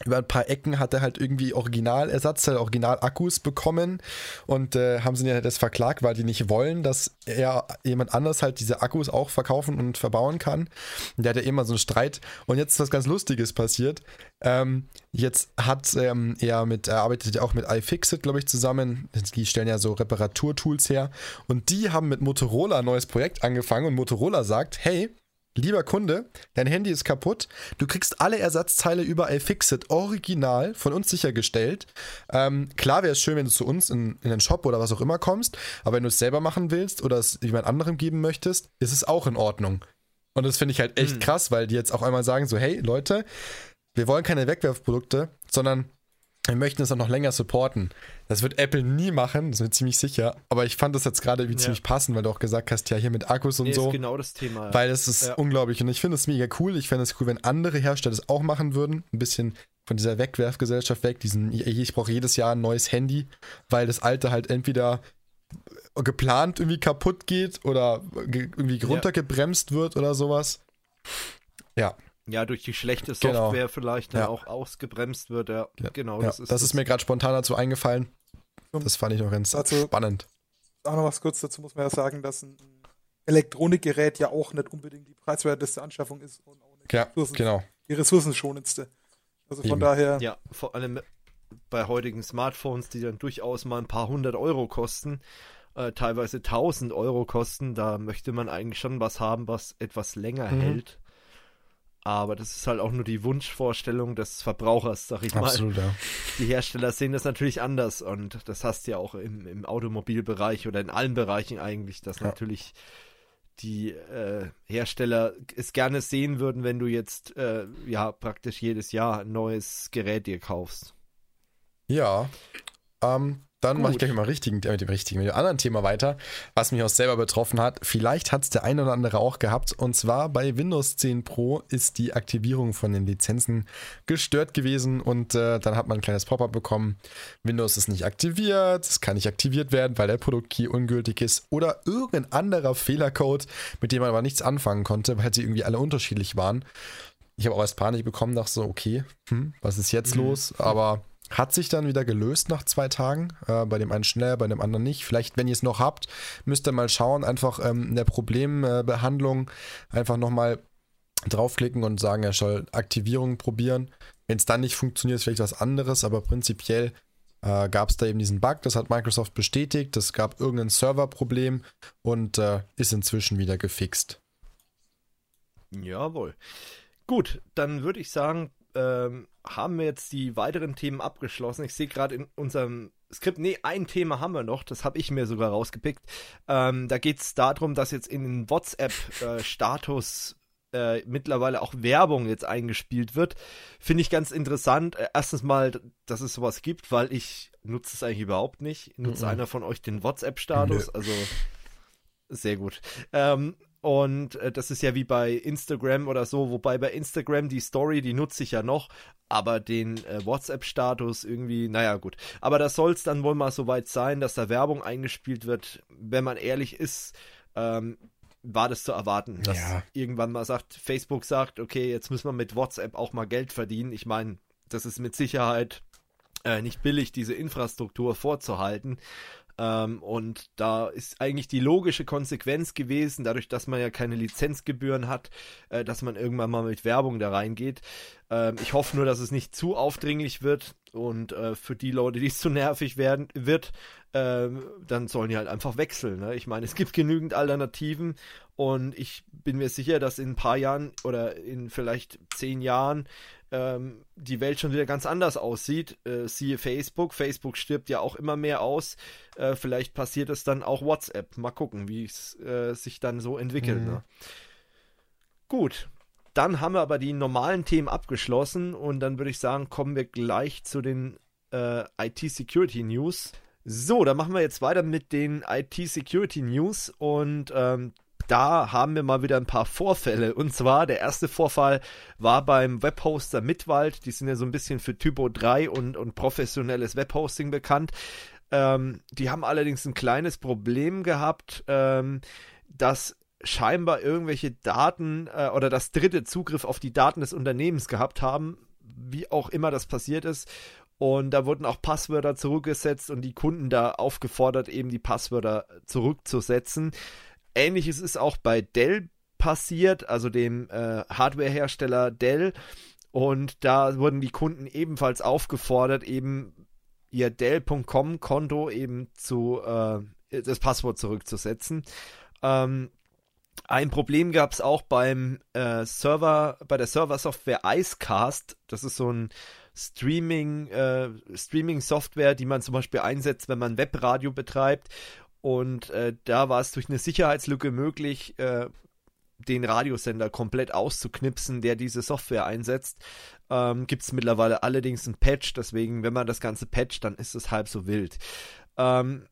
über ein paar Ecken hat er halt irgendwie Originalersatzteile, Originalakkus bekommen und äh, haben sie ja das verklagt, weil die nicht wollen, dass er jemand anders halt diese Akkus auch verkaufen und verbauen kann. Und der hat ja immer so einen Streit. Und jetzt ist was ganz Lustiges passiert. Ähm, jetzt hat ähm, er mit, er arbeitet ja auch mit iFixit, glaube ich, zusammen. Die stellen ja so Reparaturtools her. Und die haben mit Motorola ein neues Projekt angefangen und Motorola sagt, hey, Lieber Kunde, dein Handy ist kaputt. Du kriegst alle Ersatzteile über iFixit original von uns sichergestellt. Ähm, klar wäre es schön, wenn du zu uns in, in den Shop oder was auch immer kommst, aber wenn du es selber machen willst oder es jemand anderem geben möchtest, ist es auch in Ordnung. Und das finde ich halt echt krass, weil die jetzt auch einmal sagen so, hey Leute, wir wollen keine Wegwerfprodukte, sondern wir möchten es auch noch länger supporten. Das wird Apple nie machen, das bin ich ziemlich sicher. Aber ich fand das jetzt gerade wie Ja. ziemlich passend, weil du auch gesagt hast, ja, hier mit Akkus und nee, so. ist genau das Thema. Weil es ist Ja. unglaublich und ich finde es mega cool. Ich fände es cool, wenn andere Hersteller es auch machen würden. Ein bisschen von dieser Wegwerfgesellschaft weg. Diesen, ich brauche jedes Jahr ein neues Handy, weil das alte halt entweder geplant irgendwie kaputt geht oder ge irgendwie Ja. runtergebremst wird oder sowas. Ja, ja, durch die schlechte Genau. Software vielleicht dann Ja. auch ausgebremst wird. Ja, Ja. genau. ja. das ist, das ist mir gerade spontan dazu eingefallen. Das fand ich noch ganz dazu- spannend. Auch noch was kurz dazu muss man ja sagen, dass ein Elektronikgerät ja auch nicht unbedingt die preiswerteste Anschaffung ist und auch nicht Ja, die, Ressourcen, genau. die ressourcenschonendste. Also von Eben. daher, Ja, vor allem bei heutigen Smartphones, die dann durchaus mal ein paar hundert Euro kosten, äh, teilweise tausend Euro kosten, da möchte man eigentlich schon was haben, was etwas länger Mhm. hält. Aber das ist halt auch nur die Wunschvorstellung des Verbrauchers, sag ich mal. Absolut, ja. Die Hersteller sehen das natürlich anders und das hast du ja auch im, im Automobilbereich oder in allen Bereichen eigentlich, dass Ja. natürlich die äh, Hersteller es gerne sehen würden, wenn du jetzt äh, ja praktisch jedes Jahr ein neues Gerät dir kaufst. Ja, ähm, dann mache ich gleich mal richtigen, äh, mit dem richtigen, mit dem anderen Thema weiter, was mich auch selber betroffen hat. Vielleicht hat es der eine oder andere auch gehabt. Und zwar bei Windows 10 Pro ist die Aktivierung von den Lizenzen gestört gewesen und äh, dann hat man ein kleines Pop-up bekommen. Windows ist nicht aktiviert, es kann nicht aktiviert werden, weil der Produktkey ungültig ist oder irgendein anderer Fehlercode, mit dem man aber nichts anfangen konnte, weil sie irgendwie alle unterschiedlich waren. Ich habe auch erst Panik bekommen, dachte so, okay, hm, was ist jetzt Mhm. los? Aber hat sich dann wieder gelöst nach zwei Tagen. Äh, bei dem einen schneller, bei dem anderen nicht. Vielleicht, wenn ihr es noch habt, müsst ihr mal schauen, einfach ähm, in der Problembehandlung einfach nochmal draufklicken und sagen, er soll Aktivierung probieren. Wenn es dann nicht funktioniert, ist vielleicht was anderes, aber prinzipiell äh, gab es da eben diesen Bug, das hat Microsoft bestätigt. Es gab irgendein Serverproblem und äh, ist inzwischen wieder gefixt. Jawohl. Gut, dann würde ich sagen, ähm, haben wir jetzt die weiteren Themen abgeschlossen. Ich sehe gerade in unserem Skript, nee, ein Thema haben wir noch, das habe ich mir sogar rausgepickt. Ähm, da geht es darum, dass jetzt in den WhatsApp-Status äh, mittlerweile auch Werbung jetzt eingespielt wird. Finde ich ganz interessant. Äh, erstens mal, dass es sowas gibt, weil ich nutze es eigentlich überhaupt nicht. Nutzt Mhm. einer von euch den WhatsApp-Status? Also sehr gut. Ähm, und äh, das ist ja wie bei Instagram oder so, wobei bei Instagram die Story, die nutze ich ja noch, aber den äh, WhatsApp-Status irgendwie, naja gut. Aber das soll es dann wohl mal soweit sein, dass da Werbung eingespielt wird. Wenn man ehrlich ist, ähm, war das zu erwarten, dass Ja. irgendwann mal sagt, Facebook sagt, okay, jetzt müssen wir mit WhatsApp auch mal Geld verdienen. Ich meine, das ist mit Sicherheit äh, nicht billig, diese Infrastruktur vorzuhalten. Ähm, und da ist eigentlich die logische Konsequenz gewesen, dadurch, dass man ja keine Lizenzgebühren hat, äh, dass man irgendwann mal mit Werbung da reingeht. Ähm, ich hoffe nur, dass es nicht zu aufdringlich wird und äh, für die Leute, die es zu nervig werden wird, ähm, dann sollen die halt einfach wechseln. Ne? Ich meine, es gibt genügend Alternativen und ich bin mir sicher, dass in ein paar Jahren oder in vielleicht zehn Jahren ähm, die Welt schon wieder ganz anders aussieht. Äh, siehe Facebook. Facebook stirbt ja auch immer mehr aus. Äh, vielleicht passiert es dann auch WhatsApp. Mal gucken, wie es äh, sich dann so entwickelt. Mhm. Ne? Gut. Dann haben wir aber die normalen Themen abgeschlossen und dann würde ich sagen, kommen wir gleich zu den äh, IT-Security News. So, dann machen wir jetzt weiter mit den IT-Security News und ähm, da haben wir mal wieder ein paar Vorfälle. Und zwar der erste Vorfall war beim Webhoster Mitwald. Die sind ja so ein bisschen für Typo 3 und, und professionelles Webhosting bekannt. Ähm, die haben allerdings ein kleines Problem gehabt, ähm, dass scheinbar irgendwelche Daten äh, oder das dritte Zugriff auf die Daten des Unternehmens gehabt haben, wie auch immer das passiert ist. Und da wurden auch Passwörter zurückgesetzt und die Kunden da aufgefordert, eben die Passwörter zurückzusetzen. Ähnliches ist auch bei Dell passiert, also dem äh, Hardwarehersteller Dell. Und da wurden die Kunden ebenfalls aufgefordert, eben ihr Dell.com-Konto eben zu äh, das Passwort zurückzusetzen. Ähm, ein Problem gab es auch beim äh, Server, bei der Serversoftware Icecast. Das ist so ein Streaming, äh, Streaming-Software, die man zum Beispiel einsetzt, wenn man Webradio betreibt. Und äh, da war es durch eine Sicherheitslücke möglich, äh, den Radiosender komplett auszuknipsen, der diese Software einsetzt. Ähm, Gibt es mittlerweile allerdings ein Patch, deswegen, wenn man das Ganze patcht, dann ist es halb so wild. Ähm,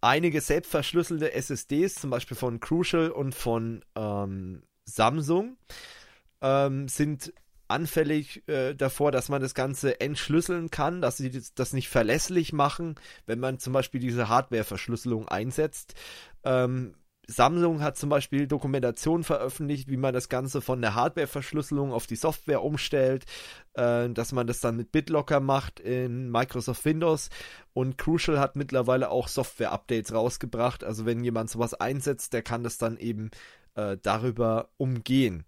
einige selbstverschlüsselte SSDs, zum Beispiel von Crucial und von ähm, Samsung, ähm, sind anfällig äh, davor, dass man das Ganze entschlüsseln kann, dass sie das nicht verlässlich machen, wenn man zum Beispiel diese Hardware-Verschlüsselung einsetzt. Ähm, Samsung hat zum Beispiel Dokumentation veröffentlicht, wie man das Ganze von der Hardware-Verschlüsselung auf die Software umstellt, äh, dass man das dann mit BitLocker macht in Microsoft Windows. Und Crucial hat mittlerweile auch Software-Updates rausgebracht. Also wenn jemand sowas einsetzt, der kann das dann eben äh, darüber umgehen.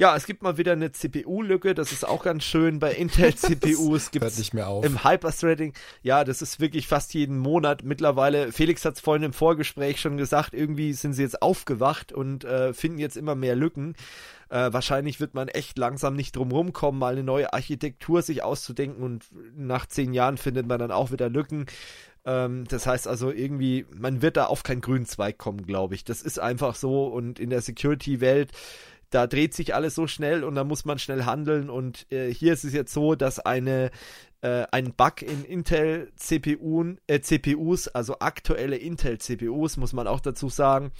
Ja, es gibt mal wieder eine CPU-Lücke, das ist auch ganz schön bei Intel-CPUs. Hört nicht mehr auf. Im Hyperthreading, ja, das ist wirklich fast jeden Monat. Mittlerweile, Felix hat es vorhin im Vorgespräch schon gesagt, irgendwie sind sie jetzt aufgewacht und äh, finden jetzt immer mehr Lücken. Äh, wahrscheinlich wird man echt langsam nicht drum rumkommen, mal eine neue Architektur sich auszudenken und nach zehn Jahren findet man dann auch wieder Lücken. Ähm, das heißt also irgendwie, man wird da auf keinen grünen Zweig kommen, glaube ich. Das ist einfach so und in der Security-Welt da dreht sich alles so schnell und da muss man schnell handeln. Und äh, hier ist es jetzt so, dass eine äh, ein Bug in Intel CPU, äh, CPUs, also aktuelle Intel CPUs, muss man auch dazu sagen,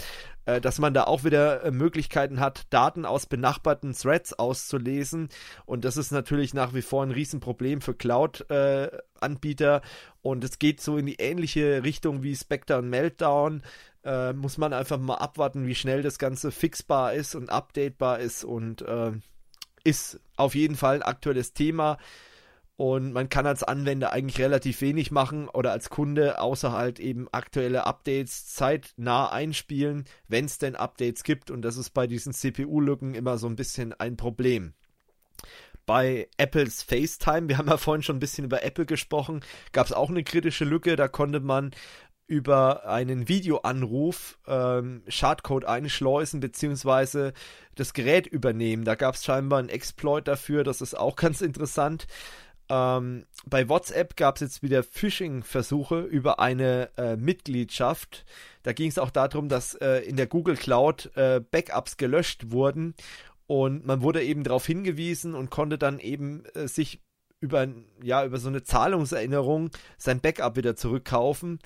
äh, dass man da auch wieder äh, Möglichkeiten hat, Daten aus benachbarten Threads auszulesen. Und das ist natürlich nach wie vor ein Riesenproblem für Cloud-Anbieter. Äh, und es geht so in die ähnliche Richtung wie Spectre und Meltdown. Äh, muss man einfach mal abwarten, wie schnell das Ganze fixbar ist und updatebar ist und äh, ist auf jeden Fall ein aktuelles Thema. Und man kann als Anwender eigentlich relativ wenig machen oder als Kunde, außer halt eben aktuelle Updates zeitnah einspielen, wenn es denn Updates gibt. Und das ist bei diesen CPU-Lücken immer so ein bisschen ein Problem. Bei Apples FaceTime, wir haben ja vorhin schon ein bisschen über Apple gesprochen, gab es auch eine kritische Lücke. Da konnte man über einen Videoanruf ähm, Schadcode einschleusen beziehungsweise das Gerät übernehmen. Da gab es scheinbar einen Exploit dafür, das ist auch ganz interessant. Ähm, bei WhatsApp gab es jetzt wieder Phishing-Versuche über eine äh, Mitgliedschaft. Da ging es auch darum, dass äh, in der Google Cloud äh, Backups gelöscht wurden und man wurde eben darauf hingewiesen und konnte dann eben äh, sich über, ja, über so eine Zahlungserinnerung sein Backup wieder zurückkaufen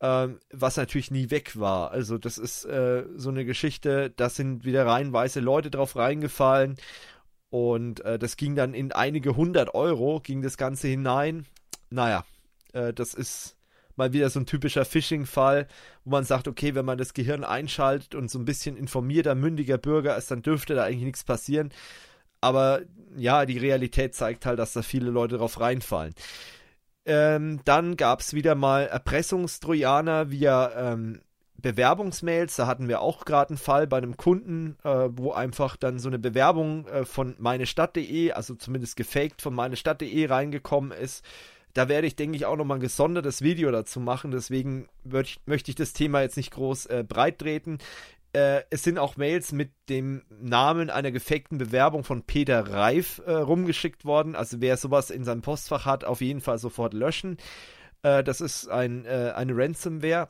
ähm, was natürlich nie weg war. Also das ist äh, so eine Geschichte, da sind wieder reihenweise Leute drauf reingefallen und äh, das ging dann in einige hundert Euro, ging das Ganze hinein. Naja, äh, das ist mal wieder so ein typischer Phishing-Fall, wo man sagt, okay, wenn man das Gehirn einschaltet und so ein bisschen informierter, mündiger Bürger ist, dann dürfte da eigentlich nichts passieren. Aber ja, die Realität zeigt halt, dass da viele Leute drauf reinfallen. Ähm, dann gab es wieder mal Erpressungstrojaner via ähm, Bewerbungsmails. Da hatten wir auch gerade einen Fall bei einem Kunden, äh, wo einfach dann so eine Bewerbung äh, von meinestadt.de, also zumindest gefaked von meinestadt.de reingekommen ist. Da werde ich, denke ich, auch nochmal ein gesondertes Video dazu machen. Deswegen möchte ich das Thema jetzt nicht groß äh, breit treten. Äh, es sind auch Mails mit dem Namen einer gefakten Bewerbung von Peter Reif äh, rumgeschickt worden. Also wer sowas in seinem Postfach hat, auf jeden Fall sofort löschen. Äh, das ist ein, äh, eine Ransomware.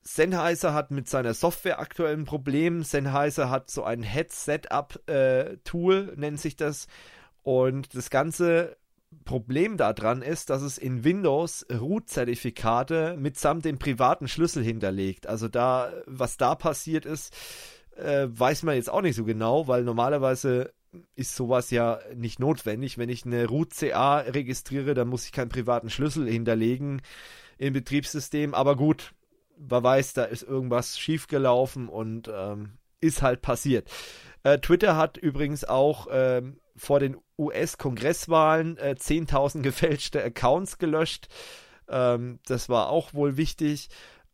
Sennheiser hat mit seiner Software aktuell ein Problem. Sennheiser hat so ein Head-Setup-Tool, äh, nennt sich das. Und das Ganze Problem daran ist, dass es in Windows Root-Zertifikate mitsamt dem privaten Schlüssel hinterlegt. Also da, was da passiert ist, äh, weiß man jetzt auch nicht so genau, weil normalerweise ist sowas ja nicht notwendig. Wenn ich eine Root CA registriere, dann muss ich keinen privaten Schlüssel hinterlegen im Betriebssystem. Aber gut, man weiß, da ist irgendwas schiefgelaufen und ähm, ist halt passiert. Äh, Twitter hat übrigens auch ähm, vor den US-Kongresswahlen äh, 10.000 gefälschte Accounts gelöscht. Ähm, das war auch wohl wichtig.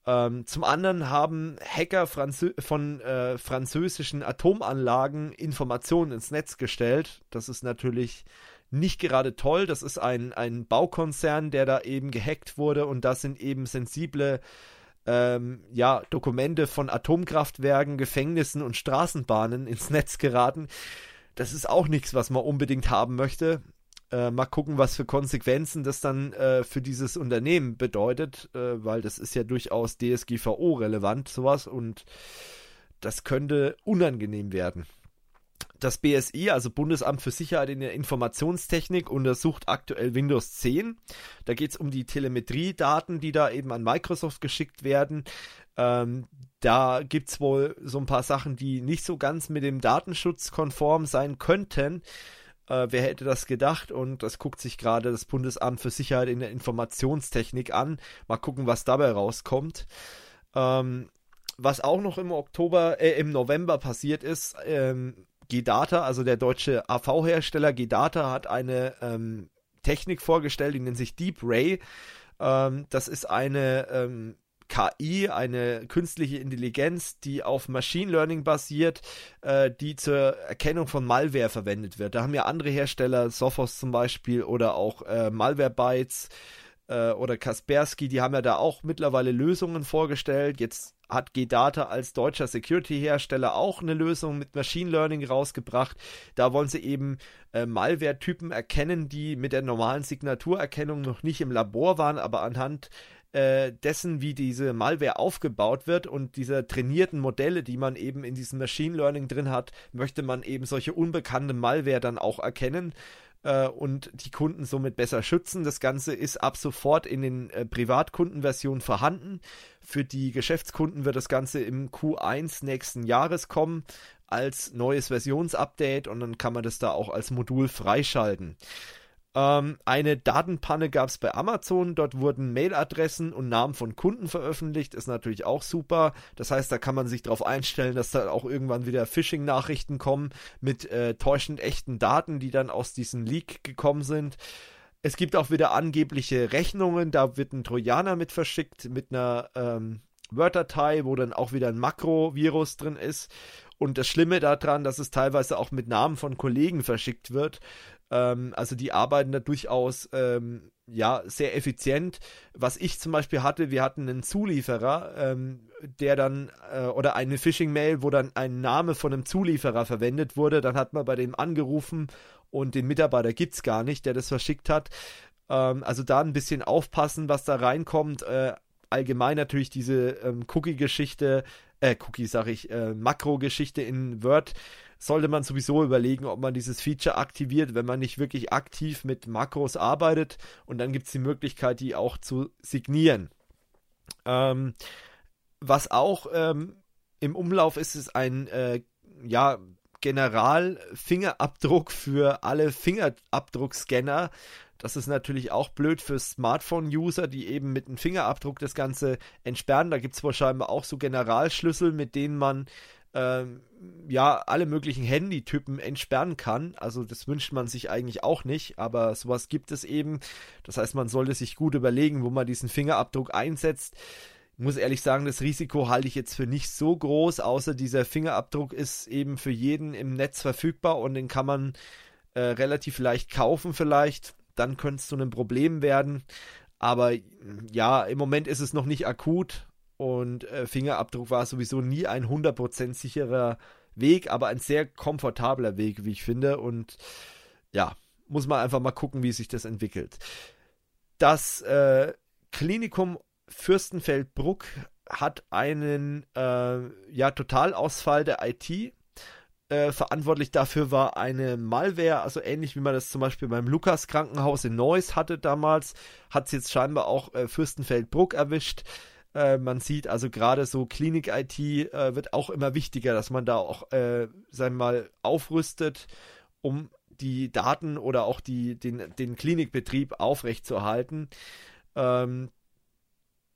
Ähm, zum anderen haben Hacker Franzö von äh, französischen Atomanlagen Informationen ins Netz gestellt. Das ist natürlich nicht gerade toll. Das ist ein, ein Baukonzern, der da eben gehackt wurde und das sind eben sensible ähm, ja, Dokumente von Atomkraftwerken, Gefängnissen und Straßenbahnen ins Netz geraten. Das ist auch nichts, was man unbedingt haben möchte. Äh, mal gucken, was für Konsequenzen das dann äh, für dieses Unternehmen bedeutet, äh, weil das ist ja durchaus DSGVO relevant, sowas, und das könnte unangenehm werden. Das BSI, also Bundesamt für Sicherheit in der Informationstechnik, untersucht aktuell Windows 10. Da geht es um die Telemetriedaten, die da eben an Microsoft geschickt werden. Ähm, da gibt es wohl so ein paar Sachen, die nicht so ganz mit dem Datenschutz konform sein könnten. Äh, wer hätte das gedacht? Und das guckt sich gerade das Bundesamt für Sicherheit in der Informationstechnik an. Mal gucken, was dabei rauskommt. Ähm, was auch noch im Oktober, äh, im November passiert ist, ähm, G-Data, also der deutsche AV-Hersteller G-Data hat eine ähm, Technik vorgestellt, die nennt sich Deep Ray. Ähm, das ist eine ähm, KI, eine künstliche Intelligenz, die auf Machine Learning basiert, äh, die zur Erkennung von Malware verwendet wird. Da haben ja andere Hersteller, Sophos zum Beispiel oder auch äh, Malwarebytes äh, oder Kaspersky, die haben ja da auch mittlerweile Lösungen vorgestellt. Jetzt hat G-Data als deutscher Security-Hersteller auch eine Lösung mit Machine Learning rausgebracht. Da wollen sie eben äh, Malware-Typen erkennen, die mit der normalen Signaturerkennung noch nicht im Labor waren, aber anhand äh, dessen, wie diese Malware aufgebaut wird und dieser trainierten Modelle, die man eben in diesem Machine Learning drin hat, möchte man eben solche unbekannte Malware dann auch erkennen äh, und die Kunden somit besser schützen. Das Ganze ist ab sofort in den äh, Privatkundenversionen vorhanden. Für die Geschäftskunden wird das Ganze im Q1 nächsten Jahres kommen als neues Versionsupdate und dann kann man das da auch als Modul freischalten. Ähm, eine Datenpanne gab es bei Amazon. Dort wurden Mailadressen und Namen von Kunden veröffentlicht. Ist natürlich auch super. Das heißt, da kann man sich darauf einstellen, dass da auch irgendwann wieder Phishing-Nachrichten kommen mit äh, täuschend echten Daten, die dann aus diesem Leak gekommen sind. Es gibt auch wieder angebliche Rechnungen. Da wird ein Trojaner mit verschickt mit einer ähm, Word-Datei, wo dann auch wieder ein Makro-Virus drin ist. Und das Schlimme daran, dass es teilweise auch mit Namen von Kollegen verschickt wird. Ähm, also die arbeiten da durchaus ähm, ja sehr effizient. Was ich zum Beispiel hatte, wir hatten einen Zulieferer, ähm, der dann äh, oder eine Phishing-Mail, wo dann ein Name von einem Zulieferer verwendet wurde. Dann hat man bei dem angerufen und den Mitarbeiter gibt es gar nicht, der das verschickt hat. Ähm, also da ein bisschen aufpassen, was da reinkommt. Äh, allgemein natürlich diese ähm, Cookie-Geschichte, äh, Cookie sag ich, äh, Makro-Geschichte in Word sollte man sowieso überlegen, ob man dieses Feature aktiviert, wenn man nicht wirklich aktiv mit Makros arbeitet. Und dann gibt es die Möglichkeit, die auch zu signieren. Ähm, was auch ähm, im Umlauf ist, ist ein äh, ja, General-Fingerabdruck für alle Fingerabdruckscanner. Das ist natürlich auch blöd für Smartphone-User, die eben mit einem Fingerabdruck das Ganze entsperren. Da gibt es wahrscheinlich auch so Generalschlüssel, mit denen man ähm, ja, alle möglichen Handytypen entsperren kann. Also das wünscht man sich eigentlich auch nicht, aber sowas gibt es eben. Das heißt, man sollte sich gut überlegen, wo man diesen Fingerabdruck einsetzt. Ich muss ehrlich sagen, das Risiko halte ich jetzt für nicht so groß, außer dieser Fingerabdruck ist eben für jeden im Netz verfügbar und den kann man äh, relativ leicht kaufen vielleicht. Dann könnte es zu einem Problem werden. Aber ja, im Moment ist es noch nicht akut und äh, Fingerabdruck war sowieso nie ein 100% sicherer Weg, aber ein sehr komfortabler Weg, wie ich finde. Und ja, muss man einfach mal gucken, wie sich das entwickelt. Das äh, Klinikum Fürstenfeldbruck hat einen äh, ja, Totalausfall der IT. Äh, verantwortlich dafür war eine Malware, also ähnlich wie man das zum Beispiel beim Lukas Krankenhaus in Neuss hatte damals, hat es jetzt scheinbar auch äh, Fürstenfeldbruck erwischt. Äh, man sieht also gerade so Klinik-IT äh, wird auch immer wichtiger, dass man da auch, äh, sagen wir mal, aufrüstet, um die Daten oder auch die, den, den Klinikbetrieb aufrechtzuerhalten. Ähm,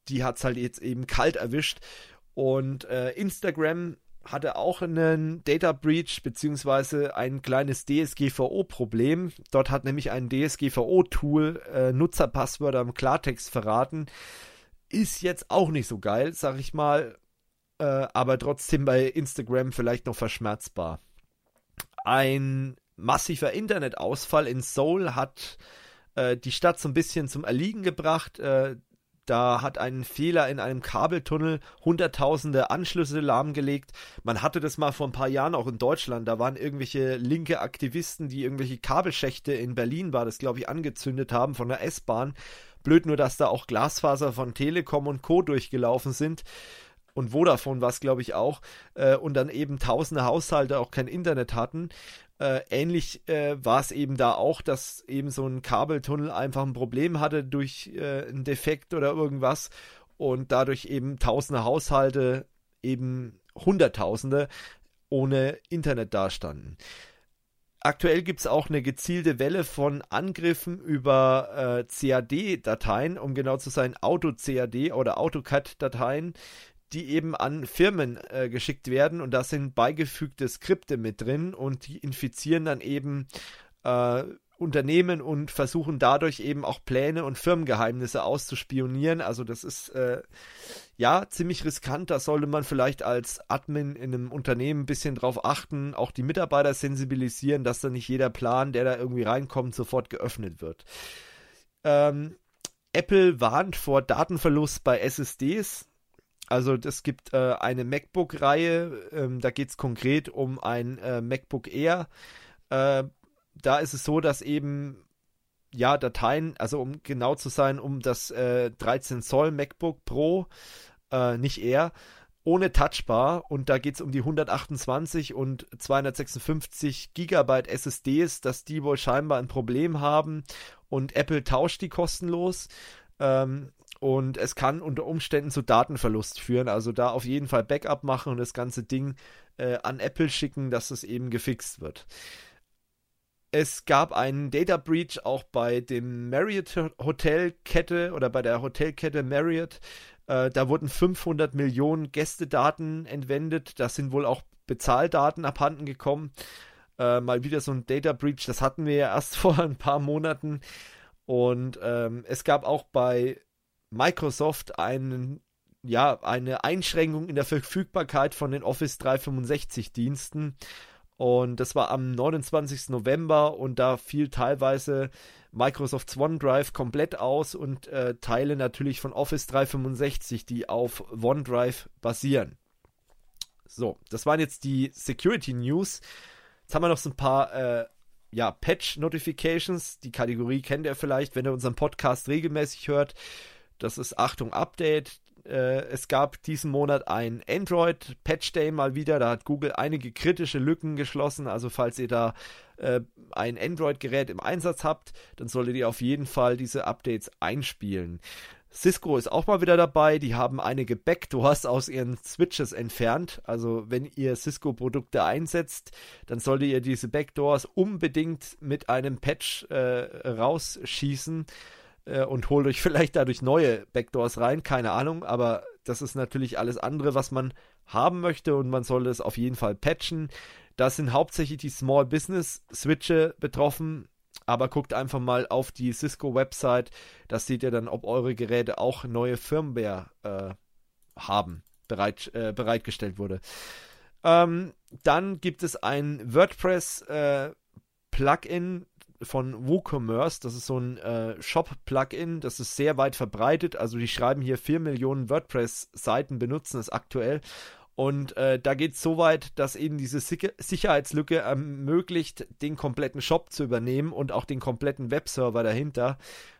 die hat es halt jetzt eben kalt erwischt. Und äh, Instagram hatte auch einen Data Breach beziehungsweise ein kleines DSGVO-Problem. Dort hat nämlich ein DSGVO-Tool äh, Nutzerpasswörter im Klartext verraten. Ist jetzt auch nicht so geil, sag ich mal, äh, aber trotzdem bei Instagram vielleicht noch verschmerzbar. Ein massiver Internetausfall in Seoul hat äh, die Stadt so ein bisschen zum Erliegen gebracht. Äh, da hat ein Fehler in einem Kabeltunnel hunderttausende Anschlüsse lahmgelegt. Man hatte das mal vor ein paar Jahren auch in Deutschland. Da waren irgendwelche linke Aktivisten, die irgendwelche Kabelschächte in Berlin war das, glaube ich, angezündet haben von der S-Bahn. Blöd nur, dass da auch Glasfaser von Telekom und Co. durchgelaufen sind. Und Vodafone war es, glaube ich, auch. Äh, und dann eben tausende Haushalte auch kein Internet hatten. Äh, ähnlich äh, war es eben da auch, dass eben so ein Kabeltunnel einfach ein Problem hatte durch äh, einen Defekt oder irgendwas und dadurch eben tausende Haushalte, eben Hunderttausende ohne Internet dastanden. Aktuell gibt es auch eine gezielte Welle von Angriffen über äh, CAD-Dateien, um genau zu sein, Auto-CAD oder AutoCAD-Dateien, die eben an Firmen äh, geschickt werden. Und da sind beigefügte Skripte mit drin und die infizieren dann eben äh, Unternehmen und versuchen dadurch eben auch Pläne und Firmengeheimnisse auszuspionieren. Also das ist äh, ja ziemlich riskant. Da sollte man vielleicht als Admin in einem Unternehmen ein bisschen drauf achten, auch die Mitarbeiter sensibilisieren, dass da nicht jeder Plan, der da irgendwie reinkommt, sofort geöffnet wird. Ähm, Apple warnt vor Datenverlust bei SSDs. Also es gibt äh, eine MacBook-Reihe, ähm, da geht es konkret um ein äh, MacBook Air. Da ist es so, dass eben ja Dateien, also um genau zu sein, um das 13 äh, Zoll MacBook Pro, äh, nicht Air, ohne Touchbar und da geht es um die 128 und 256 Gigabyte SSDs, dass die wohl scheinbar ein Problem haben und Apple tauscht die kostenlos. Ähm, und es kann unter Umständen zu Datenverlust führen. Also da auf jeden Fall Backup machen und das ganze Ding äh, an Apple schicken, dass es eben gefixt wird. Es gab einen Data Breach auch bei dem Marriott Hotelkette oder bei der Hotelkette Marriott. Äh, da wurden 500 Millionen Gästedaten entwendet. Das sind wohl auch Bezahldaten abhanden gekommen. Äh, mal wieder so ein Data Breach. Das hatten wir ja erst vor ein paar Monaten. Und ähm, es gab auch bei Microsoft einen, ja, eine Einschränkung in der Verfügbarkeit von den Office 365 Diensten. Und das war am 29. November und da fiel teilweise Microsofts OneDrive komplett aus und äh, Teile natürlich von Office 365, die auf OneDrive basieren. So, das waren jetzt die Security News. Jetzt haben wir noch so ein paar äh, ja, Patch-Notifications. Die Kategorie kennt ihr vielleicht, wenn ihr unseren Podcast regelmäßig hört. Das ist Achtung Update. Äh, es gab diesen Monat ein Android Patch Day mal wieder. Da hat Google einige kritische Lücken geschlossen. Also falls ihr da äh, ein Android-Gerät im Einsatz habt, dann solltet ihr auf jeden Fall diese Updates einspielen. Cisco ist auch mal wieder dabei. Die haben einige Backdoors aus ihren Switches entfernt. Also wenn ihr Cisco-Produkte einsetzt, dann solltet ihr diese Backdoors unbedingt mit einem Patch äh, rausschießen äh, und holt euch vielleicht dadurch neue Backdoors rein, keine Ahnung, aber das ist natürlich alles andere, was man haben möchte und man sollte es auf jeden Fall patchen. Da sind hauptsächlich die Small Business Switche betroffen, aber guckt einfach mal auf die Cisco-Website, da seht ihr dann, ob eure Geräte auch neue Firmware äh, haben, bereit, äh, bereitgestellt wurde. Ähm, dann gibt es ein WordPress-Plugin, äh, von WooCommerce. Das ist so ein äh, Shop-Plugin, das ist sehr weit verbreitet. Also die schreiben hier 4 Millionen WordPress-Seiten benutzen es aktuell. Und äh, da geht es so weit, dass eben diese Sicherheitslücke ermöglicht, den kompletten Shop zu übernehmen und auch den kompletten Webserver dahinter.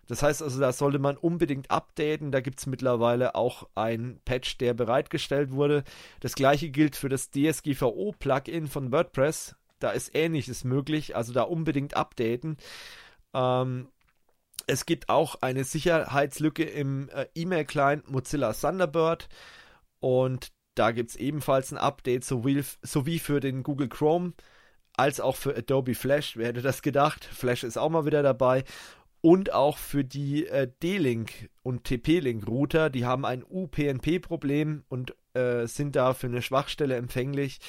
Das heißt also, da sollte man unbedingt updaten. Da gibt es mittlerweile auch ein Patch, der bereitgestellt wurde. Das gleiche gilt für das DSGVO-Plugin von WordPress. Da ist ähnliches möglich, also da unbedingt updaten. Ähm, es gibt auch eine Sicherheitslücke im äh, E-Mail-Client Mozilla Thunderbird und da gibt es ebenfalls ein Update, sowie, sowie für den Google Chrome als auch für Adobe Flash. Wer hätte das gedacht? Flash ist auch mal wieder dabei. Und auch für die äh, D-Link und TP-Link-Router. Die haben ein UPnP-Problem und äh, sind da für eine Schwachstelle empfänglich.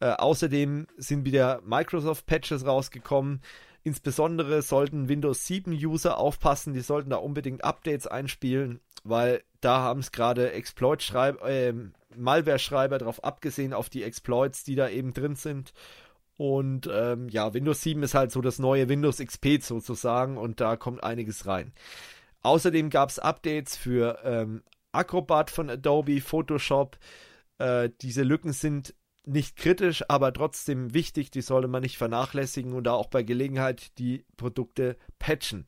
Äh, außerdem sind wieder Microsoft-Patches rausgekommen. Insbesondere sollten Windows 7-User aufpassen, die sollten da unbedingt Updates einspielen, weil da haben es gerade äh, Malware-Schreiber darauf abgesehen, auf die Exploits, die da eben drin sind. Und ähm, ja, Windows 7 ist halt so das neue Windows XP sozusagen und da kommt einiges rein. Außerdem gab es Updates für ähm, Acrobat von Adobe, Photoshop. Äh, diese Lücken sind nicht kritisch, aber trotzdem wichtig, die sollte man nicht vernachlässigen und da auch bei Gelegenheit die Produkte patchen.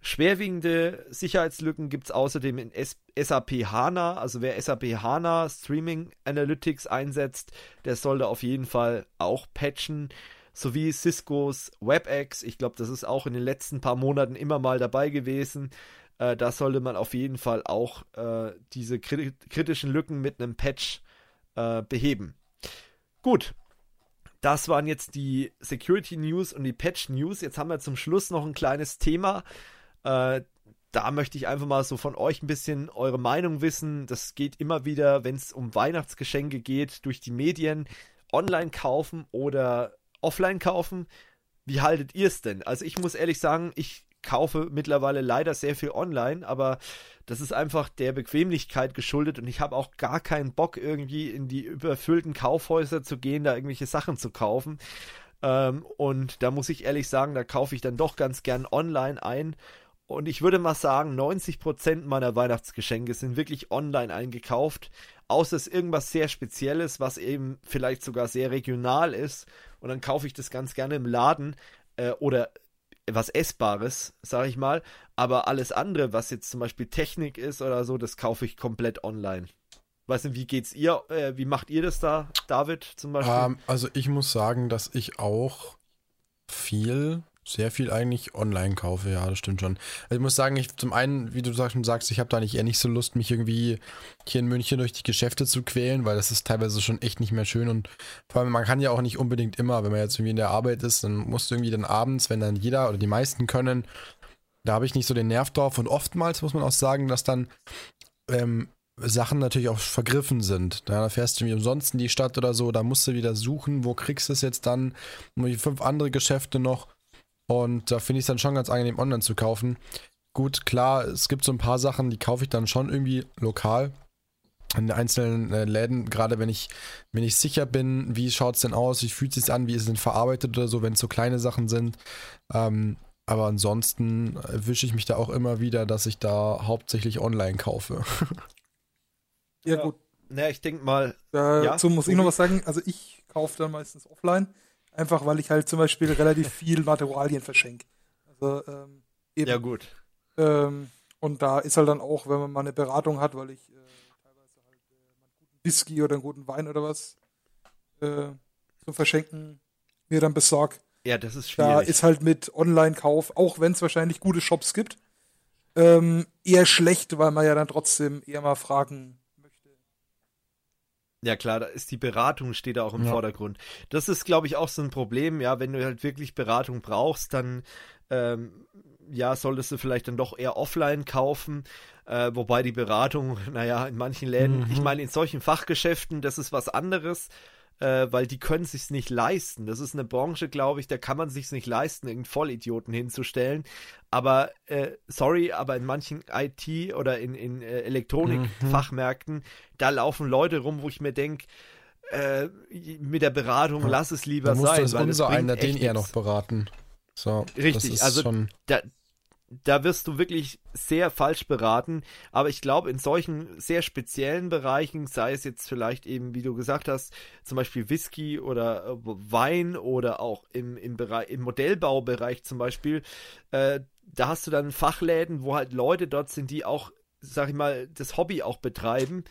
Schwerwiegende Sicherheitslücken gibt es außerdem in SAP HANA. Also wer SAP HANA Streaming Analytics einsetzt, der sollte auf jeden Fall auch patchen. Sowie Ciscos WebEx. Ich glaube, das ist auch in den letzten paar Monaten immer mal dabei gewesen. Äh, da sollte man auf jeden Fall auch äh, diese kritischen Lücken mit einem Patch äh, beheben. Gut, das waren jetzt die Security News und die Patch News. Jetzt haben wir zum Schluss noch ein kleines Thema. Äh, da möchte ich einfach mal so von euch ein bisschen eure Meinung wissen. Das geht immer wieder, wenn es um Weihnachtsgeschenke geht, durch die Medien. Online kaufen oder offline kaufen. Wie haltet ihr es denn? Also ich muss ehrlich sagen, ich kaufe mittlerweile leider sehr viel online, aber das ist einfach der Bequemlichkeit geschuldet und ich habe auch gar keinen Bock irgendwie in die überfüllten Kaufhäuser zu gehen, da irgendwelche Sachen zu kaufen. Ähm, und da muss ich ehrlich sagen, da kaufe ich dann doch ganz gern online ein. Und ich würde mal sagen, 90% meiner Weihnachtsgeschenke sind wirklich online eingekauft. Außer es ist irgendwas sehr Spezielles, was eben vielleicht sogar sehr regional ist. Und dann kaufe ich das ganz gerne im Laden äh, oder was Essbares, sage ich mal. Aber alles andere, was jetzt zum Beispiel Technik ist oder so, das kaufe ich komplett online. Weiß nicht, wie geht's ihr? Äh, wie macht ihr das da, David zum Beispiel? Um, ähm, also ich muss sagen, dass ich auch viel sehr viel eigentlich online kaufe, ja, das stimmt schon. Also ich muss sagen, ich zum einen, wie du schon sagst, ich habe da nicht eher nicht so Lust, mich irgendwie hier in München durch die Geschäfte zu quälen, weil das ist teilweise schon echt nicht mehr schön und vor allem man kann ja auch nicht unbedingt immer, wenn man jetzt irgendwie in der Arbeit ist, dann musst du irgendwie dann abends, wenn dann jeder oder die meisten können, da habe ich nicht so den Nerv drauf und oftmals muss man auch sagen, dass dann ähm, Sachen natürlich auch vergriffen sind. Da fährst du irgendwie umsonst in die Stadt oder so, da musst du wieder suchen, wo kriegst du es jetzt dann? Und fünf andere Geschäfte noch. Und da finde ich es dann schon ganz angenehm, online zu kaufen. Gut, klar, es gibt so ein paar Sachen, die kaufe ich dann schon irgendwie lokal in einzelnen äh, Läden, gerade wenn ich, wenn ich sicher bin, wie schaut es denn aus, wie fühlt es sich an, wie ist es denn verarbeitet oder so, wenn es so kleine Sachen sind. Ähm, aber ansonsten wische ich mich da auch immer wieder, dass ich da hauptsächlich online kaufe. ja, gut. Na, ich denke mal. Dazu ja, muss ich noch was sagen. Also ich kaufe dann meistens offline. Einfach weil ich halt zum Beispiel relativ viel Materialien verschenke. Also, ähm, eben. Ja, gut. Ähm, und da ist halt dann auch, wenn man mal eine Beratung hat, weil ich äh, teilweise halt äh, einen guten Whisky oder einen guten Wein oder was äh, zum Verschenken mir dann besorg. Ja, das ist schwierig. Da ist halt mit Online-Kauf, auch wenn es wahrscheinlich gute Shops gibt, ähm, eher schlecht, weil man ja dann trotzdem eher mal fragen ja klar, da ist die Beratung steht da auch im ja. Vordergrund. Das ist, glaube ich, auch so ein Problem. Ja, wenn du halt wirklich Beratung brauchst, dann ähm, ja solltest du vielleicht dann doch eher offline kaufen. Äh, wobei die Beratung, naja, in manchen Läden, Mhm. ich meine, in solchen Fachgeschäften, das ist was anderes, äh, weil die können sich's nicht leisten. Das ist eine Branche, glaube ich, da kann man sich's nicht leisten, irgendeinen Vollidioten hinzustellen. Aber äh, sorry, aber in manchen IT oder in, in äh, Elektronikfachmärkten, da laufen Leute rum, wo ich mir denke, äh, mit der Beratung lass es lieber Da sein. das unser bringt einer den nix. noch beraten. So, Richtig, ist also da, da wirst du wirklich sehr falsch beraten. Aber ich glaube, in solchen sehr speziellen Bereichen, sei es jetzt vielleicht eben, wie du gesagt hast, zum Beispiel Whisky oder äh, Wein oder auch im, im, Bereich, im Modellbaubereich zum Beispiel, äh, da hast du dann Fachläden, wo halt Leute dort sind, die auch, sag ich mal, das Hobby auch betreiben.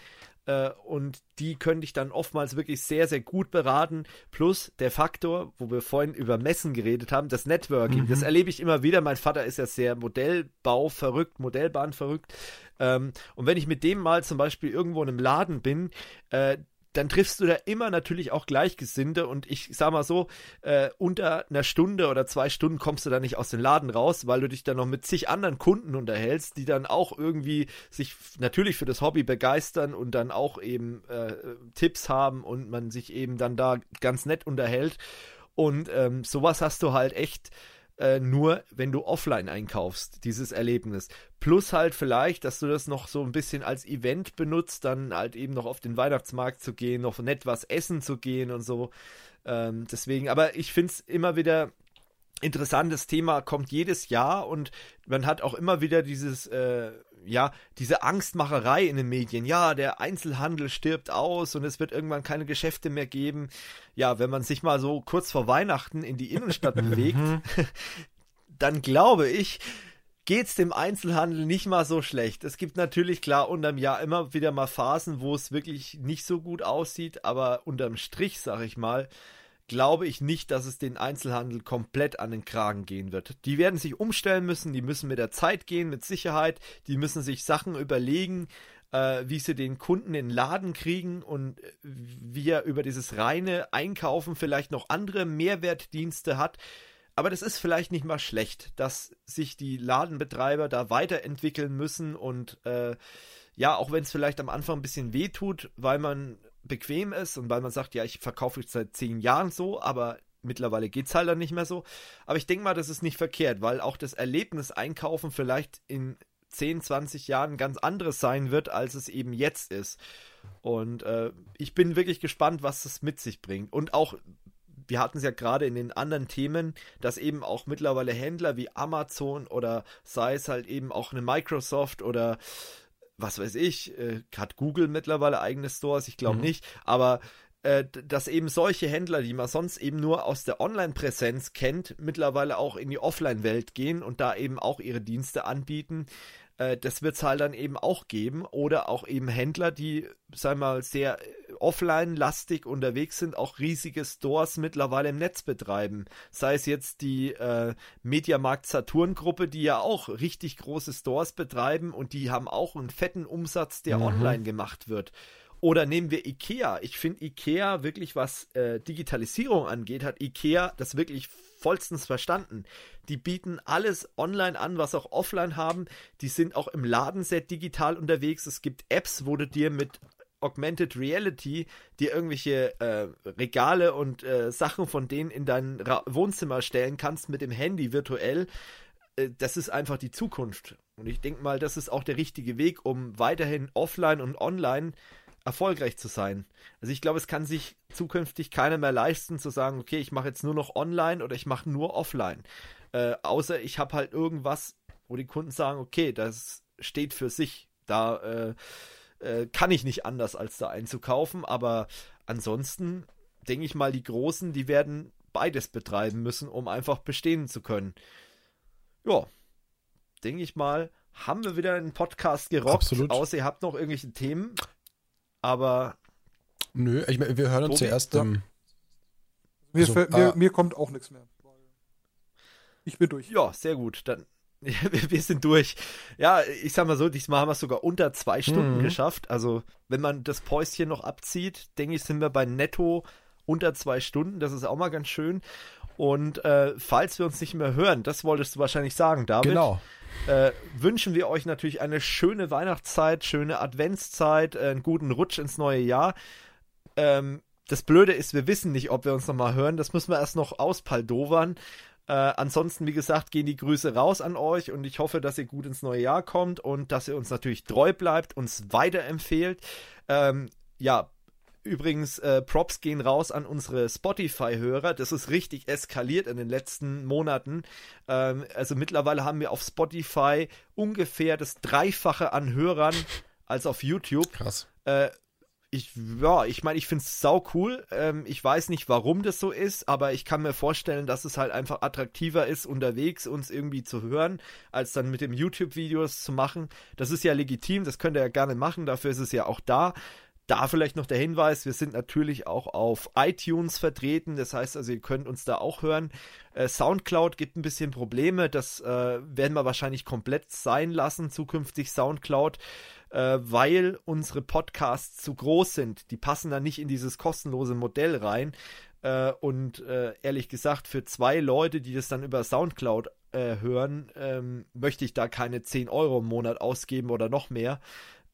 Äh, und die können dich dann oftmals wirklich sehr, sehr gut beraten. Plus der Faktor, wo wir vorhin über Messen geredet haben, das Networking. Das erlebe ich immer wieder. Mein Vater ist ja sehr Modellbau verrückt, Modellbahn verrückt. Ähm, und wenn ich mit dem mal zum Beispiel irgendwo in einem Laden bin, äh, dann triffst du da immer natürlich auch Gleichgesinnte und ich sag mal so, äh, unter einer Stunde oder zwei Stunden kommst du da nicht aus dem Laden raus, weil du dich dann noch mit zig anderen Kunden unterhältst, die dann auch irgendwie sich natürlich für das Hobby begeistern und dann auch eben äh, Tipps haben und man sich eben dann da ganz nett unterhält. Und ähm, sowas hast du halt echt äh, nur, wenn du offline einkaufst, dieses Erlebnis. Plus halt vielleicht, dass du das noch so ein bisschen als Event benutzt, dann halt eben noch auf den Weihnachtsmarkt zu gehen, noch nett was essen zu gehen und so. Ähm, deswegen, aber ich finde es immer wieder interessantes Thema, kommt jedes Jahr und man hat auch immer wieder dieses, äh, ja, diese Angstmacherei in den Medien. Ja, der Einzelhandel stirbt aus und es wird irgendwann keine Geschäfte mehr geben. Ja, wenn man sich mal so kurz vor Weihnachten in die Innenstadt bewegt, dann glaube ich, geht's dem Einzelhandel nicht mal so schlecht. Es gibt natürlich klar unterm Jahr immer wieder mal Phasen, wo es wirklich nicht so gut aussieht, aber unterm Strich, sag ich mal, glaube ich nicht, dass es den Einzelhandel komplett an den Kragen gehen wird. Die werden sich umstellen müssen, die müssen mit der Zeit gehen, mit Sicherheit, die müssen sich Sachen überlegen, äh, wie sie den Kunden in den Laden kriegen und wie er über dieses reine Einkaufen vielleicht noch andere Mehrwertdienste hat. Aber das ist vielleicht nicht mal schlecht, dass sich die Ladenbetreiber da weiterentwickeln müssen und äh, ja, auch wenn es vielleicht am Anfang ein bisschen weh tut, weil man bequem ist und weil man sagt, ja, ich verkaufe jetzt seit zehn Jahren so, aber mittlerweile geht's halt dann nicht mehr so. Aber ich denke mal, das ist nicht verkehrt, weil auch das Erlebnis Einkaufen vielleicht in 10, 20 Jahren ganz anderes sein wird, als es eben jetzt ist. Und äh, ich bin wirklich gespannt, was es mit sich bringt. Und auch, wir hatten es ja gerade in den anderen Themen, dass eben auch mittlerweile Händler wie Amazon oder sei es halt eben auch eine Microsoft oder was weiß ich, äh, hat Google mittlerweile eigene Stores, ich glaube Mhm. nicht, aber äh, dass eben solche Händler, die man sonst eben nur aus der Online-Präsenz kennt, mittlerweile auch in die Offline-Welt gehen und da eben auch ihre Dienste anbieten. Äh, das wird es halt dann eben auch geben. Oder auch eben Händler, die, sagen wir mal, sehr äh, offline-lastig unterwegs sind, auch riesige Stores mittlerweile im Netz betreiben. Sei es jetzt die äh, Mediamarkt Saturn-Gruppe, die ja auch richtig große Stores betreiben und die haben auch einen fetten Umsatz, der Mhm. online gemacht wird. Oder nehmen wir IKEA. Ich finde IKEA wirklich, was äh, Digitalisierung angeht, hat IKEA das wirklich vollstens verstanden. Die bieten alles online an, was auch offline haben. Die sind auch im Ladenset digital unterwegs. Es gibt Apps, wo du dir mit Augmented Reality dir irgendwelche äh, Regale und äh, Sachen von denen in dein Ra Wohnzimmer stellen kannst mit dem Handy virtuell. Äh, das ist einfach die Zukunft. Und ich denke mal, das ist auch der richtige Weg, um weiterhin offline und online erfolgreich zu sein. Also ich glaube, es kann sich zukünftig keiner mehr leisten zu sagen, okay, ich mache jetzt nur noch online oder ich mache nur offline. Äh, außer ich habe halt irgendwas, wo die Kunden sagen, okay, das steht für sich. Da äh, äh, kann ich nicht anders, als da einzukaufen. Aber ansonsten denke ich mal, die Großen, die werden beides betreiben müssen, um einfach bestehen zu können. Ja, denke ich mal, haben wir wieder einen Podcast gerockt. Absolut. Außer ihr habt noch irgendwelche Themen. Aber Nö, ich, wir hören uns Tobi? ja im. Mir, Also, fällt- mir, ah. mir kommt auch nichts mehr. Ich bin durch. ja, sehr gut. Dann wir wir sind durch. Ja, ich sag mal so, diesmal haben wir es sogar unter zwei Stunden Mhm. geschafft. Also, wenn man das Päuschen noch abzieht, denke ich, sind wir bei netto unter zwei Stunden. Das ist auch mal ganz schön. Und äh, falls wir uns nicht mehr hören, das wolltest du wahrscheinlich sagen, David. Genau. Äh, wünschen wir euch natürlich eine schöne Weihnachtszeit, schöne Adventszeit, äh, einen guten Rutsch ins neue Jahr. Ähm, das Blöde ist, wir wissen nicht, ob wir uns nochmal hören. Das müssen wir erst noch auspaldovern. Äh, ansonsten, wie gesagt, gehen die Grüße raus an euch und ich hoffe, dass ihr gut ins neue Jahr kommt und dass ihr uns natürlich treu bleibt, uns weiterempfehlt. Ähm, ja, Übrigens, äh, Props gehen raus an unsere Spotify-Hörer. Das ist richtig eskaliert in den letzten Monaten. Ähm, also mittlerweile haben wir auf Spotify ungefähr das Dreifache an Hörern als auf YouTube. Krass. Äh, ich, ja, ich meine, ich finde es sau cool. Ähm, ich weiß nicht, warum das so ist, aber ich kann mir vorstellen, dass es halt einfach attraktiver ist, unterwegs uns irgendwie zu hören, als dann mit dem YouTube-Videos zu machen. Das ist ja legitim, das könnt ihr ja gerne machen, dafür ist es ja auch da. Da vielleicht noch der Hinweis, wir sind natürlich auch auf iTunes vertreten, das heißt also, ihr könnt uns da auch hören. Äh, Soundcloud gibt ein bisschen Probleme, das äh, werden wir wahrscheinlich komplett sein lassen, zukünftig Soundcloud, äh, weil unsere Podcasts zu groß sind. Die passen da nicht in dieses kostenlose Modell rein. Äh, und äh, ehrlich gesagt, für zwei Leute, die das dann über Soundcloud äh, hören, ähm, möchte ich da keine 10 Euro im Monat ausgeben oder noch mehr.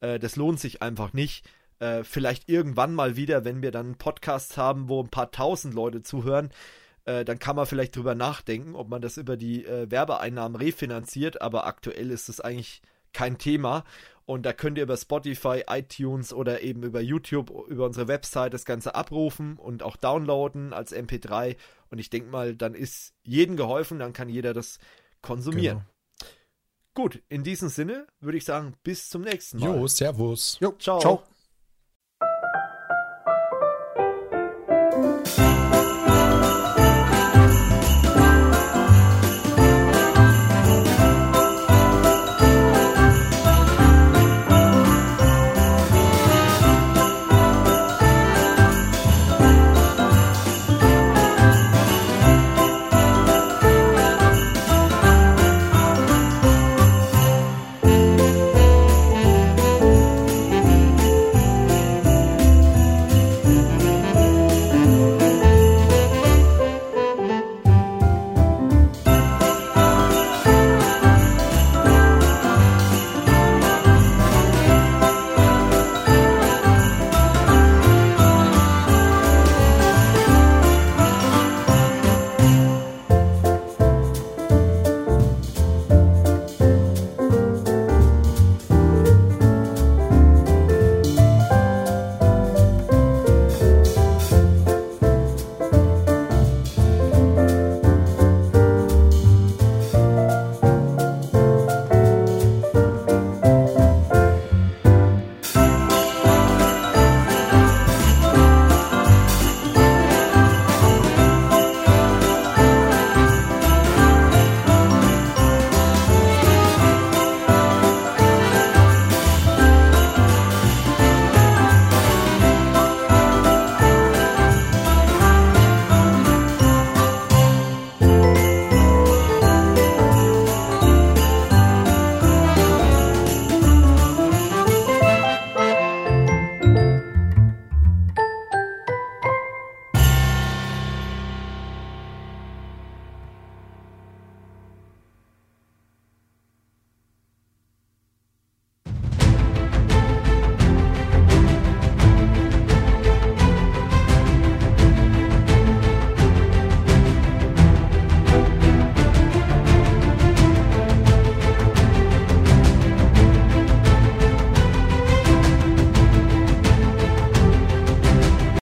das lohnt sich einfach nicht äh, vielleicht irgendwann mal wieder, wenn wir dann einen Podcast haben, wo ein paar tausend Leute zuhören, äh, dann kann man vielleicht drüber nachdenken, ob man das über die äh, Werbeeinnahmen refinanziert, aber aktuell ist das eigentlich kein Thema. Und da könnt ihr über Spotify, iTunes oder eben über YouTube, über unsere Website das Ganze abrufen und auch downloaden als MP3. Und ich denke mal, dann ist jedem geholfen, dann kann jeder das konsumieren. Genau. Gut, in diesem Sinne würde ich sagen, bis zum nächsten Mal. Jo, servus. Jo, ciao. ciao.